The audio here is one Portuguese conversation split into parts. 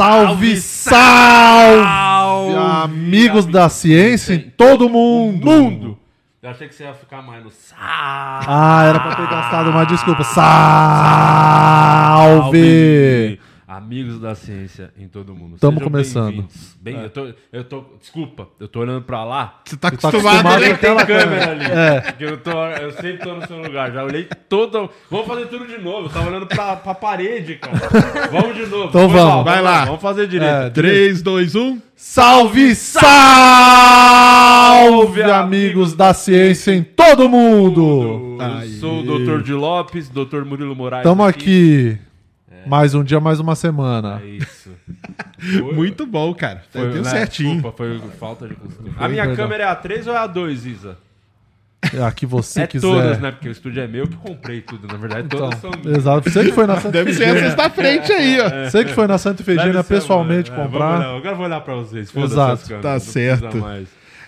Salve, salve, amigos da ciência em todo mundo. mundo. Eu achei que você ia ficar mais no sal. Ah, era pra ter gastado uma desculpa. Salve! Amigos da ciência em todo mundo. Tamo Sejam começando. Bem, eu, tô, eu tô. Desculpa, eu tô olhando pra lá. Você tá tá acostumado, acostumado né? com aquela câmera ali. É. Eu, tô, eu sempre tô no seu lugar. Já olhei todo. Vamos fazer tudo de novo. Eu tava olhando pra, pra parede, cara. Vamos de novo. Então Foi vamos. mal, Vai lá. Vamos fazer direito. É, 3, 2, 1. Salve, salve, amigos da ciência em todo mundo. Eu sou o Dr. de Lopes, Dr. Murilo Moraes. Estamos aqui. Mais um dia, mais uma semana. É isso. Muito bom, cara. Foi, Deu né, certinho. Desculpa, foi falta de. A minha perdão. câmera é a 3 ou é a 2, Isa? É a que você é quiser. todas, né? Porque o estúdio é meu que comprei tudo. Na verdade, Então, todas são minhas. exato. Você que foi na Santa Deve ser essa da frente aí, ó. Você que foi na Santa Efigênia pessoalmente mano. É, comprar. vamos olhar. Agora eu vou olhar pra vocês. Exato. as câmeras, Tá certo.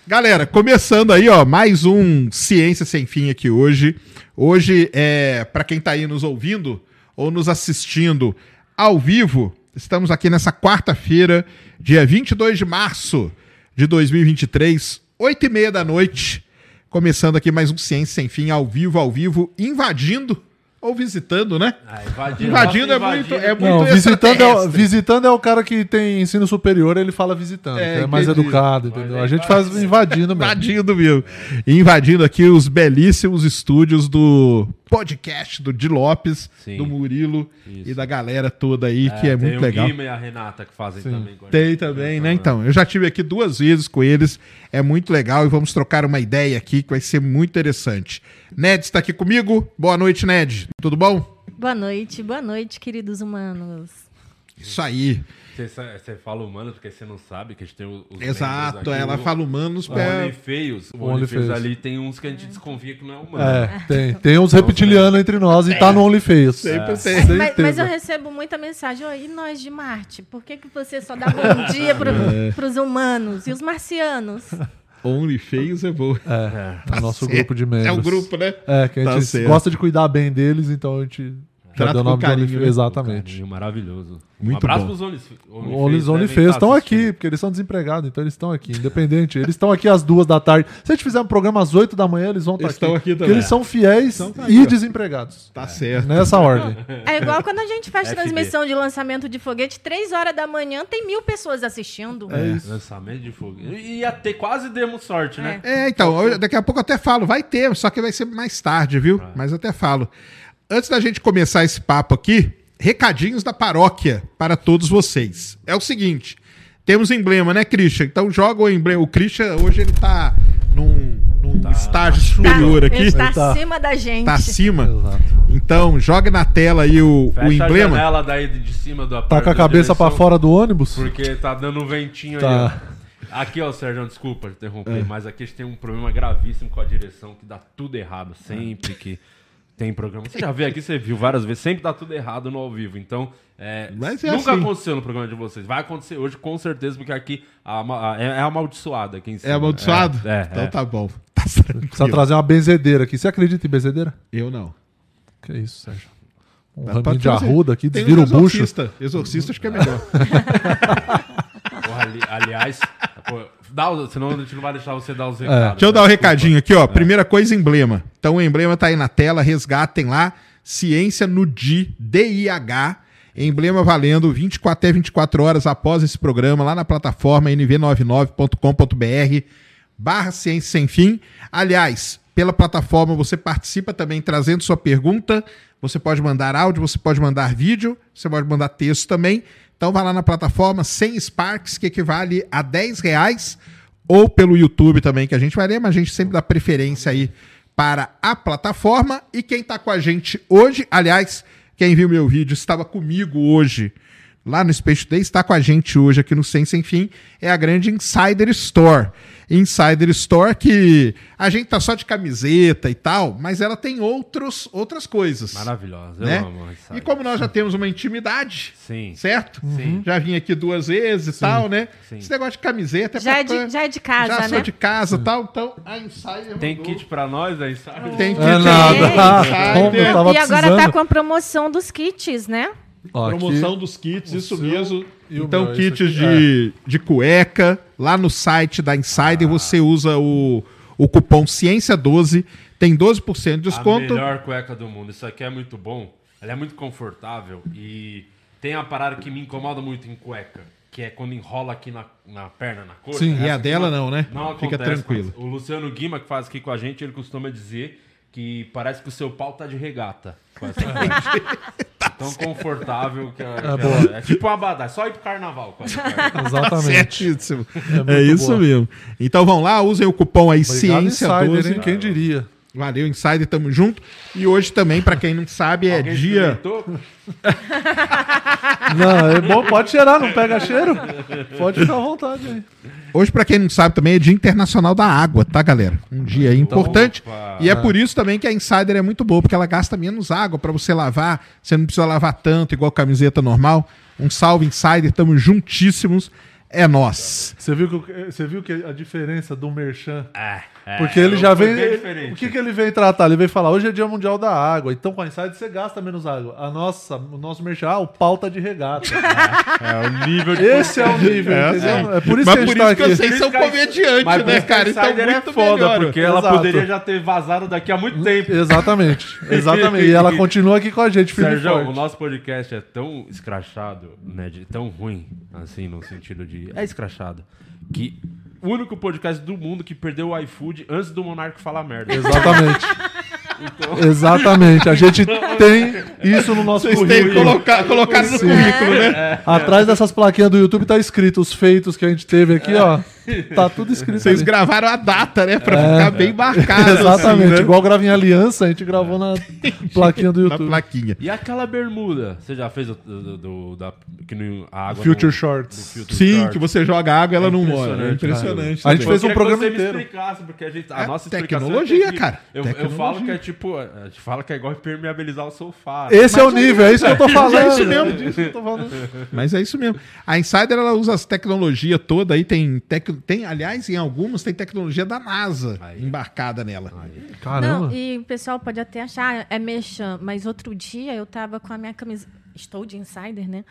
Galera, começando aí, ó, mais um Ciência Sem Fim aqui hoje. Hoje, é, para quem tá aí nos ouvindo ou nos assistindo ao vivo, estamos aqui nessa quarta-feira, dia 22 de março de 2023, 8 e meia da noite, começando aqui mais um Ciência Sem Fim, ao vivo, ao vivo, invadindo ou visitando, né? Ah, invadindo, Invadindo é nossa, muito- invadindo. é muito- Não, visitando é, visitando é o cara que tem ensino superior, ele fala visitando, É, que é mais educado, entendeu? Mas A é gente faz invadindo mesmo. Invadindo, viu? Invadindo aqui os belíssimos estúdios do podcast do Di Lopes, Sim. do Murilo Isso. e da galera toda aí, que é tem muito o legal. Guima e a Renata que fazem também. com a Tem gente. também, né? Então, eu já tive aqui duas vezes com eles, é muito legal e vamos trocar uma ideia aqui que vai ser muito interessante. Ned está aqui comigo. Boa noite, Ned. Tudo bom? Boa noite, boa noite, queridos humanos. Isso aí. Você, fala humano porque você não sabe que a gente tem os Exato, aqui. ela fala humanos O pra... Only Feios. O Only Only Feios Feios. ali tem uns que a gente desconfia que não é humano. É, tem. Tem uns reptilianos entre nós e tá no OnlyFans. Sempre tem. Mas, mas eu recebo muita mensagem, "Oi, e nós de Marte? Por que, que você só dá bom dia pro, pros humanos? E os marcianos? Only feios é boa. É, o nosso grupo de membros. É o grupo, né? É, que a Tá gente certo. gosta de cuidar bem deles, então a gente Trata com carinho, né? Exatamente. Carinho maravilhoso. Muito um abraço bom. pros Os OnlyFans estão aqui, porque eles são desempregados, então eles estão aqui, independente. Eles estão aqui às duas da tarde. Se a gente fizer um programa às oito da manhã, eles vão estar Eles aqui. estão aqui Porque também. eles são fiéis Então tá aí, e desempregados. Tá certo. Nessa ordem. É igual quando a gente faz FB. transmissão de lançamento de foguete, três horas da manhã, tem mil pessoas assistindo. É isso. Lançamento de fogo. E Ia ter, quase demos sorte, né? É, então, eu- daqui a pouco eu até falo, vai ter, só que vai ser mais tarde, viu? Mas eu até falo. Antes da gente começar esse papo aqui, recadinhos da paróquia para todos vocês. É o seguinte, temos emblema, né, Christian? Então joga o emblema. O Christian, hoje ele tá num, num estágio superior Ele aqui, está Ele tá- acima da gente. tá acima. Exato. Então, joga na tela aí o, Fecha o a emblema. janela daí de cima do Tá com a cabeça pra fora do ônibus? Porque tá dando um ventinho Tá. aí, ó. Aqui, ó, Sérgio, desculpa te interromper, mas aqui a gente tem um problema gravíssimo com a direção, que dá tudo errado sempre que tem programa. Você já veio aqui, você viu várias vezes, sempre dá tudo errado no ao vivo. Então, é, Mas é nunca assim. aconteceu no programa de vocês. Vai acontecer hoje, com certeza, porque aqui a- a- é, é amaldiçoado aqui em cima. É amaldiçoado? É, é, então é. tá bom. Tá Precisa trazer uma benzedeira aqui. Você acredita em benzedeira? Eu não. Que isso, Sérgio. Um Dá raminho de arruda aqui, desvira um o bucho. Exorcista. Exorcista acho que é melhor. Porra, ali- aliás, pô, dá os- senão a gente não vai deixar você dar os É. recados. Deixa eu dar um tá? recadinho aqui, ó. Primeira coisa, emblema. Então o emblema tá aí na tela, resgatem lá. Ciência no DI, DIH. Emblema valendo 24 até 24 horas após esse programa, lá na plataforma nv99.com.br barra Ciência Sem Fim. Aliás, pela plataforma você participa também trazendo sua pergunta. Você pode mandar áudio, você pode mandar vídeo, você pode mandar texto também. Então vai lá na plataforma sem Sparks, que equivale a 10 reais, ou pelo YouTube também, que a gente vai ler, mas a gente sempre dá preferência aí para a plataforma. E quem está com a gente hoje, aliás, quem viu meu vídeo estava comigo hoje lá no Space Day, está com a gente hoje aqui no Sem Sem Fim, é a grande Insider Store. Insider Store que a gente tá só de camiseta e tal, mas ela tem outros, outras coisas. Maravilhosa, eu né? amo. essa- E como nós já temos uma intimidade, Sim. certo? Sim. Já vim aqui duas vezes e tal, né? Sim. Esse negócio de camiseta Já é, pra- de, já é de casa, já sou né? de casa e tal, então a Insider Tem mandou. kit pra nós aí, sabe? Tem kit É nada. Insider. Eu e agora precisando. tá com a promoção dos kits, né? Ó, Promoção aqui, dos kits, isso seu mesmo. Então, meu, kits aqui. é. de, de cueca. Lá no site da Insider você usa o, o cupom Ciência12. Tem 12% de A desconto. melhor cueca do mundo. Isso aqui é muito bom. Ela é muito confortável e tem uma parada que me incomoda muito em cueca, que é quando enrola aqui na, na perna, na coxa. Sim, E a dela não, né? Não Fica acontece, tranquilo. O Luciano Guima, que faz aqui com a gente, ele costuma dizer que parece que o seu pau tá de regata. Com essa cueca. Tão confortável que é, que boa. é, é tipo uma abadá, é só ir pro carnaval essa cueca. Exatamente. Certíssimo. muito É, isso boa. mesmo. Então vão lá, usem o cupom aí Obrigado, Insider, Ciência12. hein? Quem diria? Valeu, Insider, tamo junto. E hoje também, pra quem não sabe, é Alguém dia. Não, é bom, pode cheirar, não pega cheiro. Pode ficar à vontade aí. Hoje, pra quem não sabe, também é Dia Internacional da Água, tá, galera? Um dia aí importante. Opa. E é por isso também que a Insider é muito boa, porque ela gasta menos água pra você lavar. Você não precisa lavar tanto, igual camiseta normal. Um salve, Insider, tamo juntíssimos. É nós. Você viu, que, o- você viu que a diferença do Merchan? É, é, Porque ele já foi vem. O que, que ele veio tratar? Ele veio falar: hoje é Dia Mundial da Água, então com a Insider você gasta menos água. A nossa, o nosso Merchan, ah, o pau tá de regata. É, o nível de Esse é o nível, entendeu? É por isso Mas que a gente por tá que aqui. vocês são comediantes, Mas né, cara? Então Insider muito é foda, melhor. porque ela Exato. poderia já ter vazado daqui a muito tempo. Exatamente, exatamente. E ela continua aqui com a gente, Sérgio, o nosso podcast é tão escrachado, né? De, tão ruim, assim, no sentido de. É escrachado. Que o único podcast do mundo que perdeu o iFood antes do Monark falar merda. Exatamente. Exatamente. A gente tem isso no nosso Vocês têm que currículo. colocar, colocar no currículo, né? Atrás dessas plaquinhas do YouTube tá escrito os feitos que a gente teve aqui, ó. Tá tudo escrito. Vocês ali. gravaram a data, né? Pra ficar bem marcado. Exatamente. assim, né? Igual grava em aliança, a gente gravou na plaquinha do Na YouTube. plaquinha. E aquela bermuda? Você já fez o, do, do- da, que no, a água Future no- Shorts. do Future Sim, Shorts. que você joga água e ela É não mora. É impressionante, impressionante. A gente fez um queria programa que você inteiro. me explicasse, porque a, gente, a É nossa explicação tecnologia, é que- cara. Eu, eu Tecnologia. falo que é tipo. A gente fala que é igual impermeabilizar o sofá. Esse é o nível, é isso que eu tô falando. É isso mesmo. disso que eu tô falando. Mas é isso mesmo. A Insider ela usa as tecnologias toda aí. Tem, tec... tem, aliás, em algumas tem tecnologia da NASA Aí. embarcada nela. Caramba. Não, e o pessoal pode até achar, é mexam, mas outro dia eu tava com a minha camisa. Estou de insider, né?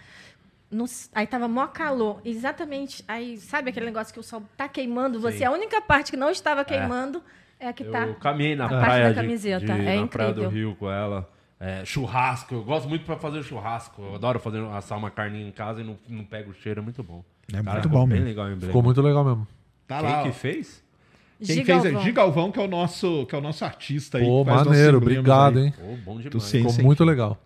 No- aí tava mó calor. Exatamente. Aí, sabe aquele negócio que o sol tá queimando? Você, Sim. a única parte que não estava queimando é, a que tá. Eu caminhei na a parte praia, da de, camiseta, de- é na praia do incrível. Rio com ela. É, churrasco, eu gosto muito pra fazer churrasco. Eu adoro fazer, assar uma carninha em casa e não, não pego o cheiro, é muito bom. É muito bom mesmo. legal. Ficou muito legal mesmo. Tá Quem lá. que fez? Quem Gigalvão. fez é Gigalvão, que é o nosso, que é o nosso artista aí. Pô, que faz nossos maneiro, obrigado, aí. hein? Pô, bom demais. Ficou muito legal.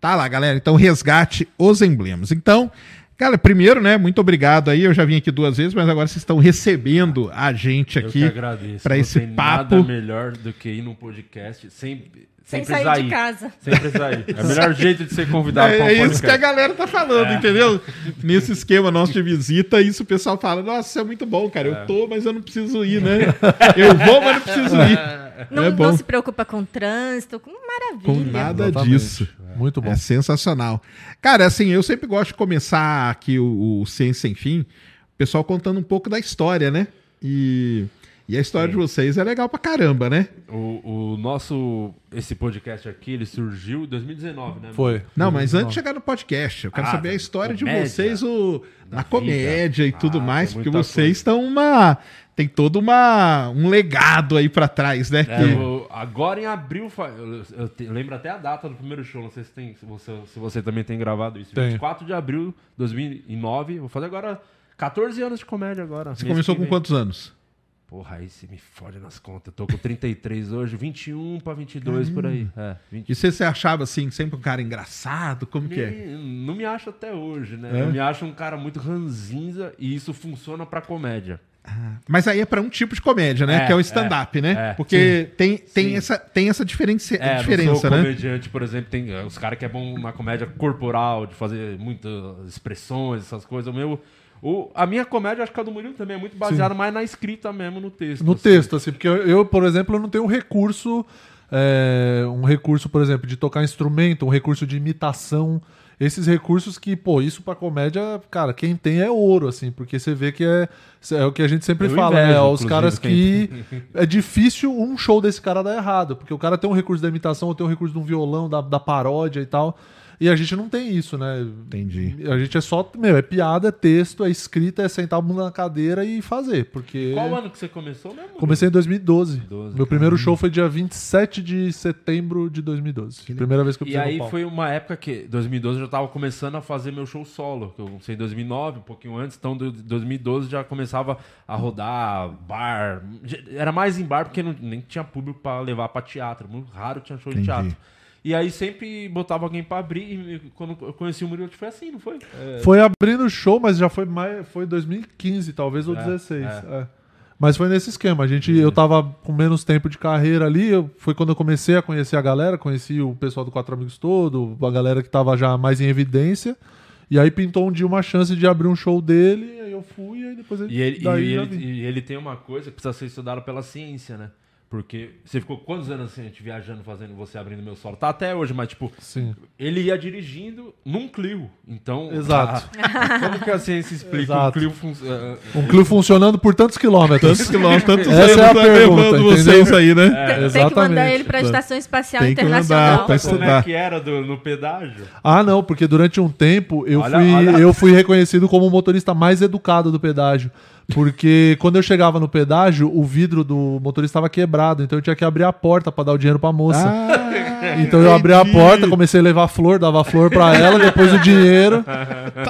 Tá lá, galera. Então, resgate os emblemas. Então, cara, primeiro, né, muito obrigado aí. Eu já vim aqui duas vezes, mas agora vocês estão recebendo a gente Eu que aqui agradeço. pra Não esse tem papo. nada melhor do que ir num podcast sem, sem, Sem sair de ir. casa. Sem precisar ir. É o melhor jeito de ser convidado É, um é isso que a galera tá falando, entendeu? Nesse esquema nosso de visita, isso o pessoal fala: Nossa, isso é muito bom, cara. Eu tô, mas eu não preciso ir, né? Eu vou, mas não preciso ir. Não, é bom. não se preocupa com trânsito, com maravilha. Com nada Exatamente. disso. Muito bom. É sensacional. Cara, assim, eu sempre gosto de começar aqui o, o Ciência Sem Fim, o pessoal contando um pouco da história, né? E, e a história de vocês é legal pra caramba, né? O, o nosso. Esse podcast aqui, ele surgiu em 2019, né? Foi. Não, mas antes de chegar no podcast, eu quero Ah, saber a história de vocês o, na comédia e vida. tudo Ah, mais, tem porque vocês coisa. estão uma. Tem todo uma, um legado aí pra trás, né? É, que- o- agora em abril, eu, eu te- eu lembro até a data do primeiro show, não sei se, tem, se, você, se você também tem gravado isso. Tenho. 24 de abril de 2009, vou fazer agora 14 anos de comédia agora. Você começou com vem. quantos anos? Porra, aí você me fode nas contas. Eu tô com 33 hoje, 21 pra 22 por aí. É, 20. E você se achava assim, sempre um cara engraçado? Como que é? Me- Não me acho até hoje, né? É? Eu me acho um cara muito ranzinza e isso funciona pra comédia. Mas aí é pra um tipo de comédia, né? É, que é o stand-up, é, né? é. Porque tem, tem, Sim. essa, tem essa diferença, É, diferença né? comediante, por exemplo, tem os caras que é bom na comédia corporal, de fazer muitas expressões, essas coisas. O meu, o, a minha comédia, acho que a do Murilo também é muito baseada mais na escrita mesmo, no texto. No assim. texto, assim, porque eu, eu, por exemplo, eu não tenho um recurso, é, um recurso, por exemplo, de tocar instrumento, um recurso de imitação. Esses recursos que, pô, isso pra comédia, cara, quem tem é ouro, assim, porque você vê que é, é o que a gente sempre Eu fala, invejo, né? Os caras que. É difícil um show desse cara dar errado, porque o cara tem um recurso da imitação, ou tem um recurso de um violão, da, da paródia e tal. E a gente não tem isso, né? Entendi. A gente é só, meu, é piada, é texto, é escrita, é sentar a bunda na cadeira e fazer, porque... Qual ano que você começou mesmo? Comecei em 2012. 2012, Meu primeiro show foi dia 27 de setembro de 2012. Primeira vez que eu E pisei no aí foi uma época que, 2012, eu já tava começando a fazer meu show solo. Que eu comecei em 2009, um pouquinho antes. Então, de 2012 já começava a rodar bar. Era mais em bar porque não, nem tinha público pra levar pra teatro. Muito raro tinha show Entendi. de teatro. E aí sempre botava alguém pra abrir. E quando eu conheci o Murilo, foi assim, não foi? É, Foi abrindo o show, mas já foi mais, foi 2015, talvez, ou É, 16. é. é. Mas foi nesse esquema. A gente, eu tava com menos tempo de carreira ali. eu- foi quando eu comecei a conhecer a galera, conheci o pessoal do Quatro Amigos todo, a galera que tava já mais em evidência. E aí pintou um dia uma chance de abrir um show dele, aí eu fui, e aí depois ele, E ele, e ele, e ele tem uma coisa que precisa ser estudada pela ciência, né? Porque você ficou quantos anos assim, a gente viajando, fazendo você abrindo meu solo? Tá até hoje, mas tipo, Sim. ele ia dirigindo num Clio. Então. Exato. a- como que a ciência explica um Exato. Clio funciona? Um Clio funcionando por tantos quilômetros. Tantos quilômetros, tantos Essa anos é a tá pergunta, levando vocês aí, né? Tem, tem que mandar exatamente. ele para a Estação Espacial Tem que mandar Internacional. pra Como estudar. é que era do- no pedágio? Ah, não, porque durante um tempo eu, Olha- fui, olha- eu fui reconhecido como o motorista mais educado do pedágio. Porque quando eu chegava no pedágio, o vidro do motorista estava quebrado, então eu tinha que abrir a porta para dar o dinheiro pra moça. Ah, então eu abri a porta, comecei a levar flor, dava flor pra ela, depois o dinheiro.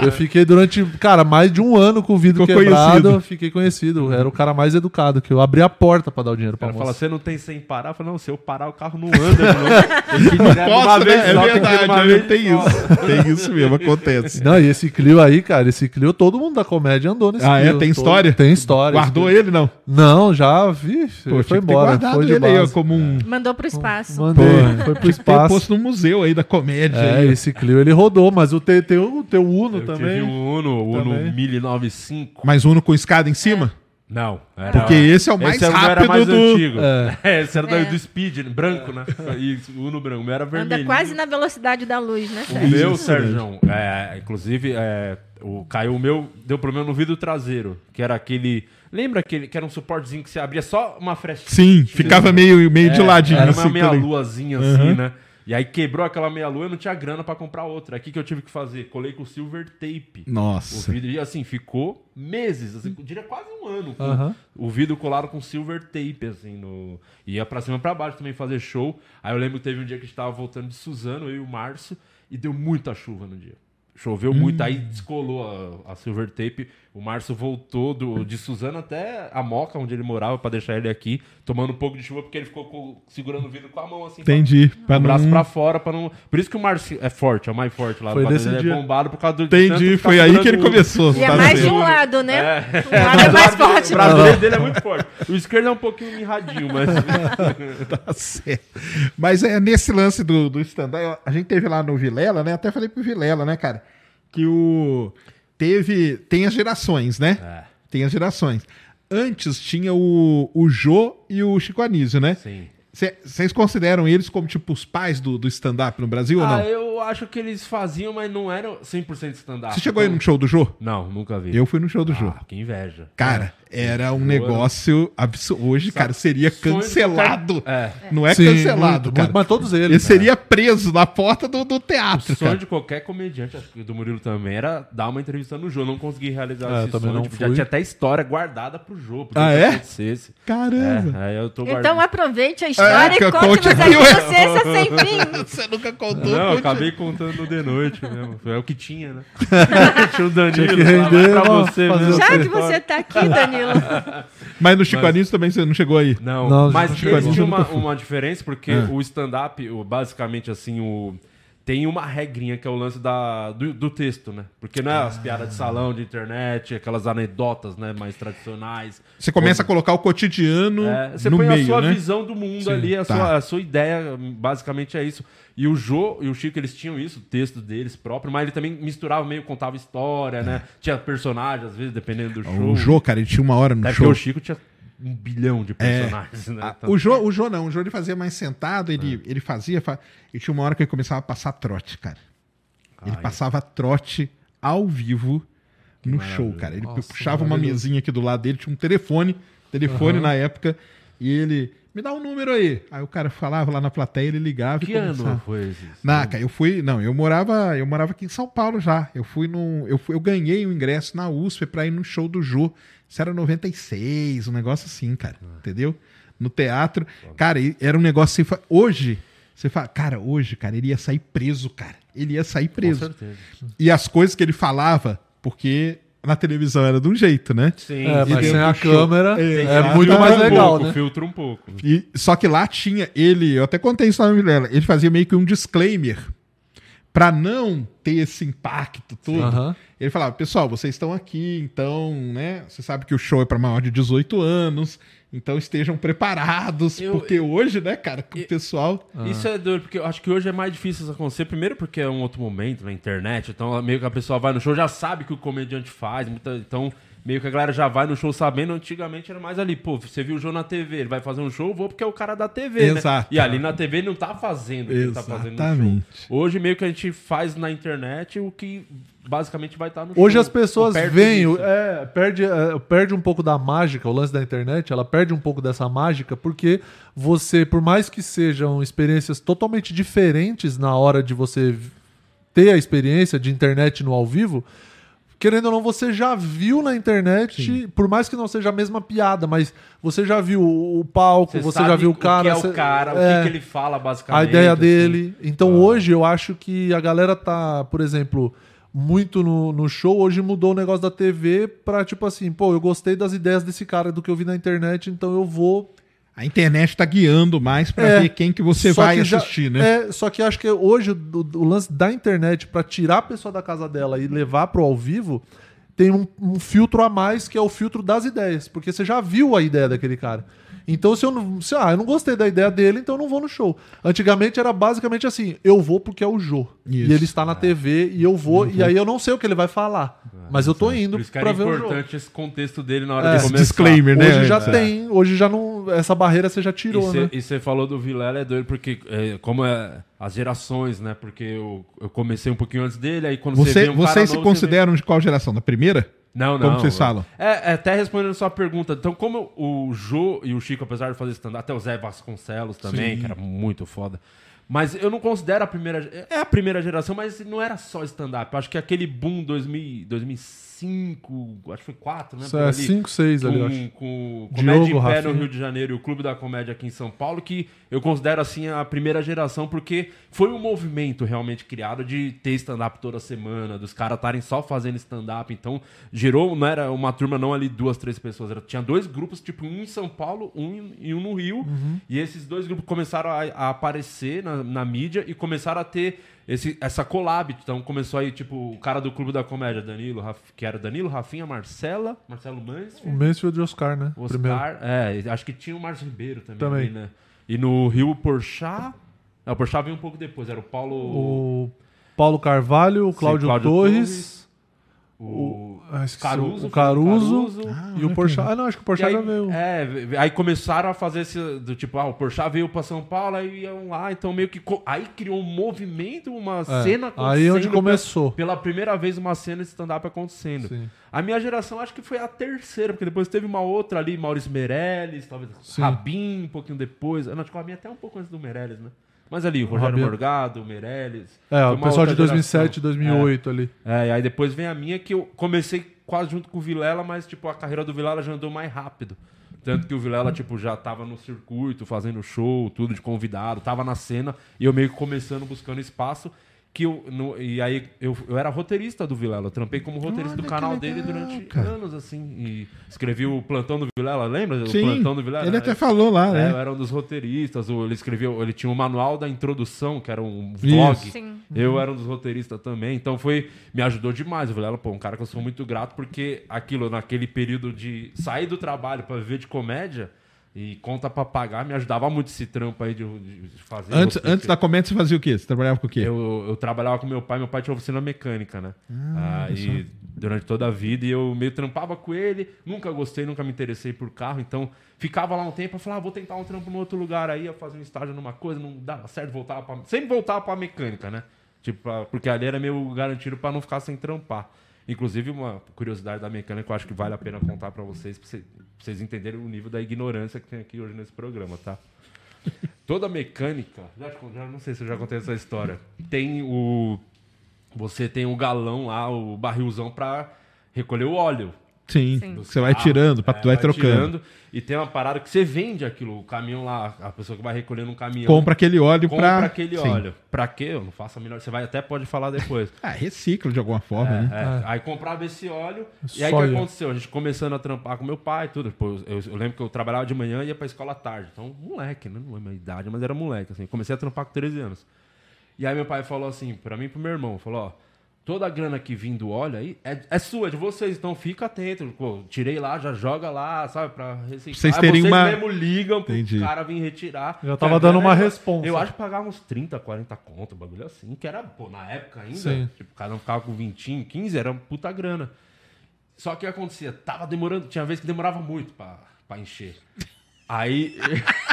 Eu fiquei durante, cara, mais de um ano com o vidro Ficou quebrado, conhecido. fiquei conhecido. Era o cara mais educado, que eu abri a porta pra dar o dinheiro O pra cara fala, moça. você não tem sem parar? Eu falo, não, se eu parar, o carro não anda. Não. De uma Posso, vez né? É só, verdade, uma é, vez tem isso. Tem isso mesmo, acontece. Não, e esse Clio aí, cara, esse Clio, todo mundo da comédia andou nesse Ah, é? Clio. Tem Todo- história? Tem história. Guardou ele, não? Não, já vi. Pô, foi que ter embora. Foi de ele aí, como um... Mandou pro espaço. Mandei, Pô, foi pro espaço. posto no museu aí da comédia. É, aí. esse Clio ele rodou, mas o teu, teu, teu Uno Eu também. tive um Uno, o Uno Também. 1095. Mas Uno com escada em cima? Não. Era... Porque esse é o mais Esse era- rápido era mais do... antigo. É. esse era do- É. do Speed, branco, né? Isso, o Uno branco. O meu era vermelho. Anda quase na velocidade da luz, né? O Sérgio? meu, Sérgio, é, inclusive, é, o, caiu o meu, deu problema no vidro traseiro, que era aquele... Lembra aquele que era um suportezinho que você abria só uma frechinha? Sim, ficava meio, meio de É, ladinho. Era assim, uma ligado? meia-luazinha assim, né? E aí quebrou aquela meia-lua, eu não tinha grana pra comprar outra. Aí o que, eu tive que fazer? Colei com silver tape. O Nossa. vidro, e assim, ficou meses, assim, eu diria quase um ano. com Aham. O vidro colado com silver tape, assim, no... Ia pra cima e pra baixo também fazer show. Aí eu lembro que teve um dia que a gente tava voltando de Suzano, eu e o Márcio, e deu muita chuva no dia. Choveu muito, aí descolou a, a silver tape. O Márcio voltou do, de Suzano até a Moca, onde ele morava, pra deixar ele aqui, tomando um pouco de chuva, porque ele ficou com- segurando o vidro com a mão, assim, pra- Entendi. com Pra o braço não- pra fora, pra não... Por isso que o Márcio é forte, é o mais forte lá. Foi nesse dele dia. é bombado por causa do... Entendi, foi aí que ele começou. E é tá mais de um lado, né? É. Um lado é mais forte. O brasileiro dele é muito forte. O esquerdo é um pouquinho mirradinho, mas. Tá certo. Mas é nesse lance do, do stand-up, a gente teve lá no Vilela, né? Até falei pro Vilela, né, cara? Que o. Teve. Tem as gerações, né? É. Tem as gerações. Antes tinha o, o Jô e o Chico Anísio, né? Sim. Vocês consideram eles como, tipo, os pais do, do stand-up no Brasil ou Ah, não? eu acho que eles faziam, mas não eram 100% stand-up. Você chegou aí Então- no show do Jô? Não, nunca vi. Eu fui no show do Jô. Ah, que inveja. Cara, era um negócio absurdo. Hoje, cara, seria cancelado. qualquer- Não é Sim, cancelado, muito, cara. mas todos eles. Ele seria preso na porta do, do O teatro, sonho cara. de qualquer comediante, acho que do Murilo também, era dar uma entrevista no Jô. Não consegui realizar É, esse também sonho. não tipo, já tinha até história guardada pro pro Ah, é? acontecesse. Caramba. É, aí eu tô Então aproveite a história É, e conte, conte mas aqui, você é sem fim. Você nunca contou. Não, eu acabei contando de noite mesmo. É o que tinha, né? tinha o Danilo, Tinha que render, pra você o Já que você tá aqui, Danilo. Mas no Chico Mas- Anísio também você não chegou aí. Não, Não, mas eu uma, fui. uma diferença, porque Ah. o stand-up, basicamente assim, o. Tem uma regrinha que é o lance da, do, do texto, né? Porque não é as piadas de salão, de internet, aquelas anedotas, né, mais tradicionais. Você começa a colocar o cotidiano É, você no põe meio, a sua né? visão do mundo Sim, ali, a, tá. sua, a sua ideia, basicamente é isso. E o Jô e o Chico, eles tinham isso, o texto deles próprio, mas ele também misturava meio, contava história, né? Tinha personagens, às vezes, dependendo do show. É. O Jô, cara, ele tinha uma hora no Até porque show. o Chico tinha um bilhão de personagens, né? Ah, Então- o, Jô, o Jô não, o Jô ele fazia mais sentado, ele, É. ele fazia, fa... e tinha uma hora que ele começava a passar trote, cara. Ele Ai. passava trote ao vivo no maravilha. show, cara. Ele Nossa, puxava uma mesinha aqui do lado dele, tinha um telefone, telefone na época, e ele Me dá um número aí. Aí o cara falava lá na plateia, ele ligava Que e começava. ano foi esse? Naca, eu fui. Não, eu morava. Eu morava aqui em São Paulo já. Eu fui num. Eu, fui- eu ganhei um ingresso na USP pra ir no show do Jô. Isso era 96, um negócio assim, cara. Entendeu? No teatro. Cara, era um negócio assim. Hoje, você fala, cara, hoje, cara, ele ia sair preso, cara. Ele ia sair Com preso. certeza. E as coisas que ele falava, porque na televisão era de um jeito, né? Sim, É, sim. mas sem a show. câmera É, é, muito mais um legal, pouco, né? Filtra um pouco. E, só que lá tinha ele, eu até contei isso lá no Vilela, ele fazia meio que um disclaimer pra não ter esse impacto todo. Aham. Ele falava, pessoal, vocês estão aqui, então, né? Você sabe que o show é pra maior de 18 anos, então estejam preparados, Eu- porque hoje, né, cara, com o eu- pessoal. Isso é doido, porque eu acho que hoje é mais difícil isso acontecer. Primeiro porque é um outro momento na internet, então meio que a pessoa vai no show, já sabe o que o comediante faz, muita- então meio que a galera já vai no show sabendo. Antigamente era mais ali, pô, você viu o show na TV, ele vai fazer um show, vou porque é o cara da TV, Exato. né? E ali na TV ele não tá fazendo o que ele tá fazendo no show. Exatamente. Hoje meio que a gente faz na internet o que basicamente vai estar no show. Hoje as ou pessoas veem, é, perde, é, perde um pouco da mágica, o lance da internet, ela perde um pouco dessa mágica, porque você, por mais que sejam experiências totalmente diferentes na hora de você ter a experiência de internet no ao vivo, querendo ou não, você já viu na internet, por mais que não seja a mesma piada, mas você já viu o palco, você, já sabe viu o cara. O que é você- o cara, o é. que, que ele fala basicamente. a ideia assim. dele. Então hoje eu acho que a galera tá, por exemplo, muito no, no show. Hoje mudou o negócio da TV pra tipo assim, pô, eu gostei das ideias desse cara, do que eu vi na internet, então eu vou. A internet tá guiando mais pra É. ver quem que você vai que já- assistir, né? É, só que acho que hoje o, o lance da internet pra tirar a pessoa da casa dela e levar pro ao vivo tem um, um filtro a mais que é o filtro das ideias, porque você já viu a ideia daquele cara. Então, se eu não. Se, ah, eu não gostei da ideia dele, então eu não vou no show. Antigamente era basicamente assim: eu vou porque é o Jô. Isso. E ele está na TV e eu vou, e aí eu não sei o que ele vai falar. mas eu tô indo que pra era ver o jogo. importante esse contexto dele na hora É. de começar. disclaimer, né? Hoje já É. tem, hoje já não. Essa barreira você já E tirou, você né? e você falou do Vilela é doido, porque é, como é as gerações, né? Porque eu, eu comecei um pouquinho antes dele, aí quando você, Você, vê um vocês se novo, vê- consideram de qual geração? Da primeira? Não, não. Como vocês falam? É, é, até respondendo a sua pergunta. Então, como o Jô e o Chico, apesar de fazer stand-up, até o Zé Vasconcelos também, que era muito foda. Mas eu não considero a primeira. É a primeira geração, mas não era só stand-up. Acho que aquele boom 2000, 2005, acho que foi 4, né? É ali, 5, 6 ali, acho. com, com o Diogo, Comédia em Pé no Rafinha. Rio de Janeiro e o Clube da Comédia aqui em São Paulo, que eu considero assim a primeira geração, porque foi um movimento realmente criado de ter stand-up toda semana, dos caras estarem só fazendo stand-up. Então, gerou, não era uma turma, não ali duas, três pessoas. Era, tinha dois grupos, tipo, um em São Paulo, um e um no Rio. Uhum. E esses dois grupos começaram a, a aparecer na, na mídia e começaram a ter esse, essa collab. Então começou aí, tipo, o cara do Clube da Comédia, Danilo, Raf- que era Danilo, Rafinha, Marcela, Marcelo Mansfield. O Mansfield e o Oscar, né? O Primeiro. Oscar, é, acho que tinha o Márcio Ribeiro também, Também. ali, né? E no Rio, o Porchat... Não, o Porchat veio um pouco depois, era o Paulo... O Paulo Carvalho, o Sim, Cláudio, Cláudio Torres, o, ah, esqueci, Caruso, o Caruso, o Caruso. e o Porchat. Ah, não, acho que o Porchat já aí, veio. É, aí começaram a fazer esse do tipo, ah, o Porchat veio pra São Paulo, aí iam lá, então meio que aí criou um movimento, uma É, cena aí é onde pela- começou. Pela, primeira vez uma cena de stand-up acontecendo. Sim. A minha geração acho que foi a terceira, porque depois teve uma outra ali, Maurício Meirelles, talvez Sim. Rabin, um pouquinho depois. Eu Não, acho que o Rabin até um pouco antes do Meirelles, né? Mas ali, o Rogério Rabin- Morgado, o Meirelles. É, o pessoal de outra 2007, geração. 2008 ali. É, e aí depois vem a minha que eu comecei quase junto com o Vilela, mas tipo, a carreira do Vilela já andou mais rápido. Tanto que o Vilela, tipo, já tava no circuito, fazendo show, tudo de convidado, tava na cena, e eu meio que começando, buscando espaço. Que eu, no- e aí eu, eu era roteirista do Vilela, eu trampei como roteirista Olha do canal legal, dele durante cara. anos, assim. E escrevi o Plantão do Vilela, lembra? Sim, o Plantão do Vilela? ele até falou lá, É, né? eu era um dos roteiristas, o- ele escreveu, ele tinha um manual da introdução, que era um vlog. Eu era um dos roteiristas também, então foi me ajudou demais. O Vilela, pô, um cara que eu sou muito grato porque aquilo naquele período de sair do trabalho pra viver de comédia e conta pra pagar me ajudava muito esse trampo aí de, de fazer. Antes, roteiro. antes da comédia você fazia o quê? Você trabalhava com o quê? Eu, eu trabalhava com meu pai, meu pai tinha oficina mecânica, né? Ah, Aí, durante toda a vida, e eu meio trampava com ele, nunca gostei, nunca me interessei por carro, então ficava lá um tempo, eu falava, ah, vou tentar um trampo no outro lugar aí, eu fazia um estágio numa coisa, não dava certo, voltava pra... Sempre voltava pra mecânica, né? Tipo, pra- porque ali era meio garantido pra não ficar sem trampar. Inclusive, uma curiosidade da mecânica que eu acho que vale a pena contar pra vocês, pra vocês entenderem o nível da ignorância que tem aqui hoje nesse programa, tá? Toda mecânica, já, já não sei se eu já contei essa história, tem o. Você tem o galão lá, o barrilzão pra recolher o óleo. Sim. Sim. Você vai tirando, pra, É, tu vai trocando. tirando, e tem uma parada que você vende aquilo, o caminhão lá, a pessoa que vai recolhendo um caminhão. Compra aquele óleo compra pra. aquele Sim. óleo. Pra quê? Eu não faço a melhor. Você vai até pode falar depois. Ah, recicla de alguma forma, né? É, Aí comprava esse óleo. E aí o que eu. aconteceu? A gente começando a trampar com meu pai e tudo. Pô, eu, eu lembro que eu trabalhava de manhã e ia pra escola à tarde. Então, moleque, né? Não é minha idade, mas era moleque. Assim. Comecei a trampar com 13 anos. E aí meu pai falou assim, pra mim e pro meu irmão, falou, ó, toda a grana que vim do óleo aí é, é sua, é de vocês, então fica atento. Pô, tirei lá, já joga lá, sabe, pra reciclar. Vocês Aí terem vocês uma- mesmo ligam pro Entendi. cara vir retirar. Já tava dando uma era- responsa. Eu acho que pagava uns 30, 40 conto, um bagulho assim, que era, pô, na época ainda, Sim. tipo, cada um ficava com 20, 15, era uma puta grana. Só que o que acontecia? Tava demorando, tinha vez que demorava muito pra, pra encher. Aí,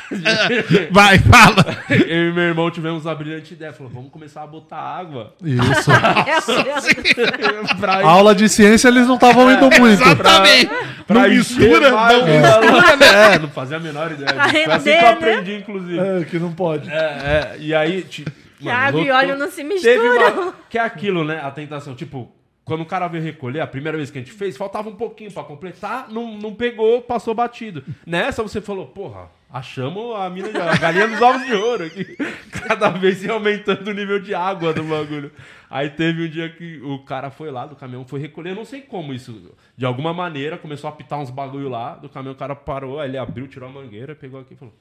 Vai, fala! eu e meu irmão tivemos a brilhante ideia. Falou, vamos começar a botar água Isso. pra, Aula de ciência eles não estavam indo muito. Exatamente! pra Não encher mistura, mais não o galão. É, não fazia a menor ideia. Pra Foi assim render, que eu né? aprendi, inclusive. É, que não pode. É, é, e aí, tipo. Que água e óleo não se misturam. uma, que é aquilo, né? A tentação. Tipo, quando o cara veio recolher, a primeira vez que a gente fez, faltava um pouquinho pra completar, não, não pegou, passou batido. Nessa você falou, porra, achamos a mina de, a galinha dos ovos de ouro aqui. Cada vez ia aumentando o nível de água do bagulho. Aí teve um dia que o cara foi lá do caminhão, foi recolher, não sei como isso. De alguma maneira, começou a apitar uns bagulho lá, do caminhão o cara parou, aí ele abriu, tirou a mangueira, pegou aqui e falou,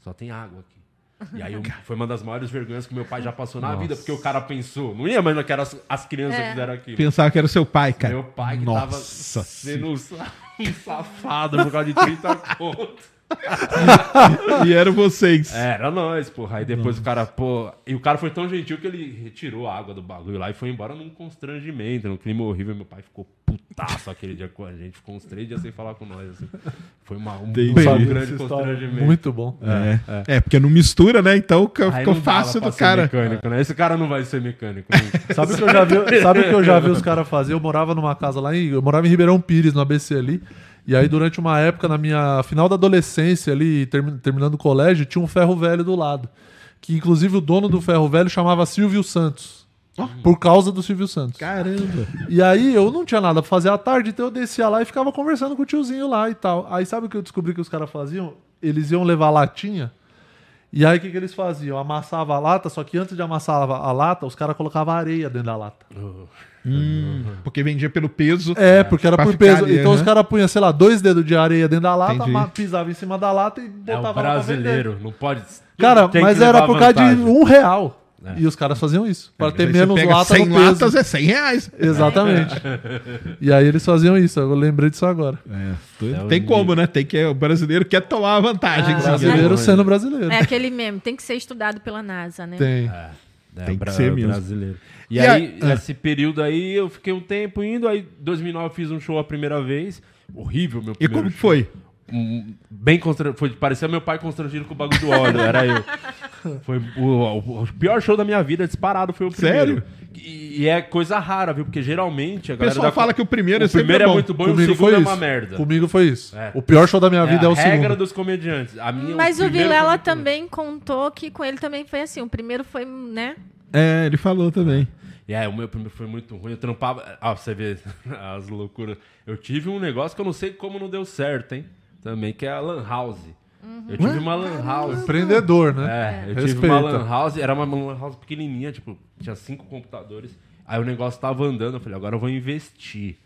só tem água aqui. E aí eu- foi uma das maiores vergonhas que meu pai já passou na vida, porque o cara pensou, não ia imaginar que eram as, as crianças que fizeram aquilo. Pensava que era o seu pai, cara. Meu pai que Nossa tava sendo um sa- safado por causa de 30 conto. E eram vocês. É, Era nós, porra. Aí depois o cara, pô. E o cara foi tão gentil que ele retirou a água do bagulho lá e foi embora num constrangimento, num clima horrível. Meu pai ficou putaço aquele dia com a gente. Ficou uns três dias sem falar com nós. Assim. Foi uma, um, um Sabe grande constrangimento. Muito bom. É. É, porque não mistura, né? Então ficou fácil do cara. Mecânico, né? Esse cara não vai ser mecânico. Sabe o que eu já vi, sabe o que eu já vi os caras fazer? Eu morava numa casa lá em. Eu morava em Ribeirão Pires, no ABC ali. E aí, durante uma época, na minha final da adolescência ali, termi- terminando o colégio, tinha um ferro velho do lado. Que inclusive o dono do ferro velho chamava Silvio Santos. Por causa do Silvio Santos. Caramba. E aí eu não tinha nada pra fazer à tarde, então eu descia lá e ficava conversando com o tiozinho lá e tal. Aí sabe o que eu descobri que os caras faziam? Eles iam levar latinha. E aí o que, que eles faziam? Amassava a lata, só que antes de amassar a lata, os caras colocavam areia dentro da lata. Hum, porque vendia pelo peso. É, porque era por peso. ali, então aham. os caras punham, sei lá, dois dedos de areia dentro da lata, Entendi. pisava em cima da lata e É o botava pra vender. brasileiro, não pode. Cara, tem mas era por causa de um real. É. E os caras faziam isso. Pra ter Aí você menos lata 100 no peso. latas é 100 reais. Exatamente. e aí eles faziam isso. Eu lembrei disso agora. É, É o tem como, né? Tem que, o brasileiro quer tomar a vantagem. Ah. Brasileiro né? sendo brasileiro. É aquele mesmo, tem que ser estudado pela NASA, né? Tem. É, é, Tem que bra- ser mesmo. brasileiro. E, E aí, a- nesse período aí, eu fiquei um tempo indo, aí em 2009 eu fiz um show a primeira vez. Horrível, meu E primeiro como que show. foi? Um- bem constrangido. Foi, parecia meu pai constrangido com o bagulho do óleo, era eu. Foi o, o- o pior show da minha vida, disparado, foi o primeiro. Sério? E, e é coisa rara, viu? Porque geralmente a O galera. pessoal da- fala que o primeiro é o sempre primeiro é, bom. muito bom e o Comigo segundo foi é isso. uma merda. Comigo foi isso. É. O pior show da minha vida é, a o regra segundo. dos comediantes. A minha, o Mas o primeiro Vilela também contou que com ele também foi assim. O primeiro foi, né? É, ele falou também. E é, o meu primeiro foi muito ruim. Eu trampava. Ah, você vê as loucuras. Eu tive um negócio que eu não sei como não deu certo, hein? Também, que é a Lan House. Eu tive uma Lan House. Empreendedor, né? É, eu tive Respeita. uma Lan House. Era uma Lan House pequenininha, tipo, tinha cinco computadores. Aí o negócio tava andando. Eu falei, agora eu vou investir.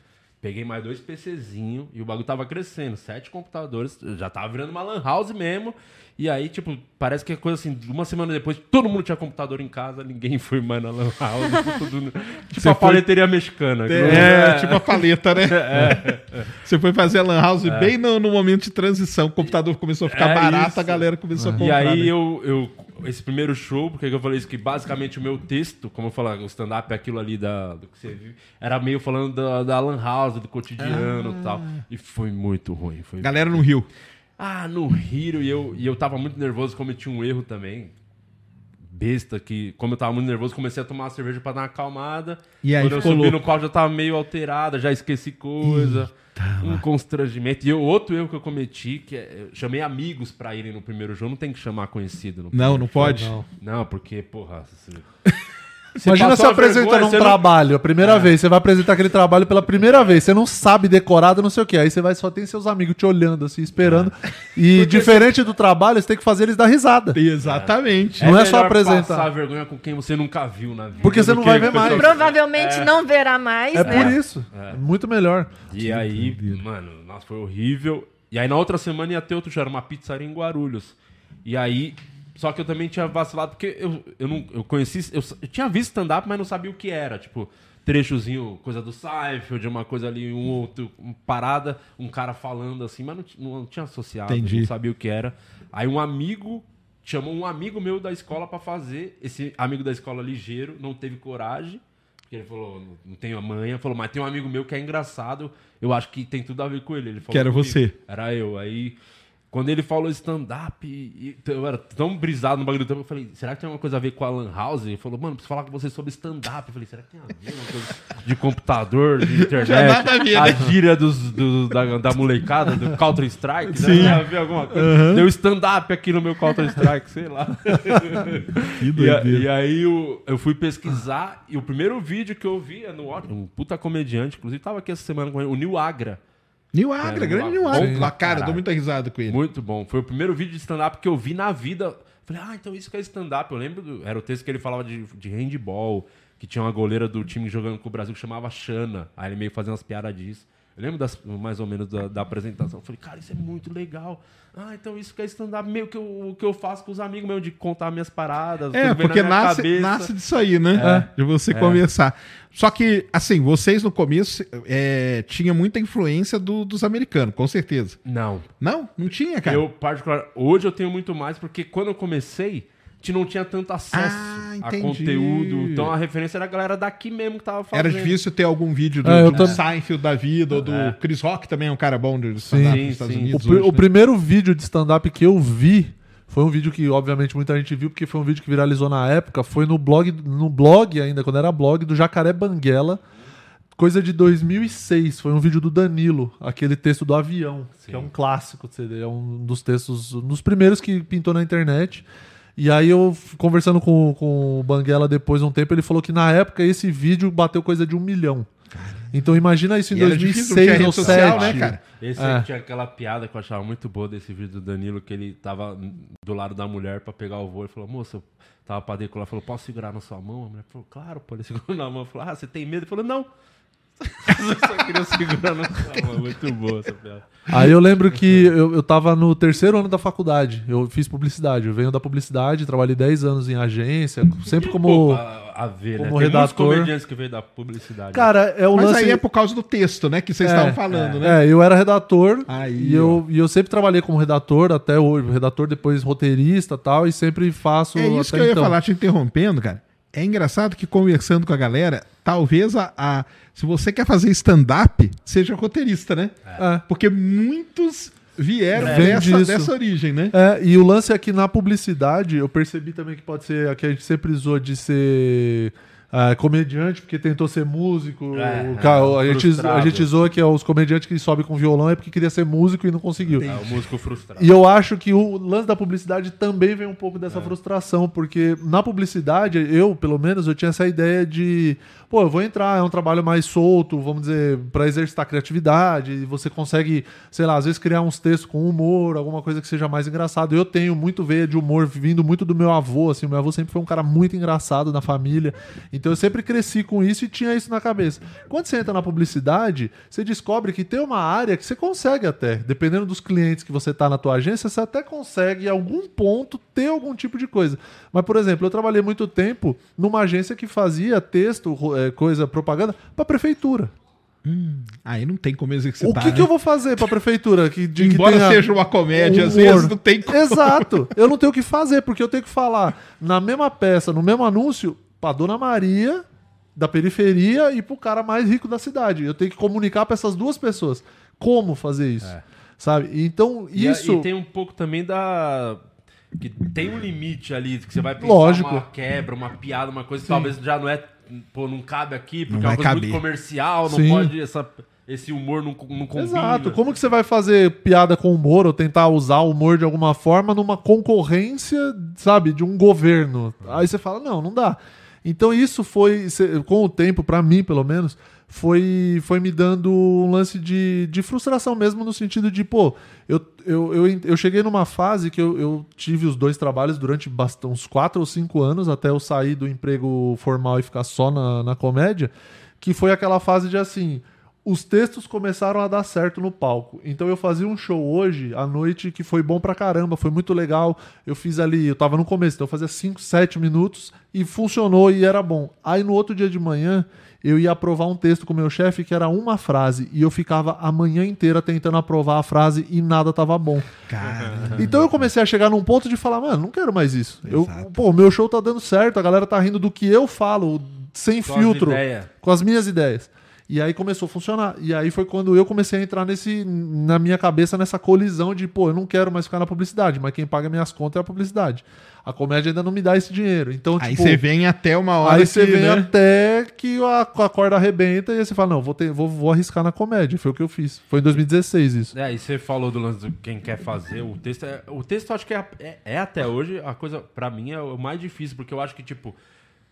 Peguei mais dois PCzinhos e o bagulho tava crescendo. Sete computadores, já tava virando uma lan house mesmo. E aí, tipo, parece que é coisa assim, uma semana depois, todo mundo tinha computador em casa, ninguém foi mais na lan house. ficou tudo- tipo Você a foi- paleteria mexicana. É, tipo a paleta, né? É. Você foi fazer a Lan House bem no, no momento de transição. O computador começou a ficar É barato, isso. a galera começou a E comprar. aí né? eu, eu. Esse primeiro show, porque eu falei isso, que basicamente o meu texto, como eu falei, o stand-up é aquilo ali da, do que você viu, era meio falando da, da Lan House, do cotidiano Ah. e tal. E foi muito ruim. Foi... Galera no Rio. Ah, no Rio, e eu, e eu tava muito nervoso, cometi um erro também. Besta que, como eu tava muito nervoso, comecei a tomar uma cerveja pra dar uma acalmada. E aí Quando eu subi louco. no palco já tava meio alterada, já esqueci coisa. um constrangimento. E eu- outro erro que eu cometi, que é, eu chamei amigos pra irem no primeiro jogo, não tem que chamar conhecido. No Não, não pode. Não. Não, porque, porra. Você... Imagina passou você a apresenta vergonha, num você não- trabalho, a primeira vez, você vai apresentar aquele trabalho pela primeira vez, você não sabe decorado, não sei o que, aí você vai só tem seus amigos te olhando assim, esperando. E diferente do trabalho, você tem que fazer eles dar risada. Exatamente. Não é só melhor apresentar. passar vergonha com quem você nunca viu na vida. Porque você não vai ver mais. Provavelmente não verá mais, É né? por isso. É muito melhor. E aí, mano, nossa, foi horrível. E aí na outra semana ia ter outro show, era uma pizzaria em Guarulhos. E aí, só que eu também tinha vacilado, porque eu, eu não eu conheci, eu, eu tinha visto stand-up, mas não sabia o que era. Tipo, trechozinho, coisa do Seinfeld, uma coisa ali, um outro, uma parada, um cara falando assim, mas não, ti- não tinha associado, Entendi. não sabia o que era. Aí um amigo chamou um amigo meu da escola pra fazer. Esse amigo da escola ligeiro não teve coragem. Porque ele falou, não- não tenho a manha. Falou, mas tem um amigo meu que é engraçado. Eu acho que tem tudo a ver com ele. ele falou Que era comigo. você. Era eu. Aí, quando ele falou stand-up, e- e eu era tão brisado no bagulho do tempo, eu falei, será que tem alguma coisa a ver com a Lan House? Ele falou, mano, preciso falar com você sobre stand-up. Eu falei, será que tem a ver? Uma coisa de computador, de internet, a a né? gíria dos, do- da, da molecada, do Counter-Strike? Será que tem a ver alguma coisa? Deu stand-up aqui no meu Counter-Strike, sei lá. Que E, doideira. e aí eu, eu fui pesquisar e o primeiro vídeo que eu vi é no um puta comediante, inclusive tava aqui essa semana com ele, o Nil Agra. Nil Agra, grande Nil Agra. Sim. Lá, cara, dou Caralho. muita risada com ele. Muito bom. Foi o primeiro vídeo de stand-up que eu vi na vida. Falei, ah, então isso que é stand-up. Eu lembro, do, era o texto que ele falava de, de handball, que tinha uma goleira do time jogando com o Brasil que chamava Xana. Aí ele meio fazendo umas piadas disso. Eu lembro das- mais ou menos da, da apresentação. Eu falei, cara, isso é muito legal. Ah, então isso que é stand-up, meio que o que eu faço com os amigos meus, de contar minhas paradas. É, na porque minha nasce, cabeça. nasce disso aí, né? De você conversar. Só que, assim, vocês no começo é, tinha muita influência do- dos americanos, com certeza. Não, Não? Não tinha, cara? Eu, particular, hoje eu tenho muito mais, porque quando eu comecei, te não tinha tanto acesso Ah, a conteúdo. Então a referência era a galera daqui mesmo que tava fazendo. Era difícil ter algum vídeo do, É, do tam- Seinfeld da vida, ou do É. Chris Rock também é um cara bom de stand-up Sim, nos Estados sim. O, Unidos. pri- hoje, o né? primeiro vídeo de stand-up que eu vi foi um vídeo que, obviamente, muita gente viu, porque foi um vídeo que viralizou na época. Foi no blog, no blog ainda, quando era blog, do Jacaré Banguela. Coisa de 2006. Foi um vídeo do Danilo, aquele texto do avião, que é um clássico. É um dos textos, um dos primeiros que pintou na internet. E aí eu, conversando com, com o Banguela depois de um tempo, ele falou que na época esse vídeo bateu coisa de um milhão. Então imagina isso em E era difícil, não tinha 2006 ou rede social, 2007. né, cara? Esse É. aí tinha aquela piada que eu achava muito boa desse vídeo do Danilo, que ele tava do lado da mulher pra pegar o voo e falou, moça, eu tava pra decolar, falou, posso segurar na sua mão? A mulher falou, claro, pô, ele segurou na mão, falou, ah, você tem medo? Ele falou, não. Eu só queria segurar na sua mão, muito boa essa piada. Aí eu lembro que eu, eu tava no terceiro ano da faculdade. Eu fiz publicidade. Eu venho da publicidade, trabalhei 10 anos em agência, sempre como. A, a ver, né? como Tem muitos redator. comediantes que veio da publicidade. Cara, é o Mas lance. aí é por causa do texto, né? Que vocês estavam falando, né? É, eu era redator Aí, e, eu, e eu sempre trabalhei como redator até hoje. Redator, depois roteirista e tal, e sempre faço. É isso que eu ia então. falar, te interrompendo, cara. É engraçado que conversando com a galera, talvez a, a- se você quer fazer stand-up, seja roteirista, né? É. Porque muitos vieram Vem dessa, dessa origem, né? É, e o lance é que na publicidade eu percebi também que pode ser que a gente sempre usou de ser ah, comediante, porque tentou ser músico. É, o ca- é, a, gente, a gente zoa que é os comediantes que sobem com violão é porque queria ser músico e não conseguiu. É o músico frustrado. E eu acho que o lance da publicidade também vem um pouco É. dessa frustração, porque na publicidade, eu, pelo menos, eu tinha essa ideia de, pô, eu vou entrar, é um trabalho mais solto, vamos dizer, pra exercitar criatividade, e você consegue, sei lá, às vezes criar uns textos com humor, alguma coisa que seja mais engraçado. Eu tenho muito veia de humor vindo muito do meu avô, assim, o meu avô sempre foi um cara muito engraçado na família. Então eu sempre cresci com isso e tinha isso na cabeça. Quando você entra na publicidade, você descobre que tem uma área que você consegue até, dependendo dos clientes que você tá na tua agência, você até consegue em algum ponto ter algum tipo de coisa. Mas, por exemplo, eu trabalhei muito tempo numa agência que fazia texto, eh, coisa, propaganda para prefeitura. Aí não tem como exercitar. o que, né? que eu vou fazer para prefeitura que, de, que Embora tenha seja uma comédia, às humor? vezes não tem como. Exato. Eu não tenho o que fazer, porque eu tenho que falar na mesma peça, no mesmo anúncio, pra Dona Maria da periferia e pro cara mais rico da cidade. Eu tenho que comunicar para essas duas pessoas como fazer isso. É. Sabe? Então, E a- isso. E, tem um pouco também da. que tem um limite ali, que você vai pensar Lógico. uma quebra, uma piada, uma coisa que talvez já não é. Pô, não cabe aqui, porque Não é uma coisa muito caber. comercial, não Sim. pode. Essa, esse humor não, não combina. Exato. Como que você vai fazer piada com humor ou tentar usar o humor de alguma forma numa concorrência, sabe, de um governo? Aí você fala, não, não dá. Então isso foi, com o tempo, pra mim pelo menos, foi, foi me dando um lance de, de frustração mesmo, no sentido de, pô, eu, eu, eu, eu cheguei numa fase que eu, eu tive os dois trabalhos durante uns quatro ou cinco anos, até eu sair do emprego formal e ficar só na, na comédia, que foi aquela fase de assim, os textos começaram a dar certo no palco. Então eu fazia um show hoje, à noite, que foi bom pra caramba, foi muito legal. Eu fiz ali, eu tava no começo, então eu fazia 5, 7 minutos e funcionou e era bom. Aí no outro dia de manhã, eu ia aprovar um texto com o meu chefe que era uma frase e eu ficava a manhã inteira tentando aprovar a frase e nada tava bom. Cara, Então eu comecei a chegar num ponto de falar, mano, não quero mais isso. Eu, pô, meu show tá dando certo, a galera tá rindo do que eu falo, sem Com filtro com as minhas ideias. E aí começou a funcionar. E aí foi quando eu comecei a entrar nesse, na minha cabeça nessa colisão de, pô, eu não quero mais ficar na publicidade, mas quem paga minhas contas é a publicidade. A comédia ainda não me dá esse dinheiro. Então, aí tipo, você vem até uma hora aí você vem né? até que a, a corda arrebenta e aí você fala, não, vou, ter, vou, vou arriscar na comédia. Foi o que eu fiz. Foi em 2016 isso. É, e você falou do lance do quem quer fazer. O texto, é, o texto eu acho que é, é, é até hoje a coisa, pra mim, é o mais difícil, porque eu acho que, tipo,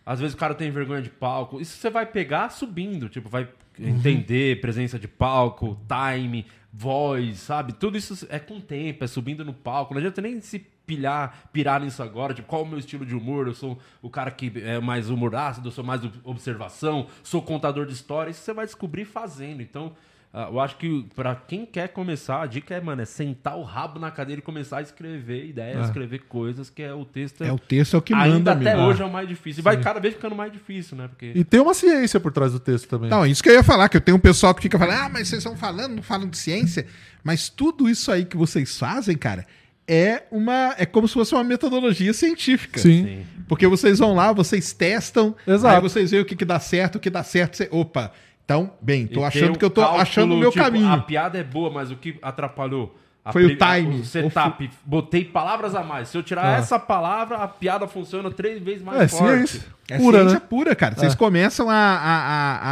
às vezes o cara tem vergonha de palco. Isso você vai pegar subindo, tipo, vai entender presença de palco, time, voz, sabe? Tudo isso é com tempo, é subindo no palco. Não adianta nem se pilhar, pirar nisso agora, tipo, qual é o meu estilo de humor? Eu sou o cara que é mais humor ácido, eu sou mais observação, sou contador de histórias. Isso você vai descobrir fazendo. Então, eu acho que pra quem quer começar, a dica é, mano, é sentar o rabo na cadeira e começar a escrever ideias, É. escrever coisas, que é o texto. É o texto é o que ainda manda até mesmo. hoje é o mais difícil. E vai cada vez ficando mais difícil, né? Porque E tem uma ciência por trás do texto também. Não, isso que eu ia falar, que eu tenho um pessoal que fica falando, ah, mas vocês estão falando, não falam de ciência. Mas tudo isso aí que vocês fazem, cara, é uma. É como se fosse uma metodologia científica. Sim. Sim. Porque vocês vão lá, vocês testam, Exato. aí vocês veem o que, que dá certo, o que dá certo. Você, opa, então, bem, tô E achando que eu tô achando o meu tipo, caminho. A piada é boa, mas o que atrapalhou? A Foi o a- time. O setup. Botei palavras a mais. Se eu tirar Ah. essa palavra, a piada funciona três vezes mais É, forte. ciência. É Pura, ciência né? pura, cara. Vocês É. começam a, a,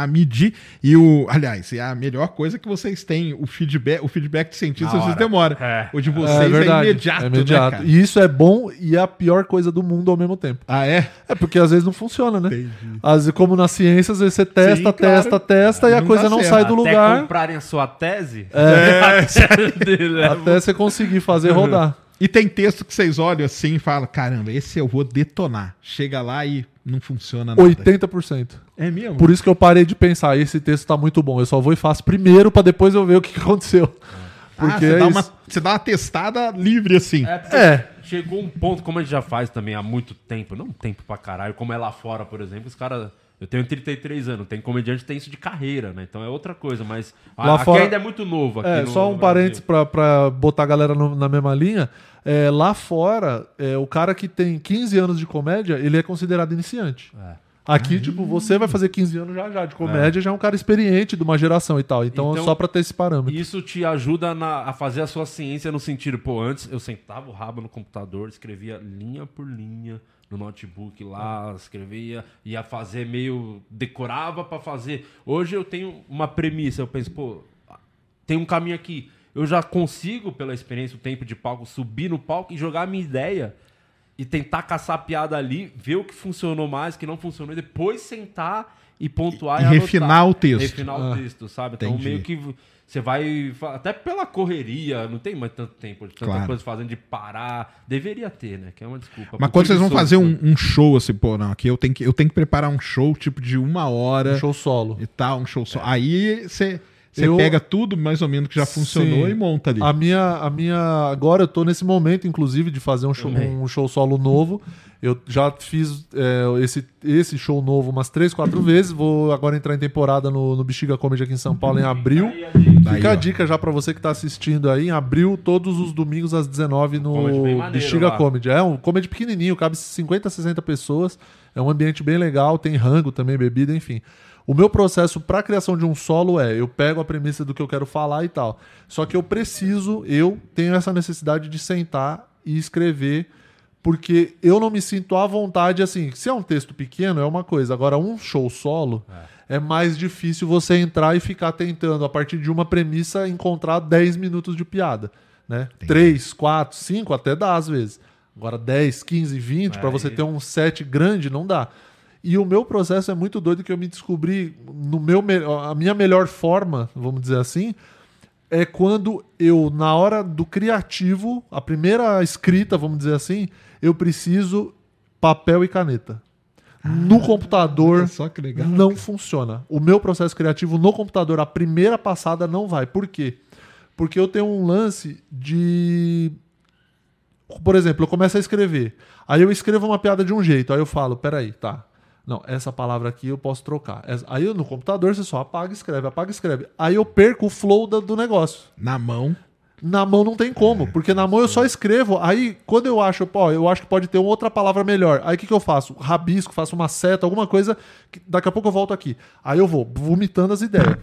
a, a medir. E o. Aliás, é a melhor coisa que vocês têm. O feedback, o feedback de cientista, Na vocês hora. demoram. É. O de vocês é, imediato, é imediato. né, cara? E isso é bom e é a pior coisa do mundo ao mesmo tempo. Ah, é? É porque às vezes não funciona, né? Entendi. Às vezes, como na ciência, às vezes você testa, Sim, claro. testa, testa e a Não coisa não certo. sai do Até lugar comprarem a sua tese. É. até você conseguir fazer rodar. E tem texto que vocês olham assim e falam: caramba, esse eu vou detonar. Chega lá e não funciona nada. 80%. É mesmo? Por isso que eu parei de pensar, esse texto tá muito bom. Eu só vou e faço primeiro pra depois eu ver o que aconteceu. Ah, Porque você, é dá uma, você dá uma testada livre assim. É, É. chegou um ponto, como a gente já faz também há muito tempo, não tempo pra caralho, como é lá fora, por exemplo, os caras. Eu tenho 33 anos, tem comediante tem isso de carreira, né? Então é outra coisa, mas Lá aqui fora- ainda é muito novo. Aqui É, no- só um parênteses pra botar a galera no- na mesma linha. É, lá fora, é, o cara que tem 15 anos de comédia, ele é considerado iniciante. É. Aqui, tipo, você vai fazer 15 anos já já de comédia, já é um cara experiente de uma geração e tal. Então, Então, só pra ter esse parâmetro. Isso te ajuda na- a fazer a sua ciência no sentido, pô, antes eu sentava o rabo no computador, escrevia linha por linha no notebook lá, escrevia, ia fazer meio. decorava pra fazer. Hoje eu tenho uma premissa, eu penso, pô, tem um caminho aqui. Eu já consigo, pela experiência, o tempo de palco, subir no palco e jogar a minha ideia. E tentar caçar a piada ali, ver o que funcionou mais, o que não funcionou, e depois sentar e pontuar E anotar. refinar o texto. Refinar o Ah, texto, sabe? Então entendi. meio que você vai. Até pela correria, não tem mais tanto tempo de tanta Claro. coisa fazendo de parar. Deveria ter, né? Que é uma desculpa. Mas quando vocês vão fazer um, um show assim, pô, não, aqui eu tenho, que, eu tenho que preparar um show tipo de uma hora Um show solo. e tal, um show só. Aí você você Eu- pega tudo mais ou menos que já funcionou Sim. e monta ali. A minha, a minha. Agora eu tô nesse momento, inclusive, de fazer um show, Também. um show solo novo. Eu já fiz é, esse, esse show novo umas três, quatro vezes. Vou agora entrar em temporada no, no Bexiga Comedy aqui em São Paulo em abril. Fica ó. a dica já pra você que tá assistindo aí. Em abril, todos os domingos às 19 Comedy bem no Bexiga lá. Comedy. É um comedy pequenininho, cabe 50, 60 pessoas. É um ambiente bem legal, tem rango também, bebida, enfim. O meu processo pra criação de um solo é, eu pego a premissa do que eu quero falar e tal. Só que eu preciso, eu tenho essa necessidade de sentar e escrever porque eu não me sinto à vontade, assim, se é um texto pequeno é uma coisa, agora um show solo é, mais difícil você entrar e ficar tentando, a partir de uma premissa, encontrar 10 minutos de piada, né? 3, 4, 5, até dá às vezes. Agora 10, 15, 20, pra você ter um set grande, não dá. E o meu processo é muito doido que eu me descobri no meu me- a minha melhor forma, vamos dizer assim, é quando eu na hora do criativo, a primeira escrita, vamos dizer assim, eu preciso papel e caneta. No computador olha só que legal, não funciona. O meu processo criativo no computador, a primeira passada não vai. Por quê? Porque eu tenho um lance de por exemplo, eu começo a escrever. Aí eu escrevo uma piada de um jeito. Aí eu falo, peraí, tá. Não, essa palavra aqui eu posso trocar. Aí no computador você só apaga e escreve, apaga e escreve. Aí eu perco o flow do negócio. Na mão. Na mão não tem como, porque na mão eu só escrevo. Aí, quando eu acho, pô, eu acho que pode ter outra palavra melhor. Aí o que, que eu faço? Rabisco, faço uma seta, alguma coisa. que daqui a pouco eu volto aqui. Aí eu vou vomitando as ideias.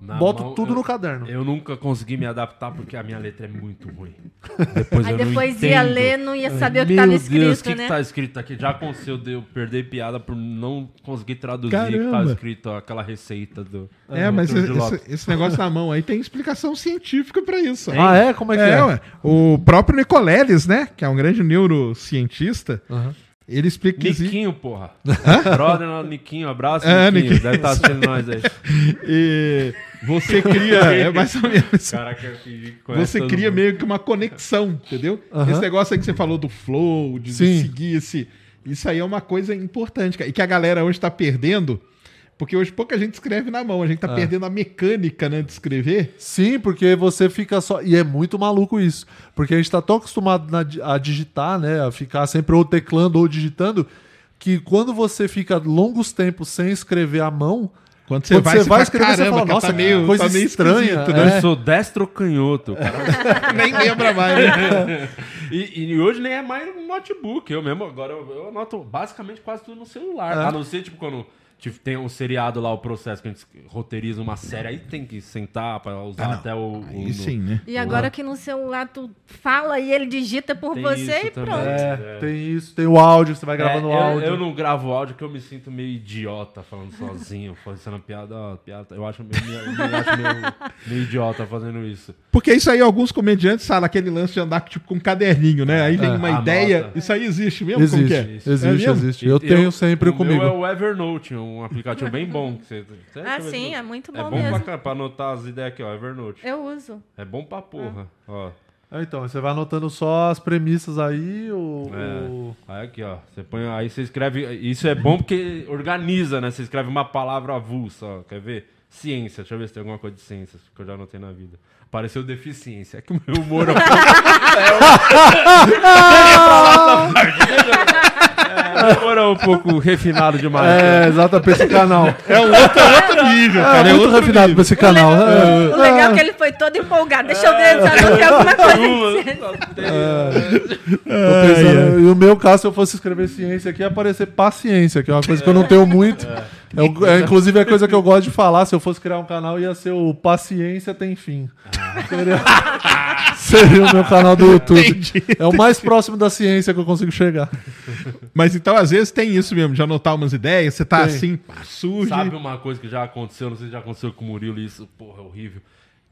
Na boto mão, tudo eu- no caderno. Eu nunca consegui me adaptar porque a minha letra é muito ruim. Depois Aí eu não depois ia entendo. ler, não ia saber o que Meu estava Deus, escrito, o que, né? que tá escrito aqui? Já aconteceu de eu perder piada por não conseguir traduzir o que Caramba. tá escrito, ó, aquela receita do. É, mas do esse, esse- negócio na mão aí tem explicação científica pra isso. Ah, é? Como é que é? É, ué. O próprio Nicoleles, né? Que é um grande neurocientista, Aham. ele explica que existe. Niquinho, porra. Brother, não, Niquinho, abraço, É, Niquinho. Niquinho. Deve estar assistindo nós aí. E você cria. é mais ou menos. Caraca, eu fingi que Você cria mundo. meio que uma conexão, entendeu? Esse negócio aí que você falou do flow, de, de Sim. seguir esse. Isso aí é uma coisa importante, e que a galera hoje tá perdendo, porque hoje pouca gente escreve na mão, a gente tá Ah. perdendo a mecânica, né, de escrever. Sim, porque você fica só. E é muito maluco isso. Porque a gente tá tão acostumado na a digitar, né? A ficar sempre ou teclando ou digitando, que quando você fica longos tempos sem escrever à mão. Quando você Quando vai, você você vai escrever, você "Caramba, fala, cara, nossa, tá meio, coisa tá meio estranha, é. Eu né? sou destro canhoto, cara. Nem lembra mais, né? E, e hoje nem é mais um notebook. Eu mesmo, agora eu, eu anoto basicamente quase tudo no celular. É. A não ser, tipo, quando tem um seriado lá, o processo que a gente roteiriza uma série, aí tem que sentar pra usar Ah, até o. o- Aí no- sim, né? E agora que no celular tu fala e ele digita por Tem você e também. pronto. É, tem isso, tem o áudio, você vai É, gravando o eu, áudio. eu não gravo áudio porque eu me sinto meio idiota falando sozinho, fazendo piada, ó, piada. Eu acho, meio, eu me acho meio, meio idiota fazendo isso. Porque isso aí, alguns comediantes falam aquele lance de andar tipo, com um caderninho, né? Aí vem É, uma ideia. Isso aí existe mesmo? Como Existe, que é? existe, É mesmo? existe. Eu tenho sempre o comigo. Meu é o Evernote, um aplicativo bem bom. que Você, você- Ah, eu ver sim, é muito bom É bom pra, mesmo. cá, pra anotar as ideias aqui, ó, Evernote. Eu uso. É bom pra porra. Ó, É, Então, você vai anotando só as premissas aí, o. É. o- aí aqui, ó. Você põe, aí você escreve. Isso é bom porque organiza, né? Você escreve uma palavra avulsa, ó. Quer ver? Ciência. Deixa eu ver se tem alguma coisa de ciências que eu já anotei na vida. Apareceu deficiência. É que o meu humor é um é, é um pouco refinado demais. né? É, exato, pra esse canal. É um outro, outro nível, É, cara. É muito outro refinado nível. pra esse canal. É. O legal é que ele foi todo empolgado. Deixa eu ver se eu não tenho alguma coisa. Tem- Tô pensando, E o meu caso, se eu fosse escrever ciência aqui, ia aparecer paciência, que é uma coisa que eu não tenho muito. É, é, inclusive, é coisa que eu gosto de falar. Se eu fosse criar um canal, ia ser o Paciência Tem Fim. Seria, seria o meu canal do YouTube. Entendi. É o mais próximo da ciência que eu consigo chegar. Mas então, às vezes, tem isso mesmo, de anotar umas ideias, você tá Tem. assim, surge. Sabe uma coisa que já aconteceu, não sei se já aconteceu com o Murilo, e isso, porra, é horrível.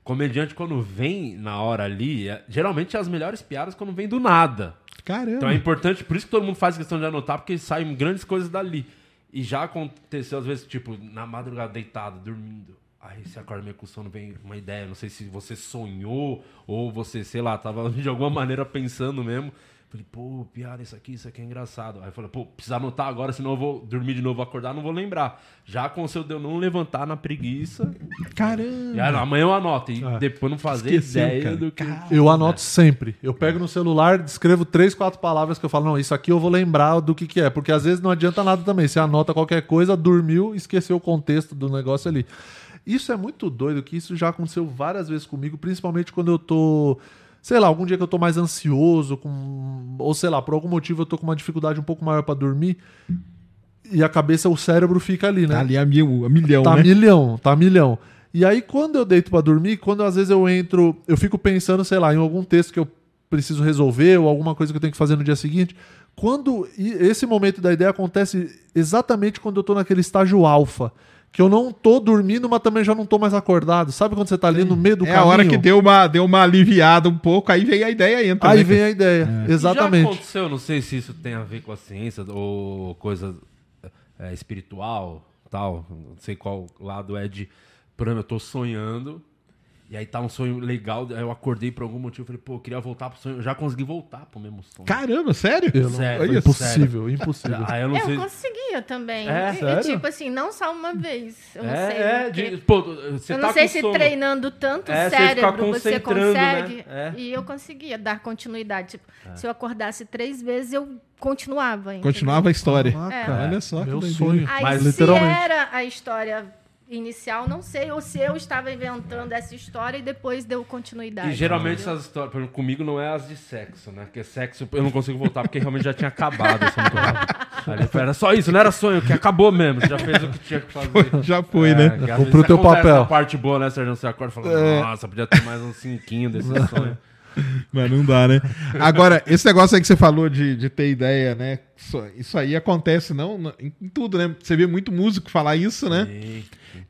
Comediante, quando vem na hora ali, é- geralmente é as melhores piadas quando vem do nada. Caramba. Então é importante, por isso que todo mundo faz questão de anotar, porque saem grandes coisas dali. E já aconteceu, às vezes, tipo, na madrugada, deitado, dormindo. Aí você acorda meio com sono, vem uma ideia. Não sei se você sonhou ou você, sei lá, tava de alguma maneira pensando mesmo. Falei, pô, piada, isso aqui, isso aqui é engraçado. Aí eu falei, pô, precisa anotar agora, senão eu vou dormir de novo, acordar, não vou lembrar. Já aconteceu de eu não levantar na preguiça. Caramba. E aí, amanhã eu anoto. E Ah. depois não fazer Esqueceu, ideia cara. do que. Eu anoto sempre. Eu pego no celular, escrevo três, quatro palavras que eu falo, não, isso aqui eu vou lembrar do que, que é. Porque às vezes não adianta nada também. Você anota qualquer coisa, dormiu, esqueceu o contexto do negócio ali. Isso é muito doido, que isso já aconteceu várias vezes comigo, principalmente quando eu tô. Sei lá, algum dia que eu tô mais ansioso, com, ou sei lá, por algum motivo eu tô com uma dificuldade um pouco maior pra dormir, e a cabeça, o cérebro fica ali, né? Tá ali a, mil, a milhão, Tá né? milhão, tá milhão. E aí, quando eu deito pra dormir, quando às vezes eu entro, eu fico pensando, sei lá, em algum texto que eu preciso resolver ou alguma coisa que eu tenho que fazer no dia seguinte. Quando esse momento da ideia acontece exatamente quando eu tô naquele estágio alfa, que eu não tô dormindo, mas também já não tô mais acordado. Sabe quando você tá ali no meio do É caminho? a hora que deu uma, deu uma aliviada um pouco, aí vem a ideia entra. Aí né, vem a ideia. E Já Exatamente. aconteceu, não sei se isso tem a ver com a ciência ou coisa é, espiritual, tal. Não sei qual lado é de. Por exemplo, eu tô sonhando. E aí tá um sonho legal, aí eu acordei por algum motivo, falei, pô, eu queria voltar pro sonho, eu já consegui voltar pro mesmo sonho. Caramba, sério? Eu não- Sério, é impossível, impossível. Aí eu não Eu sei. conseguia também. É, E, sério? tipo assim, não só uma vez. Eu não sei. É, é, porque- de, pô, você eu tá não sei com se sono. treinando tanto É, você cérebro você concentrando, né? consegue. É. E eu conseguia dar continuidade. Tipo, se eu acordasse três vezes, eu continuava. entendeu? Continuava a história. É. Olha só. que Meu sonho. Aí, Mas se literalmente. era a história inicial, não sei, ou se eu estava inventando essa história e depois deu continuidade. E geralmente entendeu? essas histórias, por exemplo, comigo não é as de sexo, né? Porque sexo eu não consigo voltar porque realmente já tinha acabado. Rápido. Aí era só isso, não era sonho, que acabou mesmo. Você já fez o que tinha que fazer. Já foi, É, né? Comprou vezes teu papel. A parte boa, né, Sérgio? Você acorda e fala, É. nossa, podia ter mais uns cinquinho desse sonho. Mas não dá, né? Agora, esse negócio aí que você falou de, de ter ideia, né? Isso, isso aí acontece não, não- em, em tudo, né? Você vê muito músico falar isso, né? E-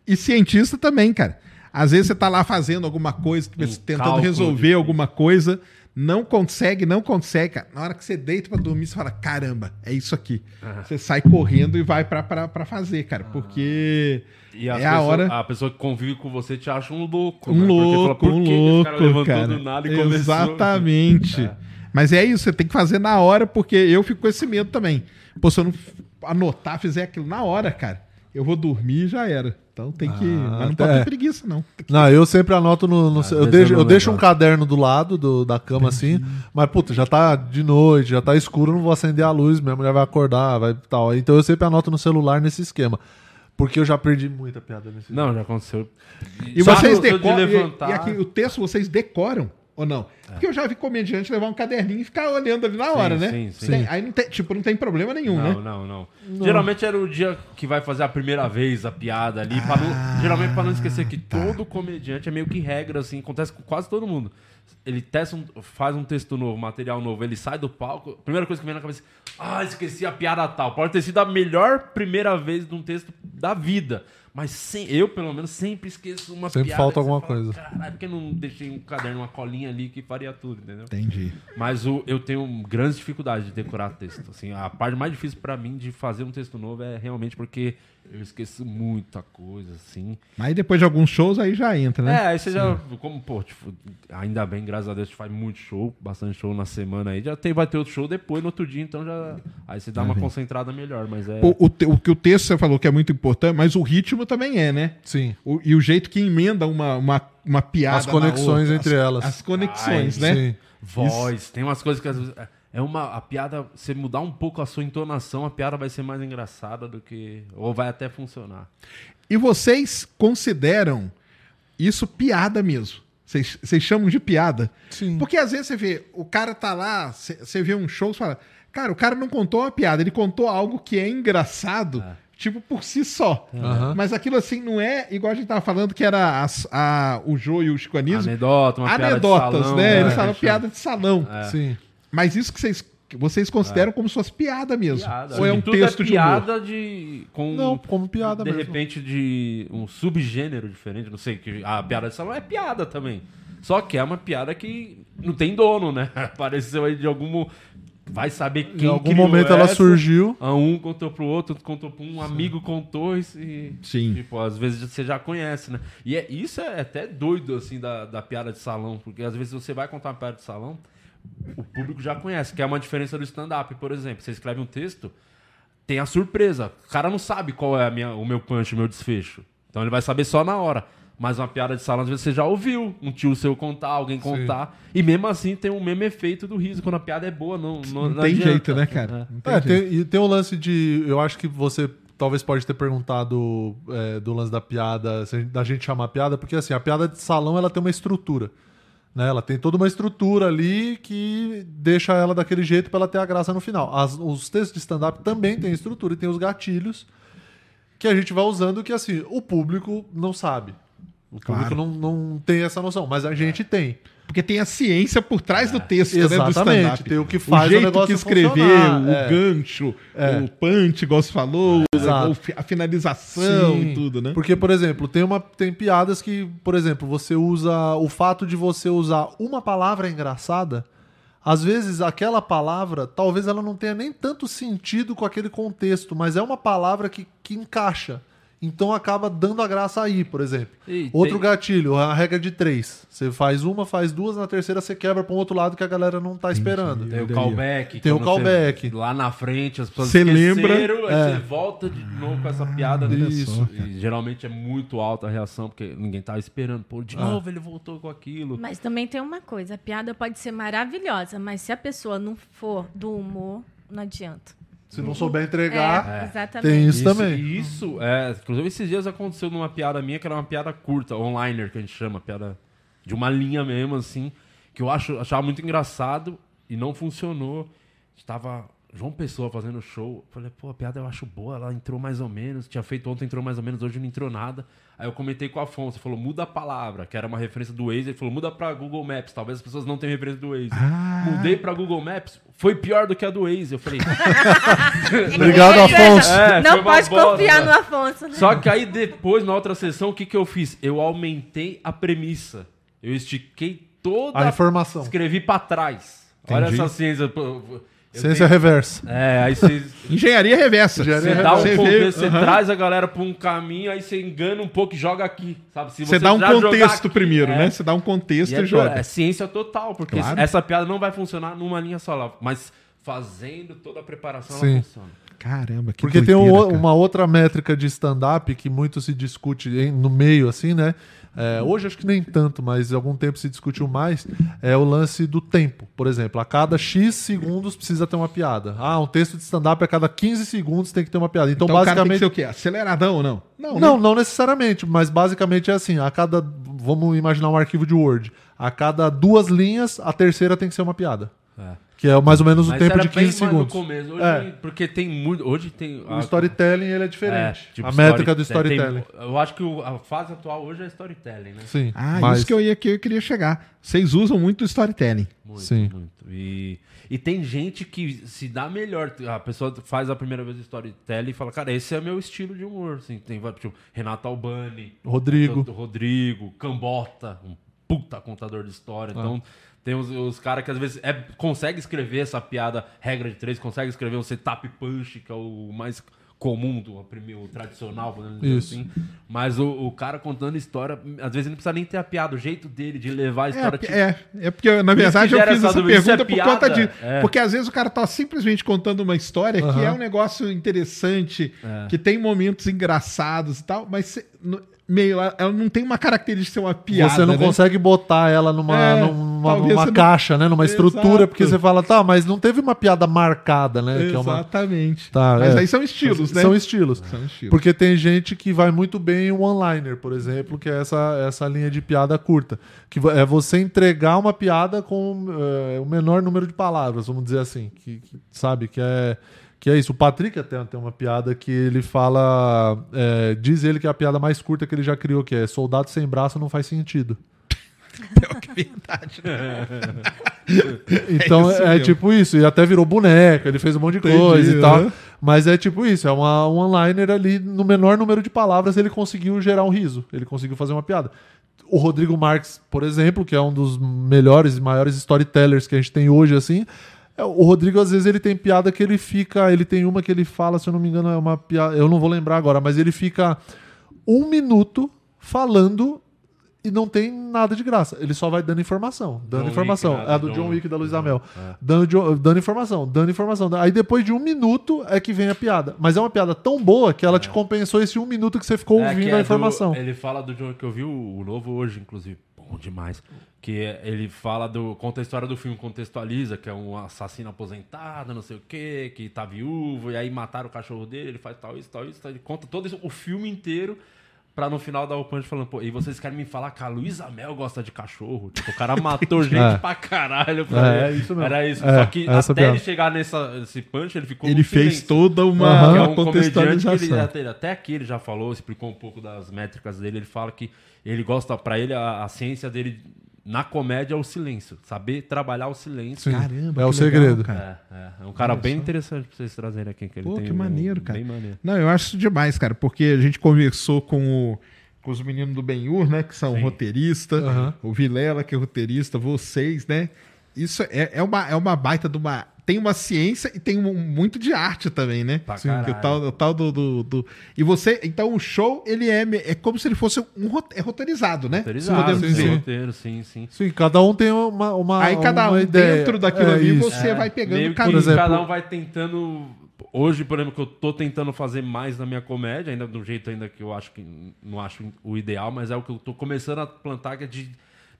E cientista também, cara. Às vezes você tá lá fazendo alguma coisa, tentando resolver alguma coisa, não consegue, não consegue. Cara. Na hora que você deita pra dormir, você fala: caramba, é isso aqui. Você sai correndo e vai pra fazer, cara. Porque E é a pessoas- hora. a pessoa que convive com você te acha um louco. Um né? Fala, louco, "Por um louco, cara levantou cara. do nada e começou?" Exatamente. É. Mas é isso, você tem que fazer na hora, porque eu fico com esse medo também. Pô, se eu não anotar, fizer aquilo na hora, cara, eu vou dormir e já era. Então tem que. Ah, mas não até- pode ter preguiça, não. Que- Não, eu sempre anoto no. no- Às eu deixo, eu eu deixo um caderno do lado do- da cama assim, mas puta, já tá de noite, já tá escuro, não vou acender a luz, minha mulher vai acordar, vai tal. Então eu sempre anoto no celular nesse esquema. Porque eu já perdi muita piada nesse Não, já aconteceu. E Só vocês decoram. E, e aqui, o texto vocês decoram ou não? Porque eu já vi comediante levar um caderninho e ficar olhando ali na hora, né? sim, sim. Tem- aí não tem, tipo, não tem problema nenhum, Não, né? não, não, Geralmente era o dia que vai fazer a primeira vez a piada ali. pra não- geralmente pra não esquecer que todo comediante é meio que regra, assim, acontece com quase todo mundo. Ele testa um- faz um texto novo, material novo, ele sai do palco, a primeira coisa que vem na cabeça, ah, esqueci a piada tal. Pode ter sido a melhor primeira vez de um texto da vida. Mas sem- eu, pelo menos, sempre esqueço uma Sempre piada. falta que você alguma fala, coisa. Caralho, por que não deixei um caderno, uma colinha ali que faria tudo, entendeu? Entendi. Mas o, eu tenho grandes dificuldades de decorar texto. Assim, a parte mais difícil pra mim de fazer um texto novo é realmente porque eu esqueço muita coisa, assim. Mas aí depois de alguns shows aí já entra, né? É, aí você já, como, pô, tipo, ainda bem, graças a Deus, faz muito show, bastante show na semana aí. Já tem, vai ter outro show depois, no outro dia, então já. Aí você dá uma concentrada melhor, mas é. O, o, te- o que o texto você falou que é muito importante, mas o ritmo também é, né? Sim. O- e o jeito que emenda uma, uma, uma piada. As conexões na outra, entre as- elas. As conexões, Ai, né? Sim. Voz, tem umas coisas que às vezes. É uma. A piada, você mudar um pouco a sua entonação, a piada vai ser mais engraçada do que. Ou vai até funcionar. E vocês consideram isso piada mesmo? Vocês vocês chamam de piada? Sim. Porque às vezes você vê, o cara tá lá, você você vê um show e fala, cara, o cara não contou uma piada, ele contou algo que é engraçado, tipo, por si só. Aham. Mas aquilo assim não é igual a gente tava falando que era as- a, o Jô e o Chico Anísio. Anedota, uma piada de Anedotas, salão, né? Eles né? falam piada de salão. Sim. Mas isso que vocês, que vocês consideram como suas piadas mesmo. Piada. Ou é De um tudo texto de humor? piada de com Não, como piada de mesmo. repente de um subgênero diferente, não sei, que a piada de salão é piada também. Só que é uma piada que não tem dono, né? Apareceu aí de algum vai saber quem Em algum momento ela essa. surgiu. A um contou pro outro, outro contou pro um, um amigo contou e. Sim. Tipo, às vezes você já conhece, né? E é, isso é até doido, assim, da, da piada de salão, porque às vezes você vai contar uma piada de salão, o público já conhece, que é uma diferença do stand-up, por exemplo. Você escreve um texto, tem a surpresa. O cara não sabe qual é a minha, o meu punch, o meu desfecho. Então ele vai saber só na hora. Mas uma piada de salão, às vezes você já ouviu um tio seu contar, alguém contar. E mesmo assim tem o mesmo efeito do riso. Quando a piada é boa, não, não, Não tem adianta. jeito, né, cara? Não tem É, jeito. tem, e tem um lance de. Eu acho que você talvez pode ter perguntado é, do lance da piada, da gente chamar piada, porque assim, a piada de salão ela tem uma estrutura. Né? Ela tem toda uma estrutura ali que deixa ela daquele jeito para ela ter a graça no final. As- os textos de stand-up também têm estrutura e tem os gatilhos que a gente vai usando que assim, o público não sabe. O público Claro. não, não tem essa noção, mas a gente tem. Porque tem a ciência por trás do texto, né? Do Exatamente, tem o que faz o jeito negócio que escrever, o é. gancho, É. o punch, igual você falou, o a finalização Sim, e tudo, né? Porque, por exemplo, tem, uma, tem piadas que, por exemplo, você usa. O fato de você usar uma palavra engraçada, às vezes aquela palavra, talvez ela não tenha nem tanto sentido com aquele contexto, mas é uma palavra que, que encaixa. Então acaba dando a graça aí, por exemplo. E Outro tem- gatilho, a regra de três. Você faz uma, faz duas, na terceira você quebra para um outro lado que a galera não tá esperando. Tem o callback. Tem o quando você- callback. Lá na frente, as pessoas Você lembra? É. você volta de novo com essa piada. né? Isso. e geralmente é muito alta a reação, porque ninguém tava esperando. Pô, Ah. de novo ele voltou com aquilo. Mas também tem uma coisa, a piada pode ser maravilhosa, mas se a pessoa não for do humor, não adianta. Se não souber entregar, É, tem isso, também. e Isso, é. Inclusive, esses dias aconteceu numa piada minha, que era uma piada curta, onliner, que a gente chama, piada de uma linha mesmo, assim, que eu acho, achava muito engraçado e não funcionou. Estava João Pessoa fazendo show. Falei, pô, a piada eu acho boa, ela entrou mais ou menos. Tinha feito ontem, entrou mais ou menos, hoje não entrou nada. Aí eu comentei com o Afonso, ele falou, muda a palavra, que era uma referência do Waze. Ele falou, muda pra Google Maps, talvez as pessoas não tenham referência do Waze. Ah. Mudei pra Google Maps, foi pior do que a do Waze. Eu falei, Obrigado, seja, Afonso. É, foi não pode bosta. confiar no Afonso. né? Só que aí depois, na outra sessão, o que, que eu fiz? Eu aumentei a premissa. Eu estiquei toda A informação. Escrevi pra trás. Olha Entendi. essa ciência. Ciência tenho- reversa. É, aí você, Engenharia reversa. Engenharia você dá um Você contexto, você aham. traz a galera pra um caminho, aí você engana um pouco e joga aqui. Sabe? Se Você dá um contexto aqui, primeiro, é, né? Você dá um contexto e e, é, joga. é ciência total, porque Claro. essa piada não vai funcionar numa linha só lá. Mas fazendo toda a preparação, Sim. ela funciona. Caramba, que Porque tem um doideira, o- cara. uma outra métrica de stand-up que muito se discute em- no meio, assim, né? É, hoje acho que nem tanto, mas algum tempo se discutiu mais. É o lance do tempo. Por exemplo, a cada X segundos precisa ter uma piada. Ah, um texto de stand-up a cada 15 segundos tem que ter uma piada. Então, Então o cara tem que basicamente. ser o quê? Aceleradão ou não? Não, Não, né? não necessariamente, mas basicamente é assim: a cada. Vamos imaginar um arquivo de Word. A cada duas linhas, a terceira tem que ser uma piada. É. Que é mais ou menos o tempo era de bem 15 mais segundos. no começo. Hoje, É. porque tem muito. Hoje tem. O storytelling ele é diferente. É, tipo, a métrica do tem- storytelling. eu acho que o- a fase atual hoje é storytelling, né? Sim. Ah, mas... isso que eu, ia, que eu queria chegar. Vocês usam muito o storytelling. Muito, Sim. muito. E, e tem gente que se dá melhor. A pessoa faz a primeira vez o storytelling e fala, cara, esse é meu estilo de humor. Assim, tem tipo, Renato Albani, Rodrigo. Rodrigo, Cambota, um puta contador de história. Ah. Então, tem os, os caras que às vezes é, consegue escrever essa piada, regra de três, consegue escrever um setup punch, que é o mais comum, do, o tradicional, podemos dizer Isso. assim. Mas o, o cara contando história, às vezes ele não precisa nem ter a piada, o jeito dele de levar a história. É, tipo, é, é porque, na verdade, eu fiz essa. Isso é pergunta por conta de. É. Porque às vezes o cara tá simplesmente contando uma história que é um negócio interessante, É. que tem momentos engraçados e tal, mas cê- no- meio, ela ela não tem uma característica de ser uma piada. você não né? consegue botar ela numa, É, numa, numa não- caixa, né? Numa estrutura, Exato. porque você fala, tá, mas não teve uma piada marcada, né? Que é uma... Exatamente. Tá, mas é. aí são estilos, né? São estilos. São estilos. Porque tem gente que vai muito bem em one-liner, por exemplo, que é essa, essa linha de piada curta. Que é você entregar uma piada com é, o menor número de palavras, vamos dizer assim. Que, que- sabe? Que é, que é isso. O Patrick até tem uma piada que ele fala. é, diz ele que é a piada mais curta que ele já criou, que é soldado sem braço não faz sentido. Pior que é verdade. Então isso é, tipo isso, e até virou boneca, ele fez um monte de Entendi, coisa e tal. aham. Mas é tipo isso, é uma um one-liner ali, no menor número de palavras, ele conseguiu gerar um riso, ele conseguiu fazer uma piada. O Rodrigo Marques, por exemplo, que é um dos melhores e maiores storytellers que a gente tem hoje, assim. é, O Rodrigo, às vezes, ele tem piada que ele fica. Ele tem uma que ele fala, se eu não me engano, é uma piada. Eu não vou lembrar agora, mas ele fica um minuto falando e não tem nada de graça. Ele só vai dando informação, dando John informação. Wick, né? é a do John John Wick da Luísa Mel. É. Dando, jo- dando informação, dando informação. Aí depois de um minuto é que vem a piada. Mas é uma piada tão boa que ela te compensou esse um minuto que você ficou É, ouvindo que a é informação. do- ele fala do John que eu vi o, o novo hoje, inclusive. Bom demais. Que é- ele fala do. Conta a história do filme, contextualiza, que é um assassino aposentado, não sei o quê, que tá viúvo, e aí mataram o cachorro dele, ele faz tal, isso, tal, isso. tal. Ele conta todo isso, o filme inteiro pra no final dar o punch falando, pô, e vocês querem me falar que a Luísa Mel gosta de cachorro? Tipo, o cara matou gente É. pra caralho. Pra É, ele. é isso mesmo. Era isso. É, Só que até piada. ele chegar nessa, nesse punch, ele ficou Ele fez silêncio. toda uma. Que é um ele, contextualização. até, até aqui ele já falou, explicou um pouco das métricas dele. Ele fala que ele gosta, pra ele, a, a ciência dele na comédia é o silêncio. Saber trabalhar o silêncio. Sim. Caramba, é o que segredo. legal, cara. É, é, é um cara bem interessante pra vocês trazerem aqui. Que ele Pô, tem que um- maneiro, cara. Bem maneiro. Não, eu acho demais, cara, porque a gente conversou com, o- com os meninos do Benhur, né, que são Sim. roteiristas, Aham. o Vilela, que é roteirista, vocês, né? Isso é, é, uma, é uma baita de uma. Tem uma ciência e tem um, muito de arte também, né? Pra Que caralho. o tal, o tal do, do, do- E você. Então o show, ele é, é como se ele fosse um é roteirizado, né? Roteirizado, sim, sim. roteiro, sim, sim. Sim, cada um tem uma, uma Aí cada uma um ideia. dentro daquilo É ali, isso. você vai pegando o que caminho. Exemplo- cada um vai tentando. Hoje, por exemplo, que eu tô tentando fazer mais na minha comédia, ainda do jeito ainda que eu acho que não acho o ideal, mas é o que eu tô começando a plantar, que é de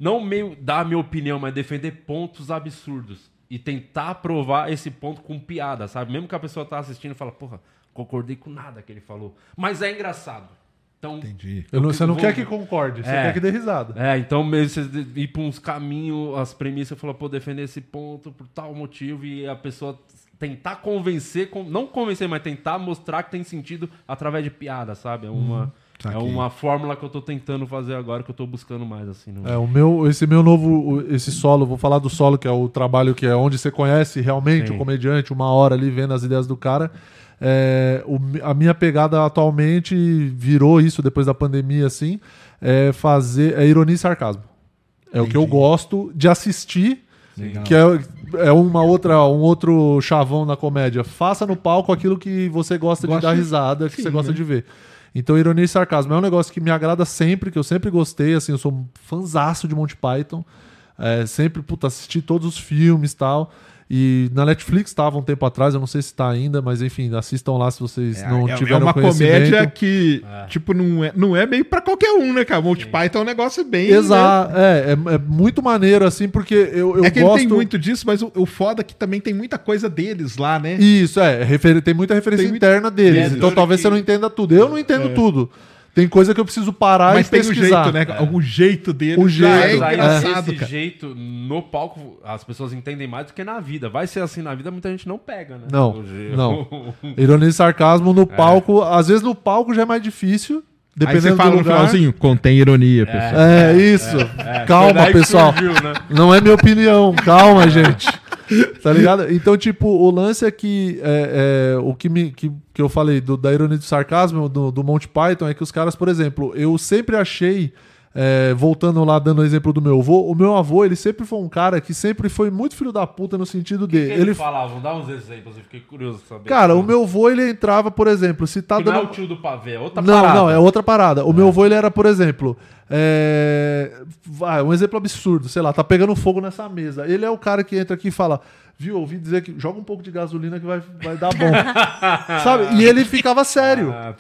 não meio dar a minha opinião, mas defender pontos absurdos. E tentar provar esse ponto com piada, sabe? Mesmo que a pessoa tá assistindo e fala, porra, concordei com nada que ele falou. Mas é engraçado. Então, Entendi. Eu não- você não vou- quer que concorde, você É. quer que dê risada. é, então mesmo você ir pra uns caminhos, as premissas, falar, pô, defender esse ponto por tal motivo e a pessoa tentar convencer, não convencer, mas tentar mostrar que tem sentido através de piada, sabe? É uma, é saquei. uma fórmula que eu tô tentando fazer agora, que eu tô buscando mais, assim. no- É, o meu, esse meu novo, esse solo, vou falar do solo, que é o trabalho que é onde você conhece realmente Sim. o comediante, uma hora ali vendo as ideias do cara. É, o a minha pegada atualmente virou isso depois da pandemia, assim, é fazer é ironia e sarcasmo. É o que eu Entendi. gosto de assistir, Legal. que é, é uma outra, um outro chavão na comédia. Faça no palco aquilo que você gosta, Gosta de dar de- risada, que Sim, você gosta né? de ver. Então, ironia e sarcasmo é um negócio que me agrada sempre, que eu sempre gostei, assim, eu sou um fanzaço de Monty Python. É, sempre, puta, assisti todos os filmes e tal. E na Netflix estava um tempo atrás, eu não sei se está ainda, mas enfim, assistam lá se vocês não é, tiveram é uma conhecimento. comédia que, É. tipo, não é, não é meio pra qualquer um, né, cara? Monty Python é um negócio bem. né? Exato, é, é, é muito maneiro, assim, porque eu, eu é que gosto... ele tem muito disso, mas o, o foda é que também tem muita coisa deles lá, né? Isso, é. refer- Tem muita referência Tem muito- interna deles. É, então talvez que- você não entenda tudo. Eu não entendo tudo. Tem coisa que eu preciso parar mas e tem pesquisar. jeito, né? O jeito dele O é jeito, aí, engraçado, esse cara. jeito, no palco, as pessoas entendem mais do que na vida. Vai ser assim na vida, muita gente não pega, né? Não, não. Ironia e sarcasmo no palco. Às vezes no palco já é mais difícil. É. Aí Dependendo você fala do no lugar. finalzinho, contém ironia, pessoal. É, isso. É, Calma, pessoal. surgiu, né? Não é minha opinião. Calma, gente. Tá ligado? Então, tipo, o lance é que é, é, o que, me, que, que eu falei do, da ironia do sarcasmo do, do Monty Python é que os caras, por exemplo, eu sempre achei. É, voltando lá, dando o exemplo do meu avô, o meu avô, ele sempre foi um cara que sempre foi muito filho da puta no sentido O que, de. que ele, eles falavam? Dá uns exemplos, eu fiquei curioso de saber. cara, o meu avô, ele entrava, por exemplo, se tá Que não dando. é o tio do pavê, é outra Não, parada. não, é outra parada. O meu avô, ele era, por exemplo, é, vai, um exemplo absurdo, sei lá, tá pegando fogo nessa mesa. Ele é o cara que entra aqui e fala, viu, ouvi dizer que joga um pouco de gasolina que vai, vai dar bom. Sabe? E ele ficava sério. Ah.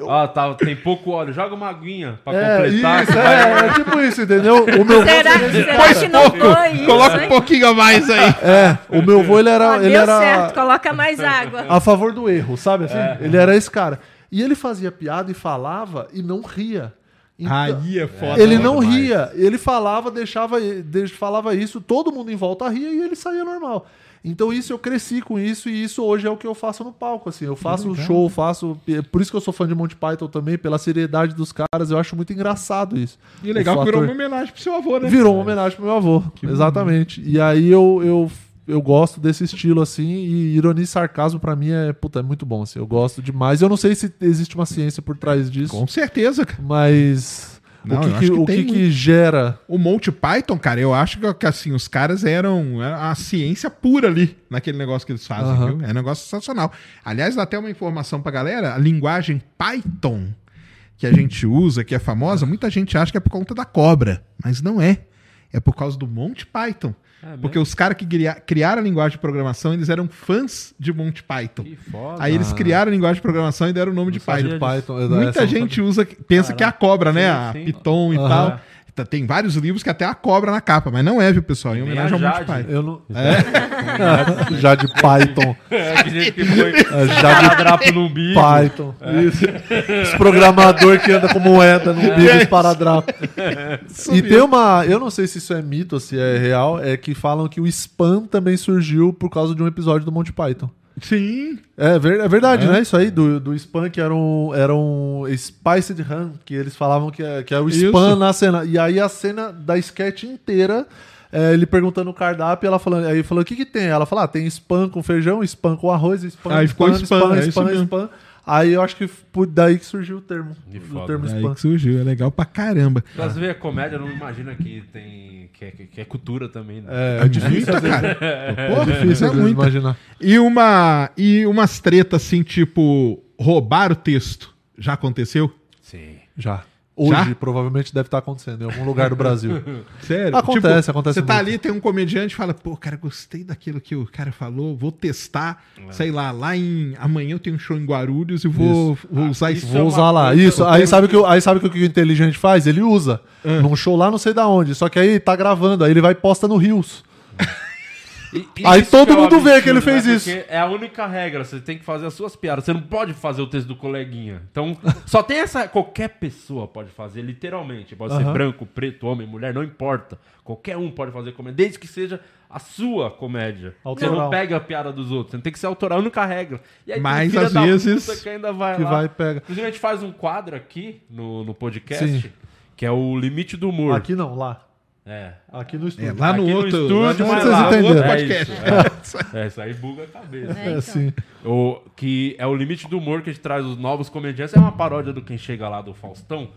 Ó, tá, tem pouco óleo, joga uma aguinha pra É, completar. isso, é, é tipo isso, entendeu? O meu Será, será que não foi isso, Coloca um hein? pouquinho a mais aí. é, o meu avô, ele era, ele deu era certo, coloca mais água. a favor do erro, sabe assim? Ele era esse cara. E ele fazia piada e falava e não ria. Então- Aí é foda. ele né? não demais. ria, ele falava, deixava, de- falava isso, todo mundo em volta ria e ele saía normal. Então isso eu cresci com isso e isso hoje é o que eu faço no palco, assim. Eu faço show, faço, por isso que eu sou fã de Monty Python também, pela seriedade dos caras, eu acho muito engraçado isso. E legal que virou fator- uma homenagem pro seu avô, né? Virou uma homenagem pro meu avô, exatamente. E aí eu, eu, eu gosto desse estilo assim e ironia e sarcasmo pra mim é, puta, é muito bom, assim. Eu gosto demais. Eu não sei se existe uma ciência por trás disso, Com certeza, cara. mas Não, o que, que- que o que, que gera O Monty Python, cara, eu acho que, assim, os caras eram a ciência pura ali, naquele negócio que eles fazem, Aham. viu? É um negócio sensacional. Aliás, dá até uma informação pra galera, a linguagem Python que a gente usa, que é famosa, muita gente acha que é por conta da cobra, mas não é. É por causa do Monty Python. É Porque os caras que cria- criaram a linguagem de programação, eles eram fãs de Monty Python. Que foda. Aí eles Ah. criaram a linguagem de programação e deram o nome de Não Python. Python. Muita não gente usa, pensa que é a cobra, né? Sim, A sim. Python e Aham. tal. Tá- tem vários livros que até a cobra na capa, mas não é, viu, pessoal? Em homenagem ao Monty Jade. Python. Eu não. É? Já de Python. É, que gente que foi É, Já de drapo no umbigo. Python. Isso. Os programador que anda com moeda no umbigo É. esparadrapo. E tem uma. Eu não sei se isso é mito ou se é real, é que falam que o spam também surgiu por causa de um episódio do Monty Python. Sim. É, ver- é verdade, né? Isso aí, do, do spam que era um, era um Spiced Ham, que eles falavam que é, que é o spam Isso. na cena. E aí a cena da sketch inteira, é, ele perguntando o cardápio, ela falando, aí falou, o que que tem? Ela falou, ah, tem spam com feijão, spam com arroz, spam, Aí ficou spam, spam, spam, é spam, spam. Aí eu acho que por daí que surgiu o termo. Que O termo É aí spam. que surgiu, é legal pra caramba. Vezes a comédia não imagina que tem. que é, que é cultura também, né? É, É difícil, cara. Pô, difícil é às vezes, muito. imaginar. E, uma, e umas tretas assim, tipo, roubar o texto. Já aconteceu? Sim. Já. Hoje Já? provavelmente deve estar acontecendo em algum lugar do Brasil. Sério? Acontece, Tipo, acontece Você tá muito. ali, tem um comediante e fala, pô, cara, gostei daquilo que o cara falou, vou testar, sei lá, lá em. Amanhã eu tenho um show em Guarulhos e vou, vou usar isso. isso Vou é usar lá. coisa- Isso. Aí sabe, que, o- aí sabe o que o inteligente faz? Ele usa. Num show lá, não sei da onde. Só que aí tá gravando. Aí ele vai e posta no Rios. E- e Aí isso todo é mundo vê que ele fez né? isso. Porque é a única regra, você tem que fazer as suas piadas. Você não pode fazer o texto do coleguinha. Então, só tem essa. Qualquer pessoa pode fazer, literalmente. Pode ser Aham. branco, preto, homem, mulher, não importa. Qualquer um pode fazer comédia, desde que seja a sua comédia. Você Autoral. não pega a piada dos outros. Você tem que ser autoral, a única regra. E aí tem Mas, filha às da vezes, puta que ainda vai Que lá. vai e pega. Inclusive, a gente faz um quadro aqui no, no podcast, Sim. que é o limite do humor. Aqui não, lá. É. Aqui no É, estúdio. lá no Aqui outro. estúdio, lá no mas vocês lá- outro entenderam. É podcast. isso, é. É, isso aí buga a cabeça. É, É, então. assim. O, que é o limite do humor que a gente traz os novos comediantes. É uma paródia do Quem Chega Lá do Faustão.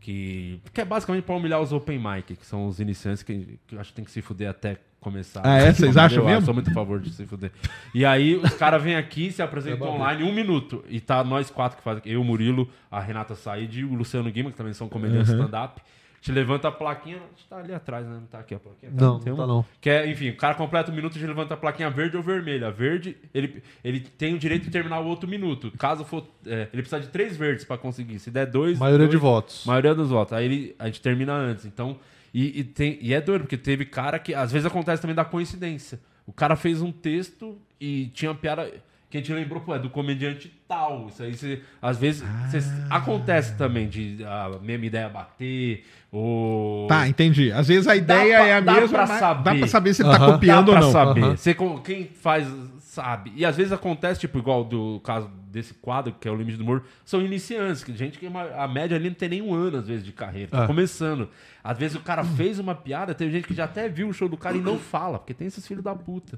Que, que é basicamente pra humilhar os open mic, que são os iniciantes que, que eu acho que tem que se fuder até começar. Ah, é? Vocês acham Eu mesmo? sou muito a favor de se fuder. E aí os caras vêm aqui, se apresentam online em um minuto. E tá nós quatro que fazem. Eu, o Murilo, a Renata Said e o Luciano Guima, que também são comediantes stand-up. Te levanta a plaquinha. Tá ali atrás, né? Não tá aqui a plaquinha. Tá, Não, tem não tá não. Que é, enfim, o cara completa o minuto e levanta a plaquinha verde ou vermelha. Verde, ele, ele tem o direito de terminar o outro minuto. Caso for. é, ele precisa de três verdes pra conseguir. Se der dois. Maioria dois, de votos. Maioria dos votos. Aí ele, a gente termina antes. Então. E, e tem, e é doido, porque teve cara que. Às vezes acontece também da coincidência. O cara fez um texto e tinha uma piada. Que a gente lembrou, pô, é do comediante tal. Isso aí, você- às vezes, você- acontece também de a mesma ideia bater, ou. Tá, entendi. Às vezes a ideia pra- é a dá mesma, pra mas saber. dá pra saber se ele tá Aham. copiando Dá ou pra não. saber. Aham. Você, com- quem faz, sabe. E às vezes acontece, tipo, igual do caso desse quadro, que é o Limite do Humor, são iniciantes, que gente que uma- a média ali não tem nem um ano, às vezes, de carreira. Tá É. começando. Às vezes o cara fez uma piada, tem gente que já até viu o show do cara e não fala, porque tem esses filhos da puta.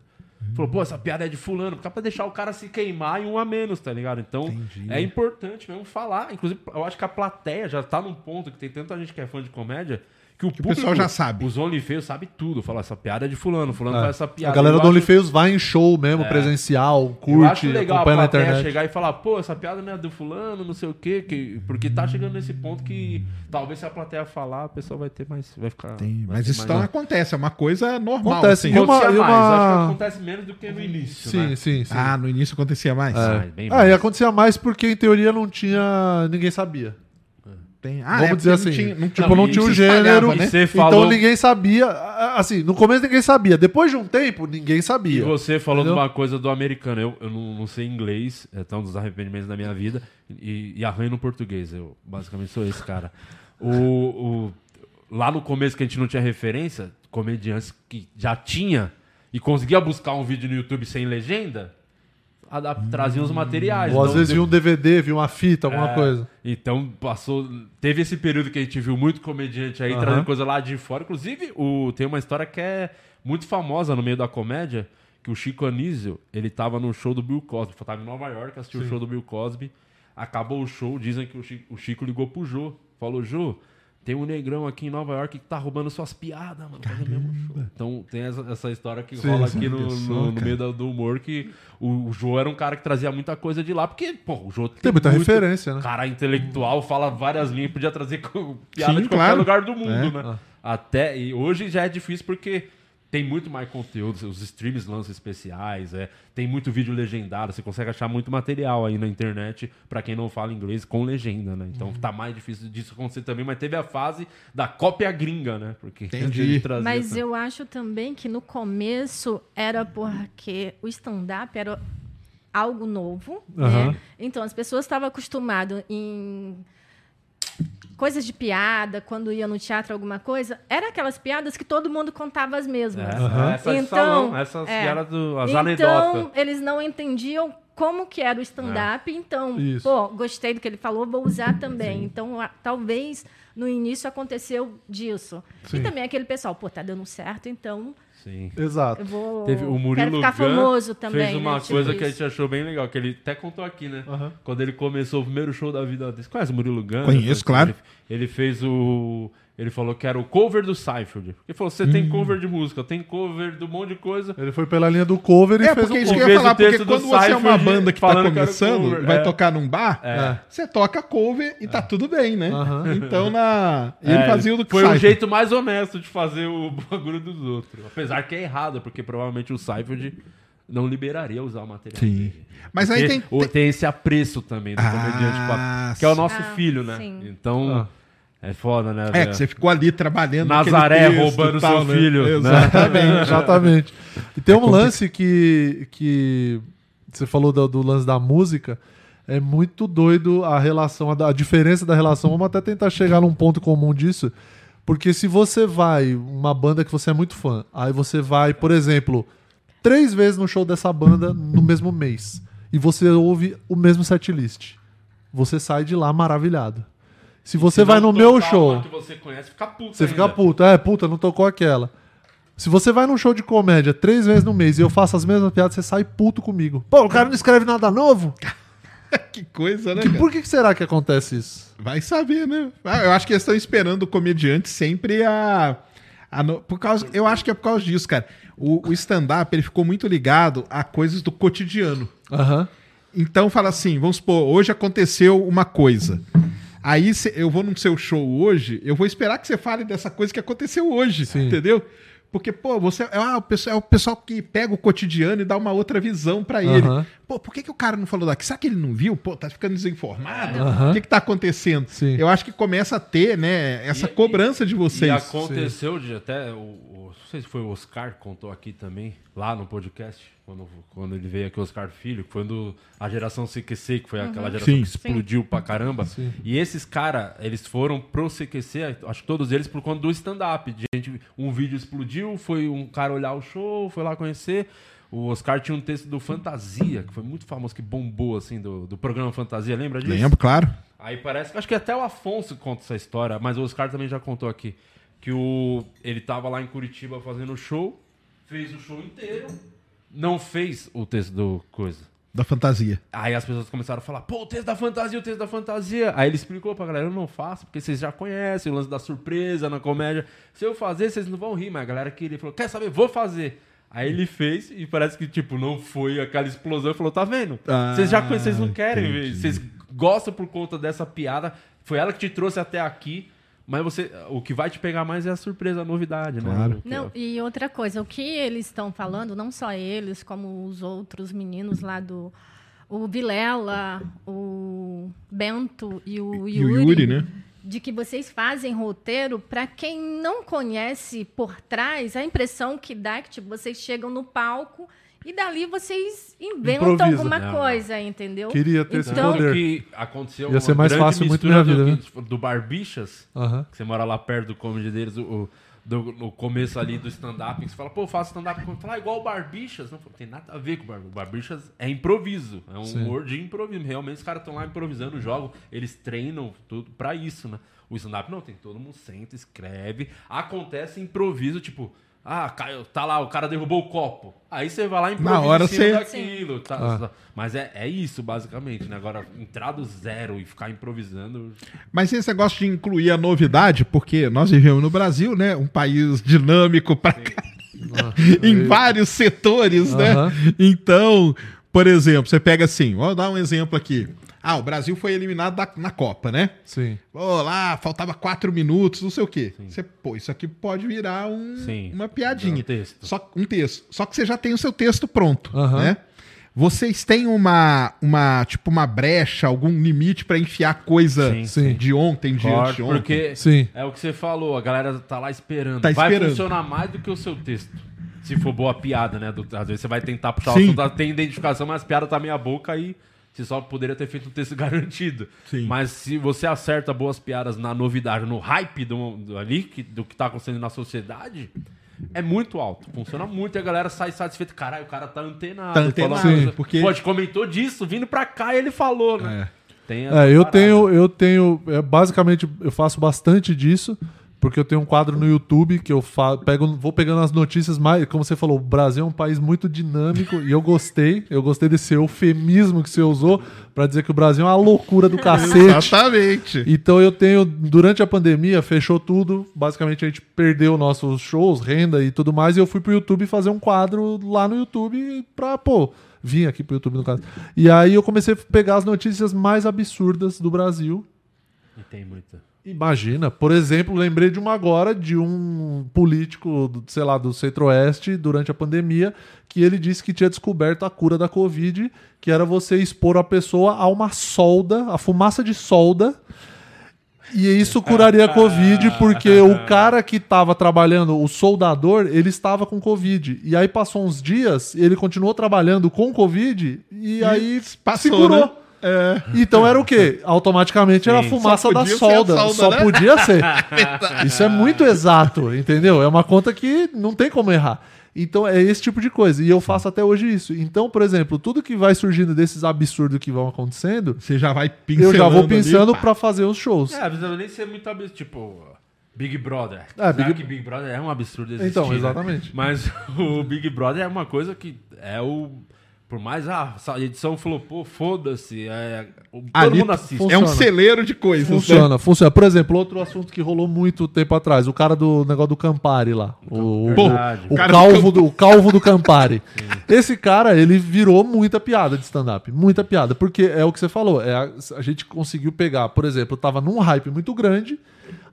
Falou, pô, essa piada é de fulano, porque é pra deixar o cara se queimar em um a menos, tá ligado? Então, é importante mesmo falar. Inclusive, eu acho que a plateia já tá num ponto que tem tanta gente que é fã de comédia que o, o pessoal já sabe. Os OnlyFans sabe tudo. Fala, essa piada é de fulano, fulano É. faz essa piada. A galera Eu do acho- OnlyFans vai em show mesmo, presencial, Eu curte, acho legal a acompanha na plateia internet. chegar e falar, pô, essa piada não é do fulano, não sei o quê, que... porque tá chegando nesse ponto que talvez se a plateia falar, a pessoa vai ter mais. Vai ficar. Tem, vai mas isso mais- não acontece, é uma coisa normal. Acontece, assim. uma- mais, uma- acho que acontece menos do que no início. Sim, né? sim, sim. Ah, no início acontecia mais. Ah, bem Ah, mais. e acontecia mais porque em teoria não tinha. ninguém sabia. Tem- Ah, Vamos é, dizer assim. não tinha- não tipo, não tinha um gênero. né? E Então falou- ninguém sabia. Assim, no começo ninguém sabia. Depois de um tempo, ninguém E sabia. você falou de uma coisa do americano. Eu, eu não, não sei inglês, é um dos arrependimentos da minha vida. E, e arranho no português. Eu basicamente sou esse cara. O, o- lá no começo que a gente não tinha referência, comediantes que já tinha e conseguia buscar um vídeo no YouTube sem legenda, adap- traziam os materiais. Ou às Então, vezes viu um DVD, viu uma fita, alguma é, coisa. Então passou. Teve esse período que a gente viu muito comediante aí Aham. trazendo coisa lá de fora. Inclusive, o, tem uma história que é muito famosa no meio da comédia. Que o Chico Anísio, ele tava no show do Bill Cosby. Tava em Nova York, assistiu o show do Bill Cosby. Acabou o show, dizem que o Chico, o Chico ligou pro Jô. Falou, Jô, tem um negrão aqui em Nova York que tá roubando suas piadas, mano. Então tem essa, essa história que Sim, rola aqui no, no- no meio do, humor que o, o Jô era um cara que trazia muita coisa de lá. Porque, pô, o Jô Tem muita muito- referência, né? cara intelectual, fala várias línguas, podia trazer piada Sim, de qualquer claro. lugar do mundo, É. né? Até, e hoje já é difícil porque tem muito mais conteúdo, os streams lançam especiais, é, tem muito vídeo legendado, você consegue achar muito material aí na internet para quem não fala inglês com legenda, né? Então tá mais difícil disso acontecer também, mas teve a fase da cópia gringa, né? Porque Entendi. trazia Mas essa- eu acho também que no começo era porque o stand-up era algo novo, Aham. né? Então as pessoas estavam acostumadas em coisas de piada, quando ia no teatro alguma coisa, era aquelas piadas que todo mundo contava as mesmas. É, Aham. Essa de Então, salão, essas é. piadas do, as então, anedotas. eles não entendiam como que era o stand-up, então, Isso. pô, gostei do que ele falou, vou usar também. Então, a- talvez no início aconteceu disso. Sim. E também aquele pessoal, pô, tá dando certo, então Sim. Exato. eu vou Teve o Murilo quero ficar Gun famoso também, fez uma né? Tipo coisa que a gente achou bem legal, que ele até contou aqui, né? Quando ele começou o primeiro show da vida dele. Você conhece o Murilo Gun? Conheço, claro. Ele, ele fez o... Ele falou que era o cover do Seinfeld. Ele falou, você Hum. tem cover de música, tem cover de um monte de coisa. Ele foi pela linha do cover e É, fez porque um isso que cover. eu ia falar, porque do quando você é uma banda que tá que começando, cover, vai é. tocar num bar, É. você toca cover e tá tudo bem, né? Então na. Ele É, fazia o do Foi o Seinfeld. jeito mais honesto de fazer o bagulho dos outros. Apesar que é errado, porque provavelmente o Seinfeld não liberaria usar o material Sim. dele. Mas aí tem. o- tem esse apreço também do Ah, comediante, pra- que é o nosso Ah, filho, né? sim. Então, é foda, né? É, que você ficou ali trabalhando. Nazaré texto roubando tal, seu né? filho, né? Exatamente. Exatamente. E tem um lance que, que você falou do, do lance da música. É muito doido a relação, a, a diferença da relação. Vamos até tentar chegar num ponto comum disso. Porque se você vai, uma banda que você é muito fã, aí você vai, por exemplo, três vezes no show dessa banda no mesmo mês. E você ouve o mesmo setlist. Você sai de lá maravilhado. Se você Se vai no meu show. que você conhece, fica puto Você ainda. fica puto. É, puta, não tocou aquela. Se você vai num show de comédia três vezes no mês e eu faço as mesmas piadas, você sai puto comigo. Pô, o cara não escreve nada novo? que coisa, né? Que- por que, será que acontece isso? Vai saber, né? Ah, Eu acho que eles estão esperando o comediante sempre a. a no- por causa, eu acho que é por causa disso, cara. O, o stand-up ele ficou muito ligado a coisas do cotidiano. Aham. Então fala assim, vamos supor, hoje aconteceu uma coisa. Aí cê- eu vou no seu show hoje, eu vou esperar que você fale dessa coisa que aconteceu hoje, Sim. entendeu? Porque, pô, você é, ah, o pessoal, é o pessoal que pega o cotidiano e dá uma outra visão pra ele. Pô, por que, que o cara não falou daqui? Será que ele não viu? Pô, tá ficando desinformado? Aham. O que, que tá acontecendo? Sim. Eu acho que começa a ter, né, essa E- cobrança de E vocês. aconteceu de até. O, sei se foi o Oscar que contou aqui também, lá no podcast, quando, quando ele veio aqui, o Oscar Filho, que foi do, a geração CQC, que foi aquela geração Sim. que explodiu pra caramba. Sim. E esses caras, eles foram pro CQC, acho que todos eles por conta do stand-up. Gente, um vídeo explodiu, foi um cara olhar o show, foi lá conhecer. O Oscar tinha um texto do Fantasia, que foi muito famoso, que bombou, assim, do, do programa Fantasia, lembra disso? Lembro, claro. Aí parece que acho que até o Afonso conta essa história, mas o Oscar também já contou aqui. Que o, ele tava lá em Curitiba fazendo o show, fez o show inteiro, não fez o texto do coisa. Da fantasia. Aí as pessoas começaram a falar, pô, o texto da fantasia, o texto da fantasia. Aí ele explicou pra galera, eu não faço, porque vocês já conhecem o lance da surpresa na comédia. Se eu fazer, vocês não vão rir, mas a galera queria. Ele falou, quer saber? Vou fazer. Aí ele fez e parece que, tipo, não foi aquela explosão. Ele falou, tá vendo? Ah, Vocês já conhecem, vocês não querem entendi. ver. Vocês gostam por conta dessa piada. Foi ela que te trouxe até aqui. Mas você, o que vai te pegar mais é a surpresa, a novidade, Claro. né? Não, e outra coisa, o que eles estão falando, não só eles, como os outros meninos lá do. O Vilela, o Bento e o E Yuri. o Yuri, né? De que vocês fazem roteiro, para quem não conhece por trás, a impressão que dá é que tipo, vocês chegam no palco e dali vocês inventam Improvisa. alguma Não, coisa, entendeu? Queria ter esse Então- poder. O que aconteceu Ia ser uma mais grande fácil muito mistura minha vida, do, do Barbichas, Aham. que você mora lá perto do comedy deles, o, o- do- no começo ali do stand-up, que você fala, pô, eu faço stand-up, você fala, ah, igual o Barbichas. Não, tem nada a ver com o Barbichas. O Barbichas é improviso, é um Sim. humor de improviso. Realmente os caras estão lá improvisando, jogam, eles treinam tudo pra isso, né? O stand-up não, tem todo mundo senta, escreve, acontece improviso, tipo... Ah, caiu, tá lá, o cara derrubou o copo. Aí você vai lá e improvisa Na hora você- daquilo. Tá, Ah. Mas é, é isso, basicamente, né? Agora, entrar do zero e ficar improvisando... Mas esse negócio de incluir a novidade, porque nós vivemos no Brasil, né? Um país dinâmico pra cá, em vários setores, né? Aham. Então, por exemplo, você pega assim, vou dar um exemplo aqui. Ah, o Brasil foi eliminado da- na Copa, né? Sim. Pô, lá, faltava quatro minutos, não sei o quê. Você, pô, isso aqui pode virar um- Sim. uma piadinha. Um texto. Só, um texto. Só que você já tem o seu texto pronto, né? Vocês têm uma, uma, tipo, uma brecha, algum limite pra enfiar coisa Sim, sim. de ontem, de Corte, anteontem? porque Sim. é o que você falou, a galera tá lá esperando. Tá vai esperando. funcionar mais do que o seu texto. Se for boa piada, né? Às vezes você vai tentar puxar o assunto, tem identificação, mas a piada tá meia boca aí. Você só poderia ter feito um texto garantido. Sim. Mas se você acerta boas piadas na novidade, no hype do, do ali, que, do que tá acontecendo na sociedade, é muito alto. Funciona muito e a galera sai satisfeita. Caralho, o cara tá antenado. Tá antenado, Sim, porque- Pô, a gente comentou disso, vindo pra cá ele falou, né? Essa É, eu parada. tenho, eu tenho, é, basicamente, eu faço bastante disso, porque eu tenho um quadro no YouTube que eu fa pego, vou pegando as notícias mais, como você falou, o Brasil é um país muito dinâmico e eu gostei, eu gostei desse eufemismo que você usou pra dizer que o Brasil é uma loucura do cacete. Exatamente. Então eu tenho, durante a pandemia, fechou tudo. Basicamente a gente perdeu nossos shows, renda e tudo mais. E eu fui pro YouTube fazer um quadro lá no YouTube pra, pô, vim aqui pro YouTube no caso. E aí eu comecei a pegar as notícias mais absurdas do Brasil. E tem muita. Imagina, por exemplo, lembrei de uma agora de um político, sei lá, do Centro-Oeste durante a pandemia, que ele disse que tinha descoberto a cura da Covid, que era você expor a pessoa a uma solda, a fumaça de solda, e isso curaria a Covid, porque o cara que estava trabalhando, o soldador, ele estava com Covid. E aí passou uns dias, ele continuou trabalhando com Covid, e, aí passou, se curou. né? É. Então era o quê? Automaticamente era a fumaça da solda. solda, Só né? podia ser. Isso é muito exato, entendeu? É uma conta que não tem como errar. Então é esse tipo de coisa. E eu faço até hoje isso. Então, por exemplo, tudo que vai surgindo desses absurdos que vão acontecendo, Você já vai pincelando eu já vou pensando pá. pra fazer os shows. É, precisa nem ser muito absurdo. Tipo, Big Brother. É, Big- que Big Brother é um absurdo existir, Então, né? exatamente. Mas o Big Brother é uma coisa que é o. Por mais ah, a edição falou, pô, foda-se. É, o- todo Ali mundo assiste. É um Funciona. celeiro de coisas. né? Funciona, funciona. Por exemplo, outro assunto que rolou muito tempo atrás, o cara do negócio do Campari lá. O, Verdade. o, cara calvo do, o calvo do Campari. Esse cara, ele virou muita piada de stand-up. Muita piada. Porque é o que você falou. É a, a gente conseguiu pegar, por exemplo, tava num hype muito grande,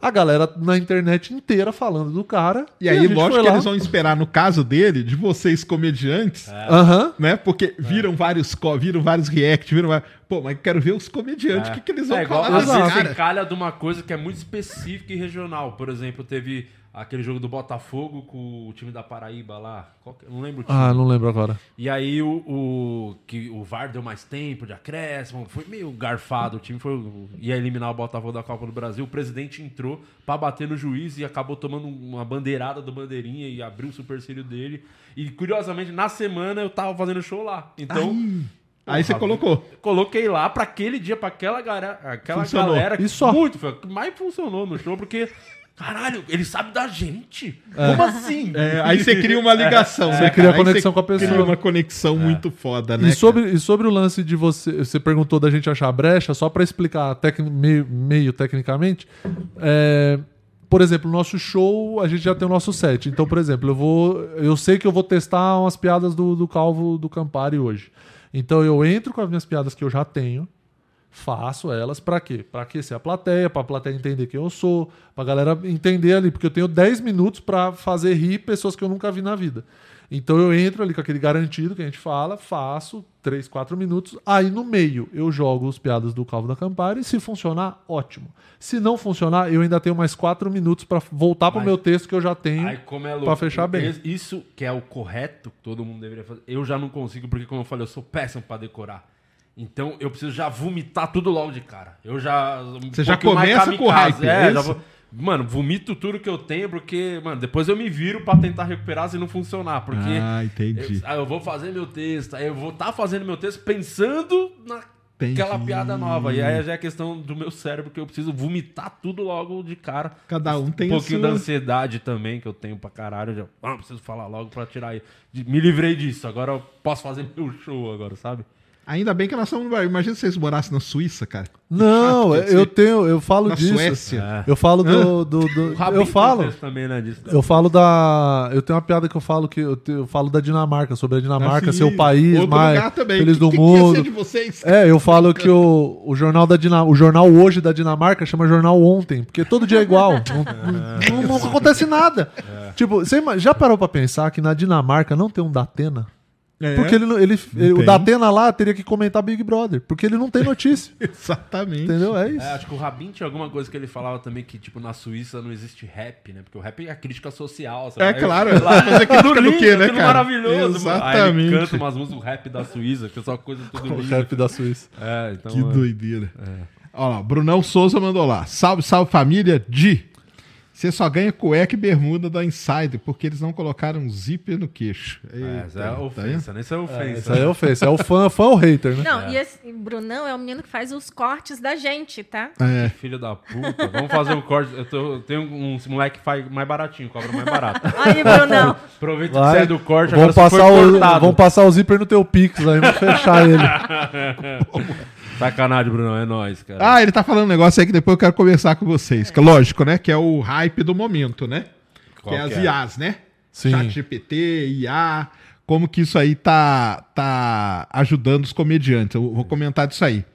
a galera na internet inteira falando do cara. E a aí, lógico que lá. eles vão esperar, no caso dele, de vocês comediantes, Aham. né? Porque viram vários co- viram vários react, viram vários... Pô, mas quero ver os comediantes, o que, que eles vão é, igual, falar às desse vezes cara. você calha de uma coisa que é muito específica e regional. Por exemplo, teve aquele jogo do Botafogo com o time da Paraíba lá. Que- não lembro o time. Ah, não lembro agora. E aí o, o- que o VAR deu mais tempo de acréscimo, foi meio garfado, o time foi ia eliminar o Botafogo da Copa do Brasil, o presidente entrou pra bater no juiz e acabou tomando uma bandeirada do bandeirinha e abriu o supercílio dele. E curiosamente na semana eu tava fazendo show lá. Então, Aí você colocou. Coloquei lá pra aquele dia, pra aquela, gara- aquela Funcionou. galera. Só? Muito, foi mais funcionou no show, porque. Caralho, ele sabe da gente. Como assim? É, aí você cria uma ligação, né, Você cria cara? Conexão com a pessoa. Cria uma conexão muito foda, né? E sobre, e sobre o lance de você. Você perguntou da gente achar brecha, só pra explicar tecni- meio, meio tecnicamente. é, por exemplo, no nosso show, a gente já tem o nosso set. Então, por exemplo, eu vou. Eu sei que eu vou testar umas piadas do, do Calvo do Campari hoje. Então eu entro com as minhas piadas que eu já tenho. Faço elas pra quê? Pra aquecer a plateia, pra plateia entender quem eu sou, pra galera entender ali, porque eu tenho 10 minutos pra fazer rir pessoas que eu nunca vi na vida. Então eu entro ali com aquele garantido que a gente fala, faço 3, 4 minutos, aí no meio eu jogo os piadas do Calvo da Campari, se funcionar, ótimo. Se não funcionar, eu ainda tenho mais 4 minutos pra voltar pro meu texto que eu já tenho. É pra fechar bem. Isso que é o correto, que todo mundo deveria fazer. Eu já não consigo, porque, como eu falei, eu sou péssimo pra decorar. Então eu preciso já vomitar tudo logo de cara. Eu já. um Você já começa com kamikaze. hype, É, é vou- Mano, vomito tudo que eu tenho, porque, mano, depois eu me viro pra tentar recuperar se não funcionar. Porque Ah, entendi. eu, aí eu vou fazer meu texto, aí eu vou estar fazendo meu texto pensando naquela piada nova. E aí já é questão do meu cérebro que eu preciso vomitar tudo logo de cara. Cada um tem um pouquinho sua- da ansiedade também que eu tenho pra caralho. Eu já, ah, preciso falar logo pra tirar aí. Me livrei disso, agora eu posso fazer meu show agora, sabe? Ainda bem que nós estamos no Brasil. Imagina se vocês morassem na Suíça, cara. Não, chato que eu tenho, eu falo Na disso. Suécia. É. Eu falo do, do, do- eu falo. também, né, disso. Eu falo da. Eu tenho uma piada que eu falo que eu, te- eu falo da Dinamarca, sobre a Dinamarca Assim, ser o país outro mais lugar também. feliz Que- do que que ia ser mundo. de vocês? É, eu falo que o, o jornal da Dina, o jornal hoje da Dinamarca chama jornal ontem, porque todo dia é igual. não, não- não acontece nada. Tipo, você já parou pra pensar que na Dinamarca não tem um Datena? É, Porque ele, não- ele, ele- o. Datena lá teria que comentar Big Brother, porque ele não tem notícia. Exatamente. entendeu? É isso. É, acho que o Rabin tinha alguma coisa que ele falava também que, tipo, na Suíça não existe rap, né? Porque o rap é a crítica social. sabe? É Aí claro, eu- é. Mas é crítica do quê, né, cara? maravilhoso. mano. Aí ele Exatamente. canta umas músicas do rap da Suíça, que é só coisa tudo O linda. rap da Suíça. É, então... Que é. doideira. Olha lá, Brunão Souza mandou lá. Salve, salve família. Di, você só ganha cueca e bermuda da Insider, porque eles não colocaram um zíper no queixo. É, Eita, isso é tá vendo? ofensa, né? Isso é É, ofensa. isso aí é ofensa. É o fã, fã ou hater, né? Não, e esse Brunão é o menino que faz os cortes da gente, tá? É. Filho da puta. Vamos fazer um corte. Eu, tô, eu tenho uns moleque que faz mais baratinho, cobra mais barato. Aí, Brunão. Aproveita que Vai. você é do corte, Vamos agora você passar, o, vamos passar o zíper no teu Pix aí, vamos fechar ele. Sacanagem, Bruno, é nóis, cara. Ah, ele tá falando um negócio aí que depois eu quero conversar com vocês. Que lógico, né? Que é o hype do momento, né? Qual que é as que é? IAs, né? Sim. Chat GPT, IA. Como que isso aí tá, tá ajudando os comediantes. Eu vou comentar disso aí.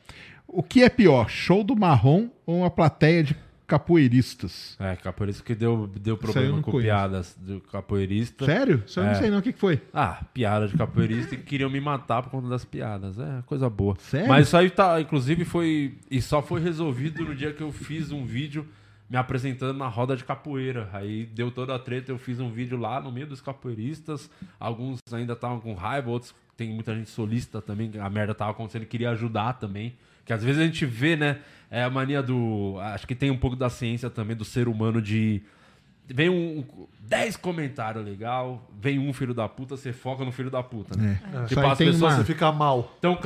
O que é pior, show do marrom ou uma plateia de capoeiristas? É, capoeirista que deu, deu problema com conheço. piadas do capoeirista. Sério? Isso eu não É. sei não o que, que foi. Ah, piada de capoeirista e queriam me matar por conta das piadas. É, coisa boa. Sério? Mas isso aí tá, inclusive, foi. E só foi resolvido no dia que eu fiz um vídeo me apresentando na roda de capoeira. Aí deu toda a treta, eu fiz um vídeo lá no meio dos capoeiristas. Alguns ainda estavam com raiva, outros tem muita gente solista também. A merda tava acontecendo queria ajudar também. Que às vezes a gente vê, né? É a mania do. Acho que tem um pouco da ciência também do ser humano de. Vem um, um 10 comentários legal, vem um filho da puta, você foca no filho da puta, né? Isso Tipo, aí as pessoas uma- Você fica mal. Isso aí é-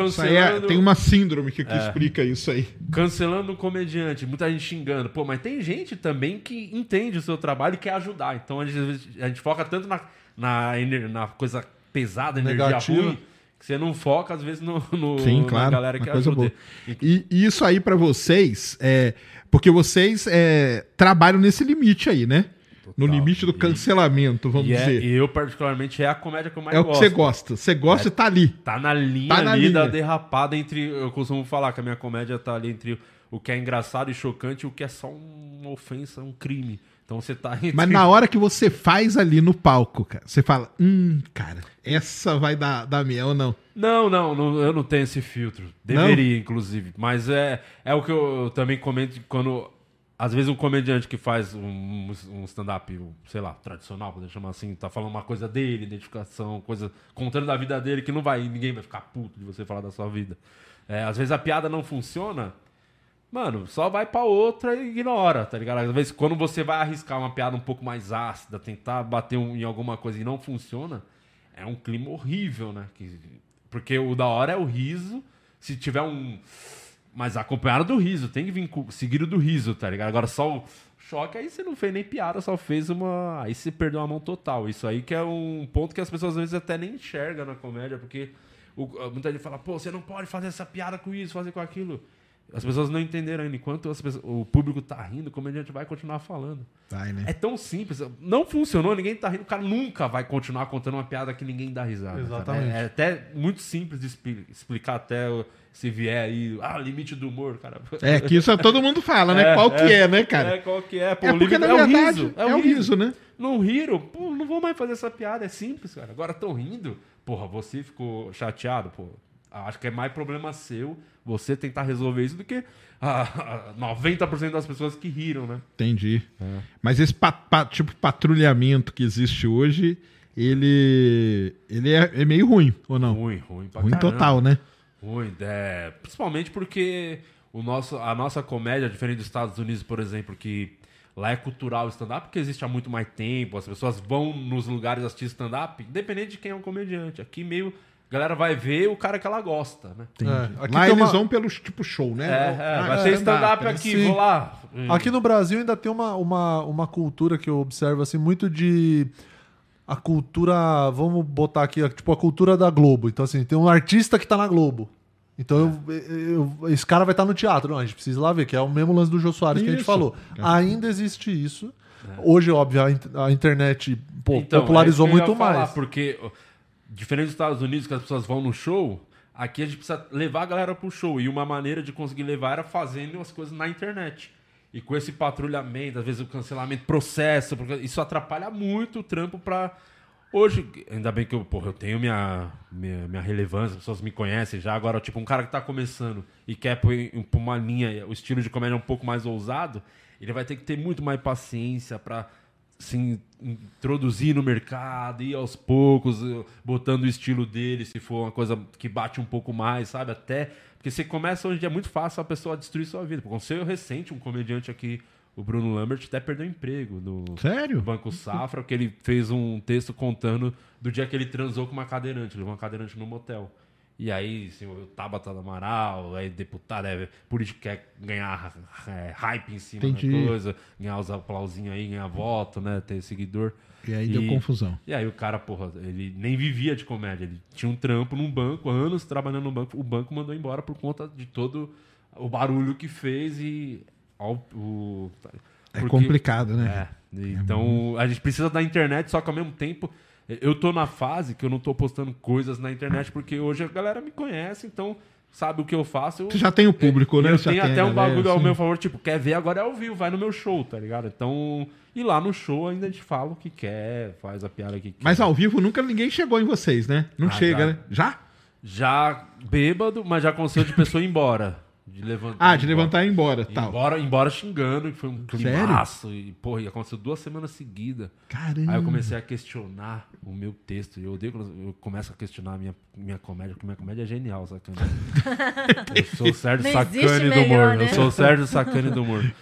cancelando, tem uma síndrome que, que É. explica isso aí. cancelando um comediante, muita gente xingando. Pô, mas tem gente também que entende o seu trabalho e quer ajudar. Então a gente, a gente foca tanto na, na, na coisa pesada, energia Negativa. ruim, você não foca, às vezes, no, no- Sim, na claro. galera uma que ajuda. boa. E, e isso aí pra vocês, é, porque vocês é, trabalham nesse limite aí, né? no limite do cancelamento, vamos E, é- dizer. e eu, particularmente, é a comédia que eu mais É o que gosto. você gosta. Você gosta e tá ali. Tá na linha Tá na ali da linha. derrapada entre. Eu costumo falar que a minha comédia tá ali entre o que é engraçado e chocante e o que é só uma ofensa, um crime. Então você tá entre. Mas na hora que você faz ali no palco, cara, você fala, hum, cara, essa vai dar, dar miel ou não? Não, não, não, eu não tenho esse filtro. Deveria, inclusive. Mas é, é o que eu, eu também comento quando. Às vezes um comediante que faz um, um stand-up, sei lá, tradicional, poder chamar assim, tá falando uma coisa dele, identificação, coisa. contando da vida dele, que não vai. ninguém vai ficar puto de você falar da sua vida. É, às vezes a piada não funciona. Mano, só vai pra outra e ignora, tá ligado? Às vezes, quando você vai arriscar uma piada um pouco mais ácida, tentar bater um- em alguma coisa e não funciona, é um clima horrível, né? Que- porque o da hora é o riso. Se tiver um. Mas acompanhado do riso, tem que vir seguido do riso, tá ligado? Agora só o choque, aí você não fez nem piada, só fez uma. Aí você perdeu a mão total. Isso aí que é um ponto que as pessoas às vezes até nem enxergam na comédia, porque o- muita gente fala, pô, você não pode fazer essa piada com isso, fazer com aquilo. As pessoas não entenderam ainda. Enquanto as pessoas- o público tá rindo, o comediante vai continuar falando. Vai, né? É tão simples. Não funcionou, ninguém tá rindo. O cara nunca vai continuar contando uma piada que ninguém dá risada. Exatamente. É, é até muito simples de expli- explicar até se vier aí. Ah, limite do humor, cara. É que isso todo mundo fala, né? Qual que é, né, cara? É, qual que é? Pô, É o porque, limite na é o verdade, riso. é o riso, né? Não riram, pô, não vou mais fazer essa piada. É simples, cara. Agora estão rindo. Porra, você ficou chateado, pô. Acho que é mais problema seu você tentar resolver isso do que ah, 90% das pessoas que riram, né? Entendi. É. Mas esse pa- pa- tipo patrulhamento que existe hoje, ele, ele é, é meio ruim, ou não? Ruim, ruim pra ruim caramba. total, né? Ruim, é, principalmente porque o nosso, a nossa comédia, diferente dos Estados Unidos, por exemplo, que lá é cultural o stand-up, porque existe há muito mais tempo, as pessoas vão nos lugares assistir stand-up, independente de quem é o comediante. Aqui meio, a galera vai ver o cara que ela gosta, né? É, aqui Lá tem eles uma- vão pelo tipo show, né? É, é, Ah, vai ter stand-up né? aqui, Sim. vou lá. Aqui no Brasil ainda tem uma, uma, uma cultura que eu observo assim, muito de. A cultura. Vamos botar aqui, tipo, a cultura da Globo. Então, assim, tem um artista que tá na Globo. Então eu- eu- esse cara vai estar no teatro. Não, a gente precisa ir lá ver, que é o mesmo lance do Jô Soares que a gente Isso. falou. Ainda existe isso. Hoje, óbvio, a, in- a internet pô, Então, popularizou é isso eu muito falar, mais. Porque, diferente dos Estados Unidos, que as pessoas vão no show, aqui a gente precisa levar a galera pro show. E uma maneira de conseguir levar era fazendo as coisas na internet. E com esse patrulhamento, às vezes o cancelamento, processo, isso atrapalha muito o trampo pra. Hoje, ainda bem que eu, porra, eu tenho minha, minha, minha relevância, as pessoas me conhecem já. Agora, tipo, um cara que tá começando e quer pôr uma linha, o estilo de comédia é um pouco mais ousado, ele vai ter que ter muito mais paciência pra se in- introduzir no mercado, ir aos poucos, eh, botando o estilo dele, se for uma coisa que bate um pouco mais, sabe? Até. Porque você começa hoje em dia é muito fácil a pessoa destruir sua vida. Aconteceu recente, um comediante aqui, o Bruno Lambert, até perdeu emprego no, Sério? no Banco Safra, porque ele fez um texto contando do dia que ele transou com uma cadeirante, levou uma cadeirante no motel. E aí, assim, o Tabata do Amaral, aí deputado, é, político quer ganhar é, hype em cima Entendi. da coisa, ganhar os aplausinhos aí, ganhar voto, né? Ter seguidor. E aí deu confusão. E aí o cara, porra, ele nem vivia de comédia. Ele tinha um trampo num banco, anos trabalhando no banco. O banco mandou embora por conta de todo o barulho que fez e. ao- o, É porque- complicado, né? é, então a gente precisa da internet, só que ao mesmo tempo eu tô na fase que eu não tô postando coisas na internet porque hoje a galera me conhece, então sabe o que eu faço. Eu, Você já tem o público, né? Eu Já tenho tem até a um galera, bagulho ao assim. meu favor, tipo, quer ver agora é ao vivo, vai no meu show, tá ligado? Então, e lá no show ainda a gente fala o que quer, faz a piada que quer. Mas ao vivo nunca ninguém chegou em vocês, né? Não Ah, chega, já. né? Já? Já bêbado, mas já aconteceu de pessoa ir embora. De levantar. Ah, de embora. levantar e ir embora, tal. Embora, embora xingando, que foi um Sério? climaço. E, porra, e aconteceu duas semanas seguidas. Caramba. Aí eu comecei a questionar o meu texto. E eu odeio quando eu começo a questionar a minha, minha comédia, porque minha comédia é genial, sacane. eu sou o Sérgio Não Sacane do melhor, humor. né? Eu sou o Sérgio Sacane do humor.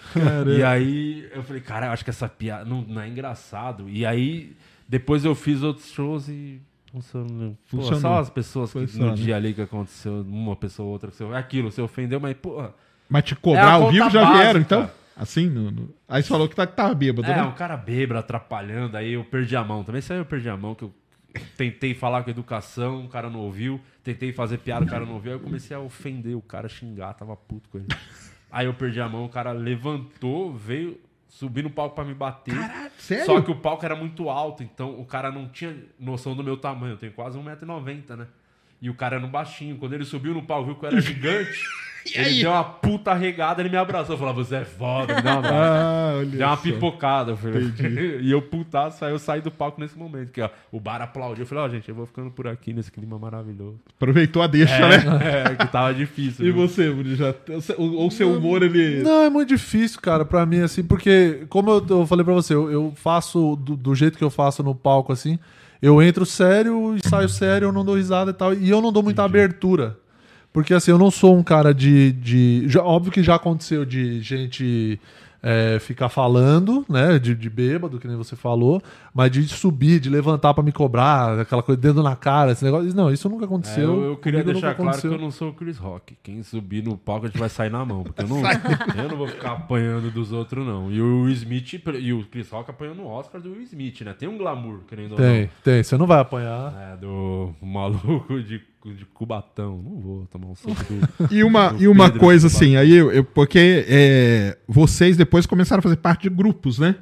E aí eu falei, cara, eu acho que essa piada não, não é engraçado. E aí depois eu fiz outros shows e. Funcionou. Pô, Funcionou. só as pessoas que Funciona. no dia ali que aconteceu, uma pessoa ou outra, que você, é aquilo, você ofendeu, mas, porra. Mas te É cobrar a ao vivo já básica. vieram, então? Assim? No, no- Aí você falou que tá, tava bêbado, É, né? um cara bêbado, atrapalhando, aí eu perdi a mão. Também aí eu perdi a mão, que eu tentei falar com educação, o cara não ouviu. Tentei fazer piada, o cara não ouviu. Aí eu comecei a ofender o cara, xingar, tava puto com ele. Aí eu perdi a mão, o cara levantou, veio subir no palco pra me bater. Caralho, sério? Só que o palco era muito alto, então o cara não tinha noção do meu tamanho. Eu tenho quase 1,90m, né? E o cara era no baixinho. Quando ele subiu no palco, viu que eu era gigante. ele deu uma puta regada, ele me abraçou. Falou, você é foda, me dá um abraço. Ah, Deu uma pipocada. Eu falei, e eu putaço, aí eu saí do palco nesse momento. Que, ó, o bar aplaudiu. Eu falei, ó, gente, eu vou ficando por aqui nesse clima maravilhoso. Aproveitou a deixa, né? É, que tava difícil. E viu? você, já... Ou ou seu humor, ele... Não, é muito difícil, cara, pra mim, assim, porque, como eu, eu falei pra você, eu, eu faço do, do jeito que eu faço no palco, assim, eu entro sério e saio sério, eu não dou risada e tal, e eu não dou muita abertura. Porque, assim, eu não sou um cara de. de já- óbvio que já aconteceu de gente é, ficar falando, né, de, de bêbado, que nem você falou, mas de subir, de levantar pra me cobrar, aquela coisa, dedo na cara, esse negócio. Não, isso nunca É, aconteceu. eu, eu queria comigo deixar claro que aconteceu. eu não sou o Chris Rock. Quem subir no palco a gente vai sair na mão. Porque eu não, eu não vou ficar apanhando dos outros, não. E o Will Smith e o Chris Rock apanhando o Oscar do Will Smith, né? Tem um glamour, querendo ou não. Tem, tem, você não vai apanhar. É, do maluco de, de Cubatão. Não vou tomar um soco do. E uma, e uma coisa assim, aí eu, eu- porque é, vocês depois começaram a fazer parte de grupos, né?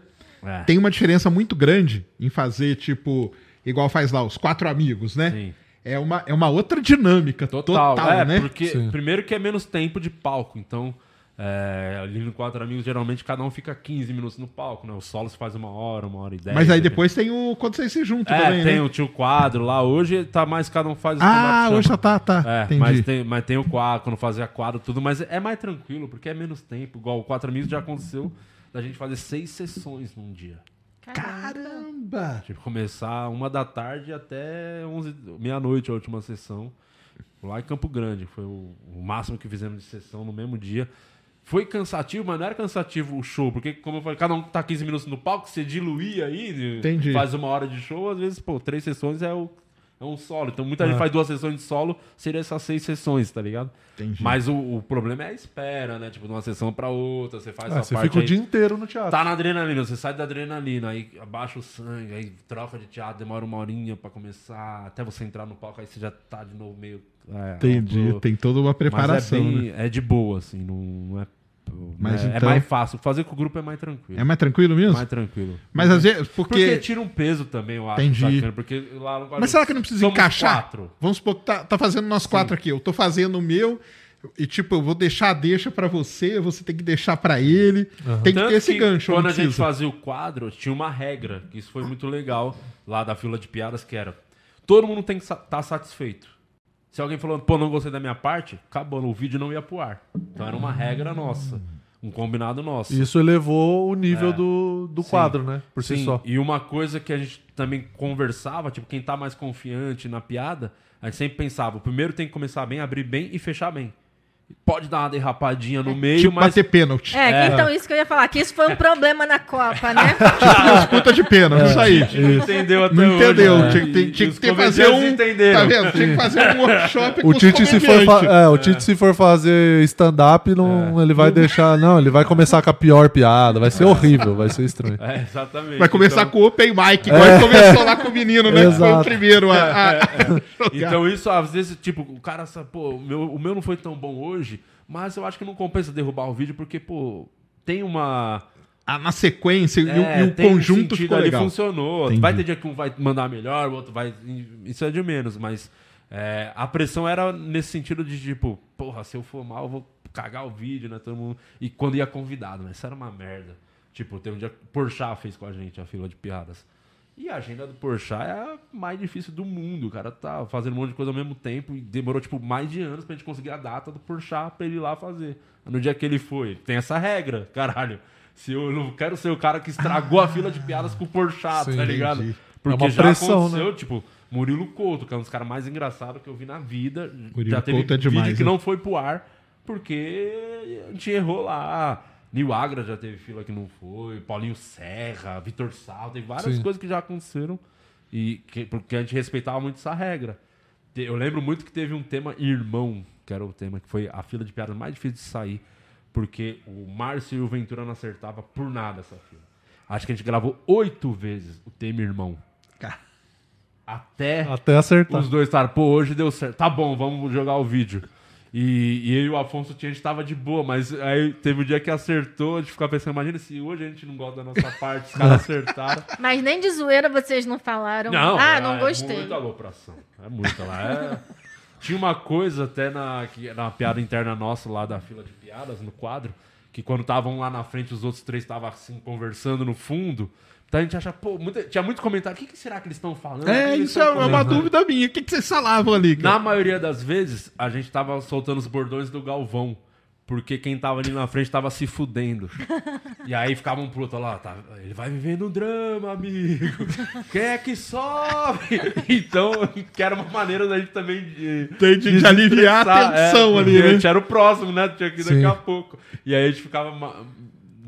É, Tem uma diferença muito grande em fazer, tipo, igual faz lá, os quatro amigos, né? Sim. É uma, é uma outra dinâmica Total, total, é, né? porque Sim. primeiro que é menos tempo de palco, então é, ali no Quatro Amigos geralmente cada um fica 15 minutos no palco, né? O solo se faz uma hora, uma hora e dez. Mas aí depois tem o. Quando vocês se juntam É, também, tem né? o tio quadro lá, hoje tá mais cada um faz o Ah, hoje já tá, tá. É, entendi. mas tem, mas tem o quadro, quando fazia quadro, tudo, mas é mais tranquilo, porque é menos tempo. Igual o Quatro Amigos já aconteceu da gente fazer seis sessões num dia. Caramba! Tipo, começar uma da tarde até 11, meia-noite a última sessão. Lá em Campo Grande. Foi o, o máximo que fizemos de sessão no mesmo dia. Foi cansativo, mas não era cansativo o show, porque, como eu falei, cada um tá 15 minutos no palco, você diluir aí, Entendi. faz uma hora de show, às vezes, pô, três sessões é, o, é um solo. Então muita É. gente faz duas sessões de solo, seria essas seis sessões, tá ligado? Entendi. Mas o, o problema é a espera, né? Tipo, de uma sessão pra outra, você faz Ah, você fica o aí. dia inteiro no teatro. Tá na adrenalina, você sai da adrenalina, aí abaixa o sangue, aí troca de teatro, demora uma horinha pra começar, até você entrar no palco, aí você já tá de novo meio É, Entendi. Tem toda uma mas preparação. é, né? bem, é de boa, assim, não, não é. Mas é, é então- mais fácil. Fazer com o grupo é mais tranquilo. É mais tranquilo mesmo? mais tranquilo. Mas às vezes, Porque... porque. tira um peso também, eu acho. Entendi. Bacana, porque lá no Mas será que não precisa encaixar? Quatro. Vamos supor que tá, tá fazendo nós quatro aqui. Eu tô fazendo o meu. E tipo, eu vou deixar a deixa pra você, você tem que deixar pra ele. Tem que Tanto ter esse que gancho. Quando a gente fazia o quadro, tinha uma regra, que isso foi muito legal, lá da fila de piadas, que era: todo mundo tem que estar satisfeito. Se alguém falou, pô, não gostei da minha parte, acabou, o vídeo não ia pro ar. Então era uma regra nossa, um combinado nosso. Isso elevou o nível É. do, do Sim. quadro, né? Por si Sim, só. E uma coisa que a gente também conversava, tipo, quem tá mais confiante na piada, a gente sempre pensava, o primeiro tem que começar bem, abrir bem e fechar bem. Pode dar uma derrapadinha no meio, Tipo, mas bater pênalti. É, que então isso que eu ia falar, que isso foi um problema na Copa, né? Disputa de pênalti, isso aí. não entendeu até Não hoje, entendeu. né? Tinha, que- tem- tinha que fazer um. entenderam. Tá vendo? Tinha que fazer um workshop com O os Tite, se for, é, o Tite, se for fazer stand-up, não, ele vai deixar. Não, ele vai começar com a pior piada. Vai ser horrível, vai ser estranho. É, exatamente. Vai começar Então- com o Open Mic, igual ele começou lá com o menino, né? Que foi o Exato. primeiro a. Então isso, às vezes, tipo, o cara, pô, o meu, o meu não foi tão bom hoje, mas eu acho que não compensa derrubar o vídeo, porque, pô, tem uma... Ah, na sequência e o- é, e o um conjunto sentido ficou legal. funcionou. Entendi. Vai ter dia que um vai mandar melhor, o outro vai... Isso é de menos, mas é, a pressão era nesse sentido de, tipo, porra, se eu for mal, eu vou cagar o vídeo, né? Todo mundo... E quando ia convidado, né? Isso era uma merda. Tipo, tem um dia que Porchat fez com a gente a fila de piadas. E a agenda do Porchat é a mais difícil do mundo. O cara tá fazendo um monte de coisa ao mesmo tempo e demorou, tipo, mais de anos pra gente conseguir a data do Porchat pra ele ir lá fazer. No dia que ele foi. Tem essa regra, caralho. Se eu não quero ser o cara que estragou a fila de piadas com o Porchat, Sim, tá ligado? entendi. Porque É uma já pressão, aconteceu, tipo, Murilo Couto, que é um dos caras mais engraçados que eu vi na vida. Murilo já teve Couto é demais, vídeo que né? não foi pro ar porque a gente errou lá. Nil Agra já teve fila que não foi, Paulinho Serra, Vitor Sal, teve várias Sim. coisas que já aconteceram e que, porque a gente respeitava muito essa regra. Eu lembro muito que teve um tema irmão, que era o tema que foi a fila de piadas mais difícil de sair, porque o Márcio e o Ventura não acertava por nada essa fila. Acho que a gente gravou oito vezes o tema irmão. Até Até acertar. os dois estavam, pô, hoje deu certo. Tá bom, vamos jogar o vídeo. E, e eu e o Afonso tinha, a gente tava de boa, mas aí teve um dia que acertou, a gente ficava pensando, imagina se hoje a gente não gosta da nossa parte, os caras acertaram. Mas nem de zoeira vocês não falaram. Não, ah, é- não É gostei. muita alopração. É muita lá. É... Tinha uma coisa até na, que, na piada interna nossa lá da fila de piadas, no quadro, que quando estavam lá na frente, os outros três estavam assim, conversando no fundo. Então a gente acha, pô, muita- tinha muito comentário. O que, que será que eles estão falando? É, isso é uma comentando?" dúvida minha. O que, que vocês falavam ali? cara? Na maioria das vezes, a gente tava soltando os bordões do Galvão. Porque quem tava ali na frente tava se fudendo. E aí ficava um pro outro lá, tá, ele vai vivendo um drama, amigo. Quem é que sobe? Então, que era uma maneira da gente também de, De- de- de aliviar a tensão É, ali, né? A gente era o próximo, né? Tinha que ir daqui Sim. a pouco. E aí a gente ficava